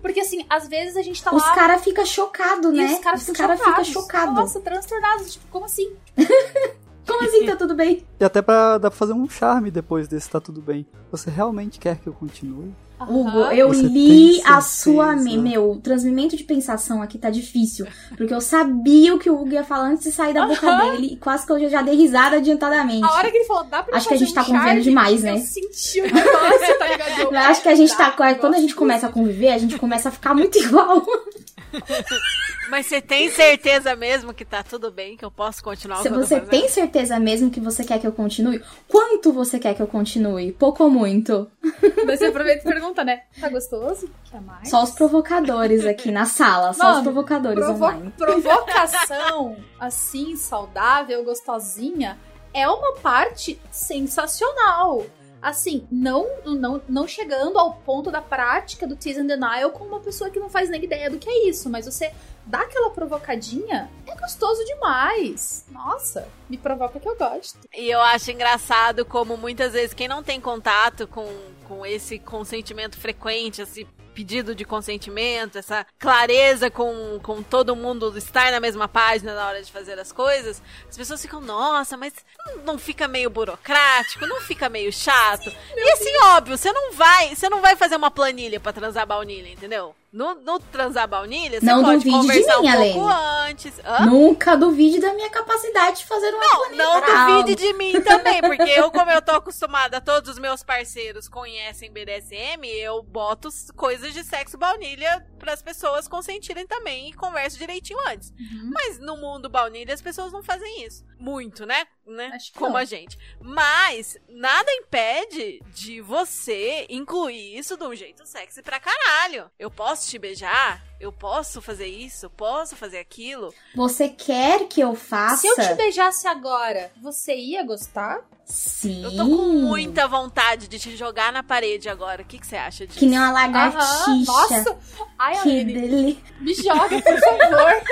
Porque assim, às vezes a gente tá os lá. Os caras ficam chocados, né? os caras ficam cara chocados. Fica chocado. Nossa, transtornados. Tipo, como assim? como assim tá tudo bem? E até pra, dá pra fazer um charme depois desse tá tudo bem. Você realmente quer que eu continue? Hugo, eu Você li a sua. me- Meu, o transmimento de pensação aqui tá difícil. Porque eu sabia o que o Hugo ia falar antes de sair da boca dele. E quase que eu já dei risada adiantadamente. A hora que ele falou, dá pra Acho que a gente tá convivendo demais, né? Eu senti o negócio, tá ligado? Eu acho que a gente tá. Quando a gente começa a conviver, a gente começa a ficar muito igual. Mas você tem certeza mesmo que tá tudo bem, que eu posso continuar o Se você tem certeza mesmo que você quer que eu continue, quanto você quer que eu continue? Pouco ou muito? Você aproveita e pergunta, né? Tá gostoso? Quer mais? Só os provocadores aqui na sala, só os provocadores Provo- online. provocação, assim, saudável, gostosinha, é uma parte sensacional. Assim, não, não, não chegando ao ponto da prática do tease and denial com uma pessoa que não faz nem ideia do que é isso, mas você dá aquela provocadinha, é gostoso demais. Nossa, me provoca que eu gosto. E eu acho engraçado como muitas vezes quem não tem contato com, com esse consentimento frequente, esse pedido de consentimento, essa clareza com, com todo mundo estar na mesma página na hora de fazer as coisas, as pessoas ficam, nossa, mas não fica meio burocrático, não fica meio chato. E assim, óbvio, você não vai, você não vai fazer uma planilha pra transar baunilha, entendeu? No, no transar baunilha, você Não pode duvide de conversar mim, um Alene. pouco antes. Hã? Nunca duvide da minha capacidade de fazer uma Não, não para duvide de mim também, porque eu, como eu tô acostumada, todos os meus parceiros conhecem BDSM, eu boto coisas de sexo baunilha pras pessoas consentirem também e converso direitinho antes. Mas no mundo baunilha as pessoas não fazem isso. Muito, né? né? Como a gente. Mas nada impede de você incluir isso de um jeito sexy pra caralho. Eu posso te beijar? Eu posso fazer isso? Posso fazer aquilo? Você quer que eu faça? Se eu te beijasse agora, você ia gostar? Sim. Eu tô com muita vontade de te jogar na parede agora. O que, que você acha disso? Que nem uma Aham, lagartixa. Nossa! Ai, Que Aline, delícia. me joga, por favor.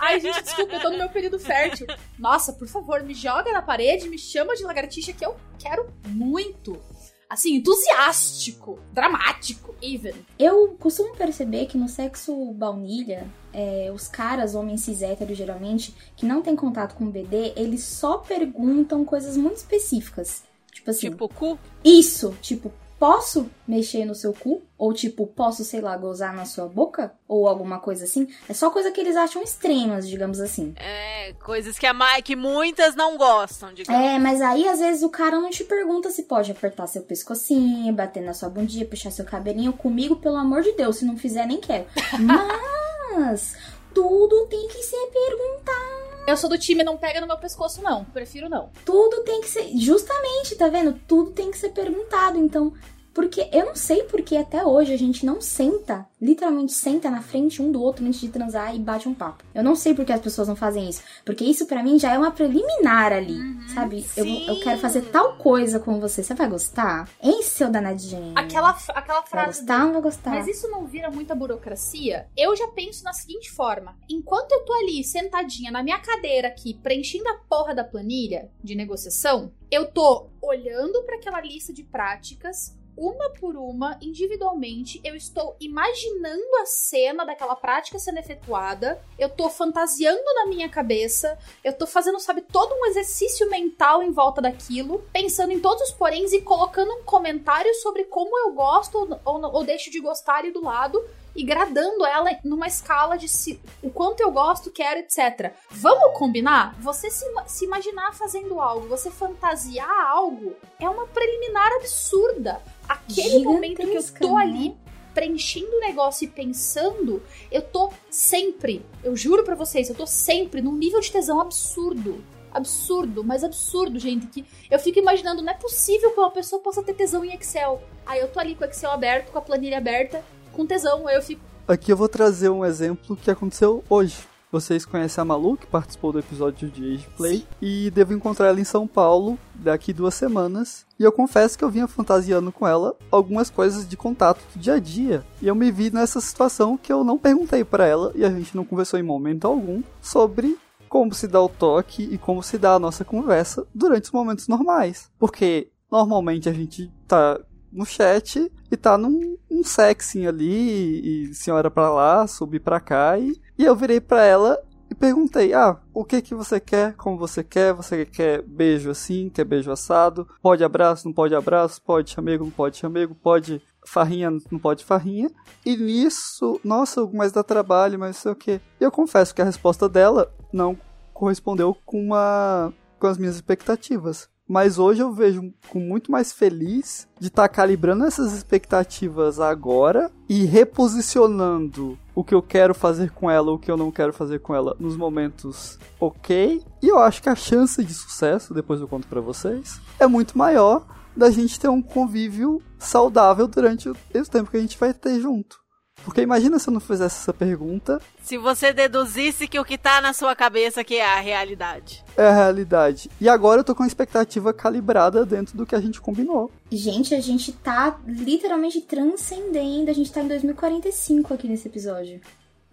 Ai, gente, desculpa, eu tô no meu período fértil. Nossa, por favor, me joga na parede, me chama de lagartixa que eu quero muito. Assim, entusiástico, dramático, even. Eu costumo perceber que no sexo baunilha, é, os caras, homens cis héteros geralmente, que não têm contato com o BD, eles só perguntam coisas muito específicas. Tipo assim, Tipo, cu? isso, tipo, posso mexer no seu cu? Ou tipo, posso, sei lá, gozar na sua boca? Ou alguma coisa assim. É só coisa que eles acham extremas, digamos assim. É, coisas que, a que muitas não gostam, digamos. É, mas aí às vezes o cara não te pergunta se pode apertar seu pescocinho, bater na sua bundinha, puxar seu cabelinho. Comigo, pelo amor de Deus, se não fizer, nem quero. Mas tudo tem que ser perguntado. Eu sou do time não pega no meu pescoço, não. Prefiro não. Tudo tem que ser. Justamente, tá vendo? Tudo tem que ser perguntado. Então. Porque eu não sei porque até hoje a gente não senta, literalmente senta na frente um do outro antes de transar e bate um papo. Eu não sei porque as pessoas não fazem isso. Porque isso pra mim já é uma preliminar ali, sabe? Eu, eu quero fazer tal coisa com você. Você vai gostar? Hein, seu danadinho? Aquela, aquela Vai frase gostar ou não vai gostar? Mas isso não vira muita burocracia? Eu já penso na seguinte forma: enquanto eu tô ali sentadinha na minha cadeira aqui, preenchendo a porra da planilha de negociação, eu tô olhando para aquela lista de práticas. Uma por uma, individualmente, eu estou imaginando a cena daquela prática sendo efetuada, eu tô fantasiando na minha cabeça, eu tô fazendo, sabe, todo um exercício mental em volta daquilo, pensando em todos os poréns e colocando um comentário sobre como eu gosto ou, ou, ou deixo de gostar ali do lado e gradando ela numa escala de se, o quanto eu gosto, quero, etc. Vamos combinar? Você se, se imaginar fazendo algo, você fantasiar algo, é uma preliminar absurda. Aquele momento que eu tô né? ali preenchendo o negócio e pensando, eu tô sempre, eu juro pra vocês, eu tô sempre num nível de tesão absurdo. Absurdo, mas absurdo, gente. Que eu fico imaginando, não é possível que uma pessoa possa ter tesão em Excel. Aí eu tô ali com o Excel aberto, com a planilha aberta, com tesão. Eu fico, Aqui eu vou trazer um exemplo que aconteceu hoje. Vocês conhecem a Malu, que participou do episódio de Age Play, e devo encontrar ela em São Paulo daqui duas semanas. E eu confesso que eu vinha fantasiando com ela algumas coisas de contato do dia a dia. E eu me vi nessa situação que eu não perguntei pra ela, e a gente não conversou em momento algum, sobre como se dá o toque e como se dá a nossa conversa durante os momentos normais. Porque normalmente a gente tá no chat e tá num, num sexing ali, e senhora pra lá, subir pra cá, e, e eu virei pra ela e perguntei: "Ah, o que que você quer? Como você quer? Você quer beijo assim? Quer beijo assado? Pode abraço? Não pode abraço? Pode chamego? Não pode chamego? Pode farrinha? Não pode farrinha?" E nisso, nossa, mas dá trabalho, mas sei o quê. E eu confesso que a resposta dela não correspondeu com uma com as minhas expectativas. Mas hoje eu vejo com muito mais feliz de estar tá calibrando essas expectativas agora e reposicionando o que eu quero fazer com ela, o que eu não quero fazer com ela nos momentos ok. E eu acho que a chance de sucesso, depois eu conto para vocês, é muito maior da gente ter um convívio saudável durante o tempo que a gente vai ter junto. Porque imagina se eu não fizesse essa pergunta. Se você deduzisse que o que tá na sua cabeça que é a realidade. É a realidade. E agora eu tô com a expectativa calibrada dentro do que a gente combinou. Gente, a gente tá literalmente transcendendo. A gente tá em 2045 aqui nesse episódio.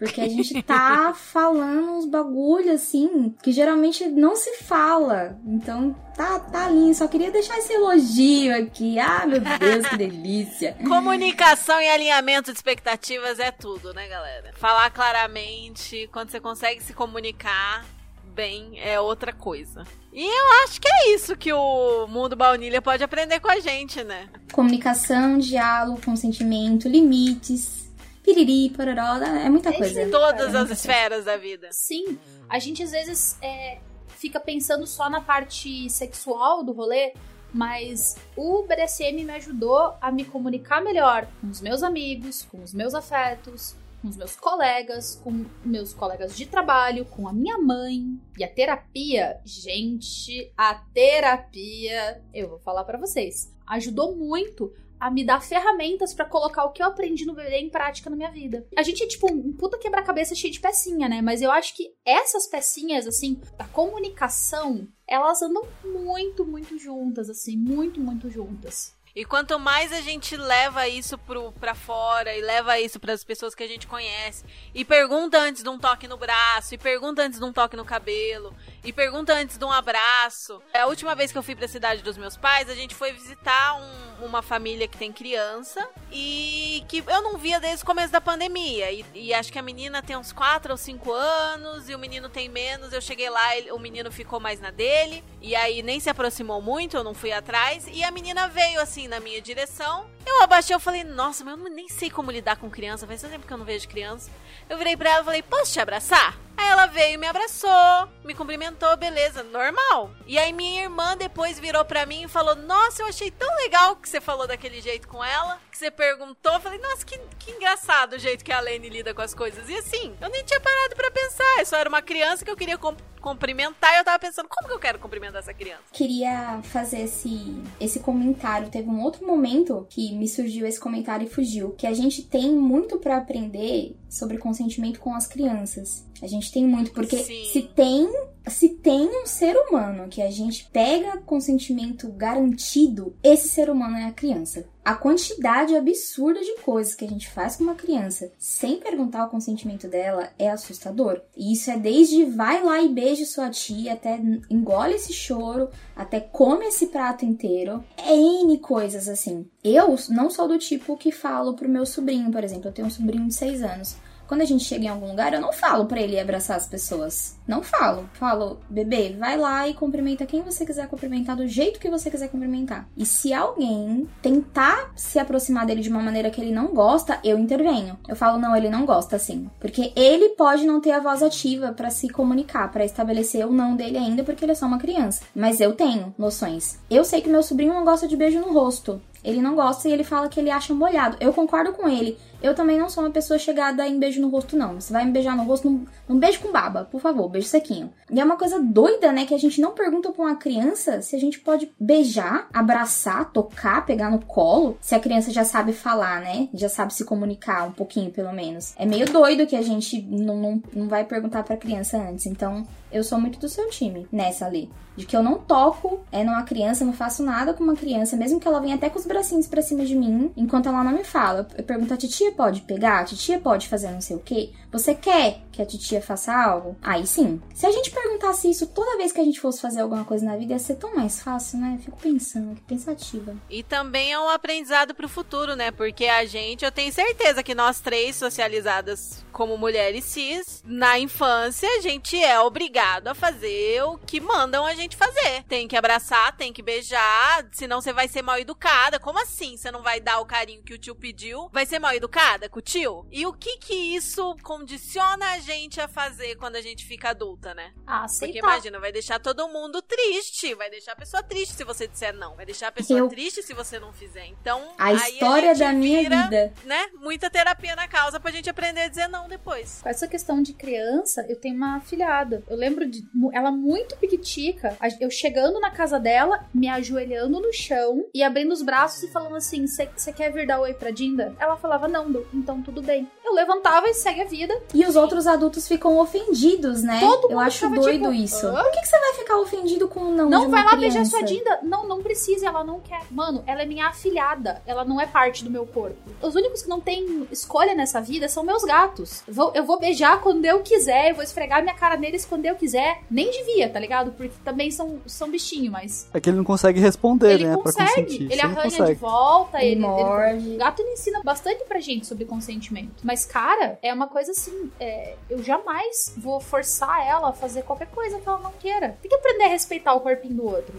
Porque a gente tá falando uns bagulho assim que geralmente não se fala. Então tá, tá lindo. Só queria deixar esse elogio aqui. Ah, meu Deus, que delícia. Comunicação e alinhamento de expectativas é tudo, né, galera? Falar claramente, quando você consegue se comunicar bem, é outra coisa. E eu acho que é isso que o mundo baunilha pode aprender com a gente, né? Comunicação, diálogo, consentimento, limites piriri, pororó, é muita é coisa. Em todas as esferas da vida. Sim. A gente às vezes é, fica pensando só na parte sexual do rolê, mas o BDSM me ajudou a me comunicar melhor com os meus amigos, com os meus afetos, com os meus colegas, com meus colegas de trabalho, com a minha mãe. E a terapia, gente, a terapia, eu vou falar para vocês, ajudou muito a me dar ferramentas para colocar o que eu aprendi no BBD em prática na minha vida. A gente é tipo um puta quebra-cabeça cheio de pecinha, né? Mas eu acho que essas pecinhas, assim, da comunicação, elas andam muito, muito juntas, assim, muito, muito juntas. E quanto mais a gente leva isso pro, pra fora e leva isso para as pessoas que a gente conhece, e pergunta antes de um toque no braço, e pergunta antes de um toque no cabelo, e pergunta antes de um abraço. A última vez que eu fui para a cidade dos meus pais, a gente foi visitar um, uma família que tem criança e que eu não via desde o começo da pandemia. E, e, acho que a menina tem uns 4 ou 5 anos e o menino tem menos. Eu cheguei lá, o menino ficou mais na dele, e aí nem se aproximou muito, eu não fui atrás, e a menina veio assim assim na minha direção. Eu abaixei, eu falei, nossa, mas eu nem sei como lidar com criança, faz tempo que eu não vejo criança. Eu virei pra ela e falei, posso te abraçar? Aí ela veio me abraçou, me cumprimentou, beleza, normal. E aí minha irmã depois virou pra mim e falou, nossa, eu achei tão legal que você falou daquele jeito com ela, que você perguntou. Eu falei, nossa, que, que engraçado o jeito que a Lene lida com as coisas. E assim, eu nem tinha parado para pensar, eu só era uma criança que eu queria cumprimentar e eu tava pensando, como que eu quero cumprimentar essa criança? Queria fazer esse, esse comentário. Teve um outro momento que me surgiu esse comentário e fugiu. Que a gente tem muito para aprender sobre consentimento com as crianças. A gente tem muito, porque Sim. se tem se tem um ser humano que a gente pega consentimento garantido, esse ser humano é a criança. A quantidade absurda de coisas que a gente faz com uma criança sem perguntar o consentimento dela é assustador. E isso é desde vai lá e beije sua tia, até engole esse choro, até come esse prato inteiro. É N coisas assim. Eu não sou do tipo que falo pro meu sobrinho, por exemplo, eu tenho um sobrinho de 6 anos. Quando a gente chega em algum lugar, eu não falo para ele abraçar as pessoas. Não falo. Falo, bebê, vai lá e cumprimenta quem você quiser cumprimentar do jeito que você quiser cumprimentar. E se alguém tentar se aproximar dele de uma maneira que ele não gosta, eu intervenho. Eu falo, não, ele não gosta assim. Porque ele pode não ter a voz ativa para se comunicar, para estabelecer o não dele ainda, porque ele é só uma criança. Mas eu tenho noções. Eu sei que meu sobrinho não gosta de beijo no rosto. Ele não gosta e ele fala que ele acha molhado. Eu concordo com ele. Eu também não sou uma pessoa chegada em beijo no rosto, não. Você vai me beijar no rosto, não beijo com baba, por favor, beijo sequinho. E é uma coisa doida, né? Que a gente não pergunta pra uma criança se a gente pode beijar, abraçar, tocar, pegar no colo, se a criança já sabe falar, né? Já sabe se comunicar um pouquinho, pelo menos. É meio doido que a gente não, não, não vai perguntar pra criança antes. Então, eu sou muito do seu time nessa ali. De que eu não toco é numa criança, não faço nada com uma criança, mesmo que ela venha até com os bracinhos pra cima de mim, enquanto ela não me fala. Eu pergunto, a titia pode pegar? A titia pode fazer não sei o quê? Você quer que a titia faça algo? Aí sim. Se a gente perguntasse isso toda vez que a gente fosse fazer alguma coisa na vida, ia ser tão mais fácil, né? Fico pensando, que pensativa. E também é um aprendizado pro futuro, né? Porque a gente, eu tenho certeza que nós três socializadas como mulheres cis, na infância a gente é obrigado a fazer o que mandam a gente fazer. Tem que abraçar, tem que beijar, senão você vai ser mal educada. Como assim? Você não vai dar o carinho que o tio pediu? Vai ser mal educada com o tio? E o que que isso condiciona a gente a fazer quando a gente fica adulta, né? Ah, Porque aceitar. imagina, vai deixar todo mundo triste, vai deixar a pessoa triste se você disser não, vai deixar a pessoa Eu- triste se você não fizer. Então, A história gente da minha vira, vida. né? Muita terapia na causa pra gente aprender a dizer não depois. Com essa questão de criança, eu tenho uma afilhada. Eu lembro de ela muito piquitica, a- eu chegando na casa dela, me ajoelhando no chão e abrindo os braços e falando assim: Você quer vir dar oi pra Dinda? Ela falava: Não, então tudo bem. Eu levantava e segue a vida. E os outros adultos ficam ofendidos, né? Todo Eu mundo acho ficava doido tipo, isso. "Hã?" Por que, que você vai ficar ofendido com o não Não de uma vai lá criança? beijar sua Dinda? Não, não precisa, ela não quer. Mano, ela é minha afilhada. Ela não é parte do meu corpo. Os únicos que não têm escolha nessa vida são meus gatos. Eu vou, eu vou beijar quando eu quiser, eu vou esfregar minha cara neles quando eu quiser. Nem devia, tá ligado? Porque também são, são bichinhos, mas. É que ele não consegue responder, ele né? Pra consegue. consentir. Ele arranha de consegue. volta, Ele ele, ele-. O gato ele ensina bastante pra gente sobre consentimento. Mas, cara, é uma coisa assim. é, eu jamais vou forçar ela a fazer qualquer coisa que ela não queira. Tem que aprender a respeitar o corpinho do outro.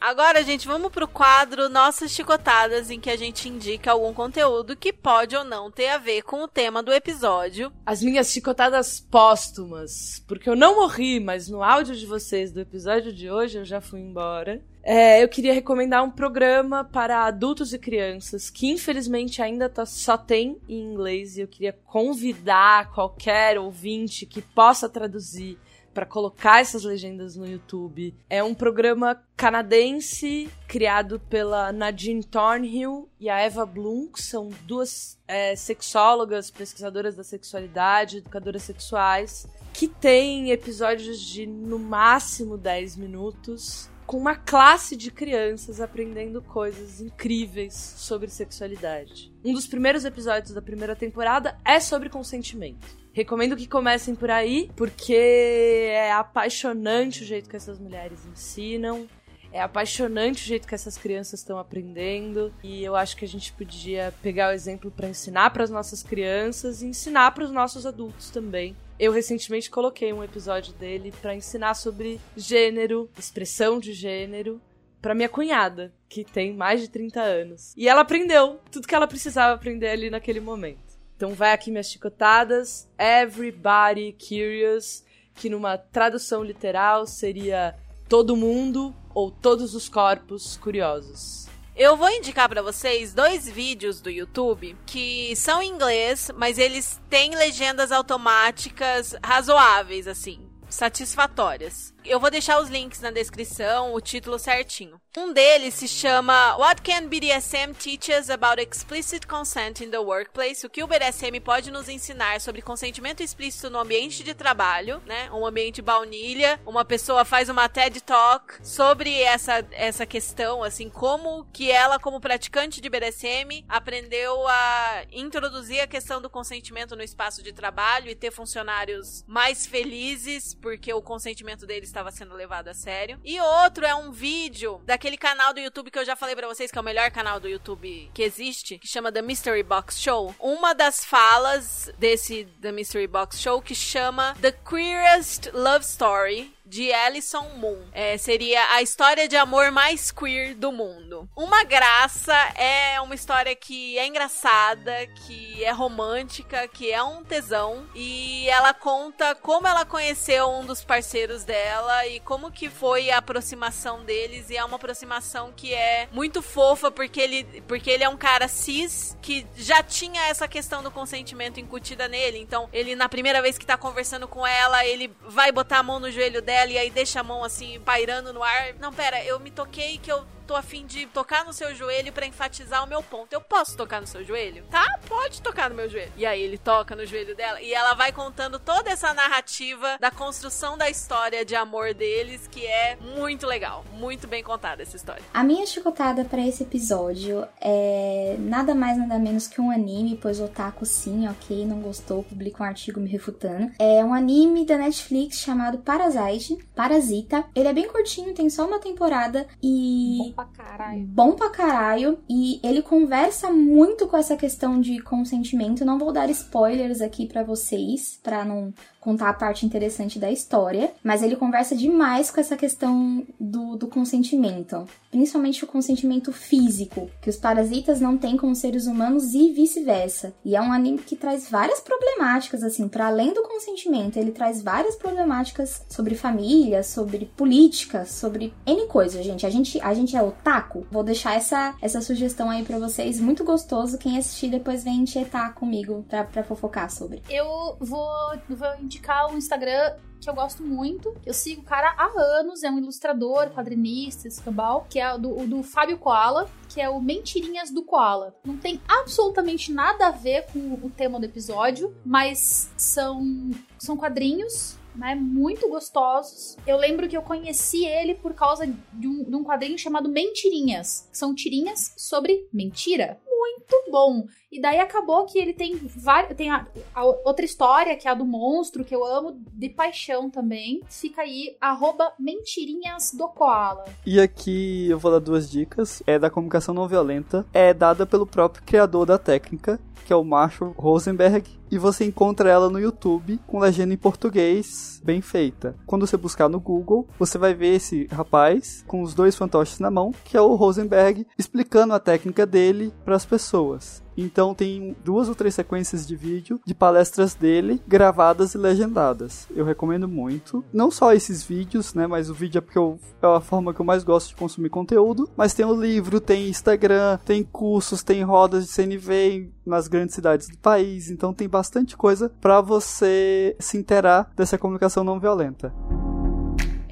Agora, gente, vamos pro quadro Nossas Chicotadas, em que a gente indica algum conteúdo que pode ou não ter a ver com o tema do episódio. As minhas chicotadas póstumas. Porque eu não morri, mas no áudio de vocês do episódio de hoje eu já fui embora. É, eu queria recomendar um programa para adultos e crianças que infelizmente ainda tá- só tem em inglês e eu queria convidar qualquer ouvinte que possa traduzir para colocar essas legendas no YouTube. É um programa canadense criado pela Nadine Thornhill e a Eva Bloom, que são duas é, sexólogas, pesquisadoras da sexualidade, educadoras sexuais, que têm episódios de no máximo 10 minutos. Com uma classe de crianças aprendendo coisas incríveis sobre sexualidade. Um dos primeiros episódios da primeira temporada é sobre consentimento. Recomendo que comecem por aí, porque é apaixonante o jeito que essas mulheres ensinam. É apaixonante o jeito que essas crianças estão aprendendo. E eu acho que a gente podia pegar o exemplo para ensinar para as nossas crianças e ensinar para os nossos adultos também. Eu recentemente coloquei um episódio dele para ensinar sobre gênero, expressão de gênero, para minha cunhada, que tem mais de 30 anos. E ela aprendeu tudo que ela precisava aprender ali naquele momento. Então vai aqui minhas chicotadas. Everybody Curious, que numa tradução literal seria todo mundo ou todos os corpos curiosos. Eu vou indicar pra vocês dois vídeos do YouTube que são em inglês, mas eles têm legendas automáticas razoáveis, assim, satisfatórias. Eu vou deixar os links na descrição, o título certinho. Um deles se chama What Can BDSM Teach Us About Explicit Consent in the Workplace? O que o BDSM pode nos ensinar sobre consentimento explícito no ambiente de trabalho, né? Um ambiente baunilha. Uma pessoa faz uma TED Talk sobre essa, essa questão, assim, como que ela, como praticante de BDSM, aprendeu a introduzir a questão do consentimento no espaço de trabalho e ter funcionários mais felizes porque o consentimento deles estava sendo levado a sério. E outro é um vídeo daquele canal do YouTube que eu já falei pra vocês que é o melhor canal do YouTube que existe, que chama The Mystery Box Show. Uma das falas desse The Mystery Box Show que chama The Queerest Love Story de Alison Moon. É, seria a história de amor mais queer do mundo. Uma graça é uma história que é engraçada, que é romântica, que é um tesão. E ela conta como ela conheceu um dos parceiros dela e como que foi a aproximação deles. E é uma aproximação que é muito fofa, porque ele, porque ele é um cara cis que já tinha essa questão do consentimento incutida nele. Então, ele, na primeira vez que tá conversando com ela, ele vai botar a mão no joelho dela e aí deixa a mão assim, pairando no ar. Não, pera, eu me toquei que eu tô afim de tocar no seu joelho pra enfatizar o meu ponto. Eu posso tocar no seu joelho? Tá, pode tocar no meu joelho. E aí ele toca no joelho dela e ela vai contando toda essa narrativa da construção da história de amor deles, que é muito legal. Muito bem contada essa história. A minha chicotada pra esse episódio é nada mais nada menos que um anime, pois otaku sim, ok, não gostou, publica um artigo me refutando. É um anime da Netflix chamado Parasite, Parasita. Ele é bem curtinho, tem só uma temporada e Bom pra caralho. bom pra caralho e ele conversa muito com essa questão de consentimento. Não vou dar spoilers aqui pra vocês, pra não contar a parte interessante da história, mas ele conversa demais com essa questão do, do consentimento, principalmente o consentimento físico, que os parasitas não têm com os seres humanos e vice-versa. E é um anime que traz várias problemáticas, assim, para além do consentimento, ele traz várias problemáticas sobre família, sobre política, sobre N coisas, gente. A gente, a gente é otaku. Vou deixar essa, essa sugestão aí pra vocês, muito gostoso. Quem assistir depois vem tietar comigo pra, pra fofocar sobre. Eu vou, vou indicar um Instagram que eu gosto muito. Eu sigo o cara há anos, é um ilustrador, quadrinista, escambau, que é o do, do Fábio Koala, que é o Mentirinhas do Koala. Não tem absolutamente nada a ver com o tema do episódio, mas são, são quadrinhos né, muito gostosos. Eu lembro que eu conheci ele por causa de um, de um quadrinho chamado Mentirinhas. São tirinhas sobre mentira. Muito bom. E daí acabou que ele tem várias. Tem a, a outra história, que é a do monstro, que eu amo de paixão também. Fica aí, arroba mentirinhas do Koala. E aqui eu vou dar duas dicas. É da comunicação não violenta. É dada pelo próprio criador da técnica, que é o Marshall Rosenberg. E você encontra ela no YouTube com legenda em português bem feita. Quando você buscar no Google, você vai ver esse rapaz com os dois fantoches na mão, que é o Rosenberg, explicando a técnica dele para as pessoas. Então tem duas ou três sequências de vídeo de palestras dele gravadas e legendadas. Eu recomendo muito. Não só esses vídeos, né? Mas o vídeo é porque eu, é a forma que eu mais gosto de consumir conteúdo. Mas tem o livro, tem Instagram, tem cursos, tem rodas de CNV nas grandes cidades do país. Então tem bastante coisa para você se interar dessa comunicação não violenta.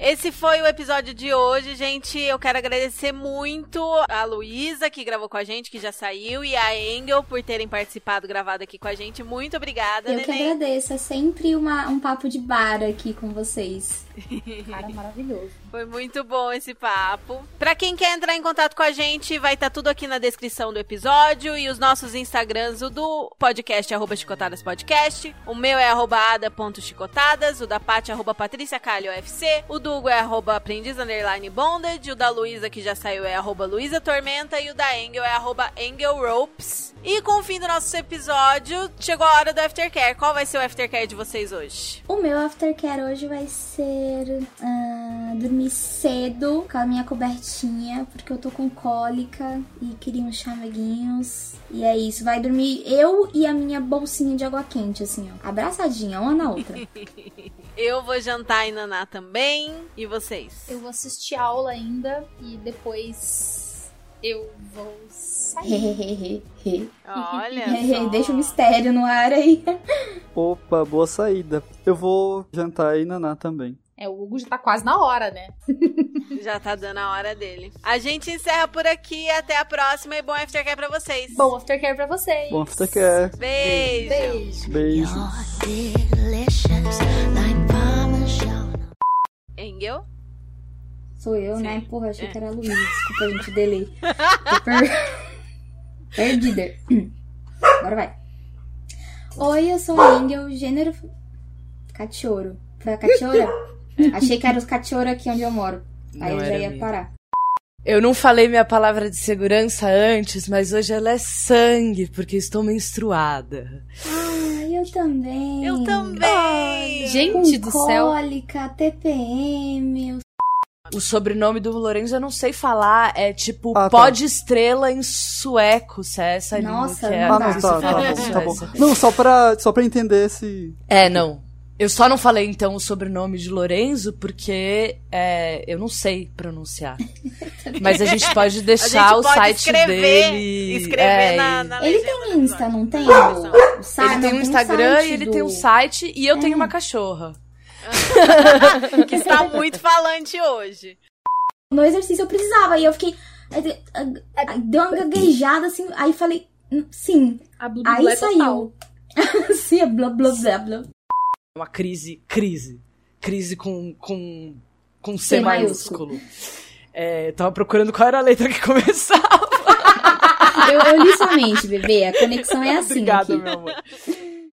Esse foi o episódio de hoje, gente. Eu quero agradecer muito a Luísa, que gravou com a gente, que já saiu, e a Engel por terem participado, gravado aqui com a gente. Muito obrigada, Eu que neném. agradeço, é sempre uma, um papo de bar aqui com vocês. Cara maravilhoso. Foi muito bom esse papo. Pra quem quer entrar em contato com a gente, vai estar tudo aqui na descrição do episódio e os nossos Instagrams, o do podcast arroba Chicotadas Podcast, o meu é arroba ada.chicotadas, o da Paty arroba Patrícia Calho UFC, o do Hugo é arroba aprendiz underline bonded, o da Luísa que já saiu é arroba Luísa Tormenta e o da Engel é arroba Engel Ropes. E com o fim do nosso episódio, chegou a hora do Aftercare. Qual vai ser o Aftercare de vocês hoje? O meu aftercare hoje vai ser ah, dormir cedo com a minha cobertinha, porque eu tô com cólica e queria uns chameguinhos. E é isso, vai dormir eu e a minha bolsinha de água quente, assim, ó. Abraçadinha, uma na outra. Eu vou jantar em Naná também. E vocês? Eu vou assistir aula ainda e depois eu vou sair. Olha Deixa o só. mistério no ar aí. Opa, boa saída. Eu vou jantar aí Naná também. É, o Hugo já tá quase na hora, né? Já tá dando a hora dele. A gente encerra por aqui. Até a próxima e bom aftercare pra vocês. Bom aftercare pra vocês. Bom aftercare. Beijo. Beijo. Beijo. Engel? Sou eu, Sim. né? Porra, achei que era a Luísa. Desculpa, gente, delay. Tô per... Perdida. Agora vai. Oi, eu sou a Engel, gênero... Cachorro. Foi a cachorra? Achei que era os cachorros aqui onde eu moro. Aí Não eu já ia mesmo. parar. Eu não falei minha palavra de segurança antes, mas hoje ela é sangue, porque estou menstruada. Ai, eu também. Eu também. Gente do céu. cólica, TPM. O sobrenome do Lorenzo eu não sei falar, é tipo Ah, tá. pó de estrela em sueco, se é essa Nossa, língua que é. não Ah, não, tá, se tá tá bom. Não, só pra, só pra entender esse. É, não. Eu só não falei então o sobrenome de Lorenzo porque é, eu não sei pronunciar. Mas a gente pode deixar gente o pode site escrever, dele. escrever é, na, na Ele tem do Insta, não tem? O, site, Ele tem um Instagram site e ele do- tem um site e eu tenho É. uma cachorra. Que está muito falante hoje. No exercício eu precisava. E eu fiquei, a- deu uma gaguejada assim, aí falei, "Hum, sim. Aí é saiu. sim, é blá blá blá blá. Uma crise, crise. Crise com, com, com C C maiúsculo. É, tava procurando qual era a letra que começava. Eu, eu li sua mente, bebê. A conexão é assim Obrigado, aqui. meu amor.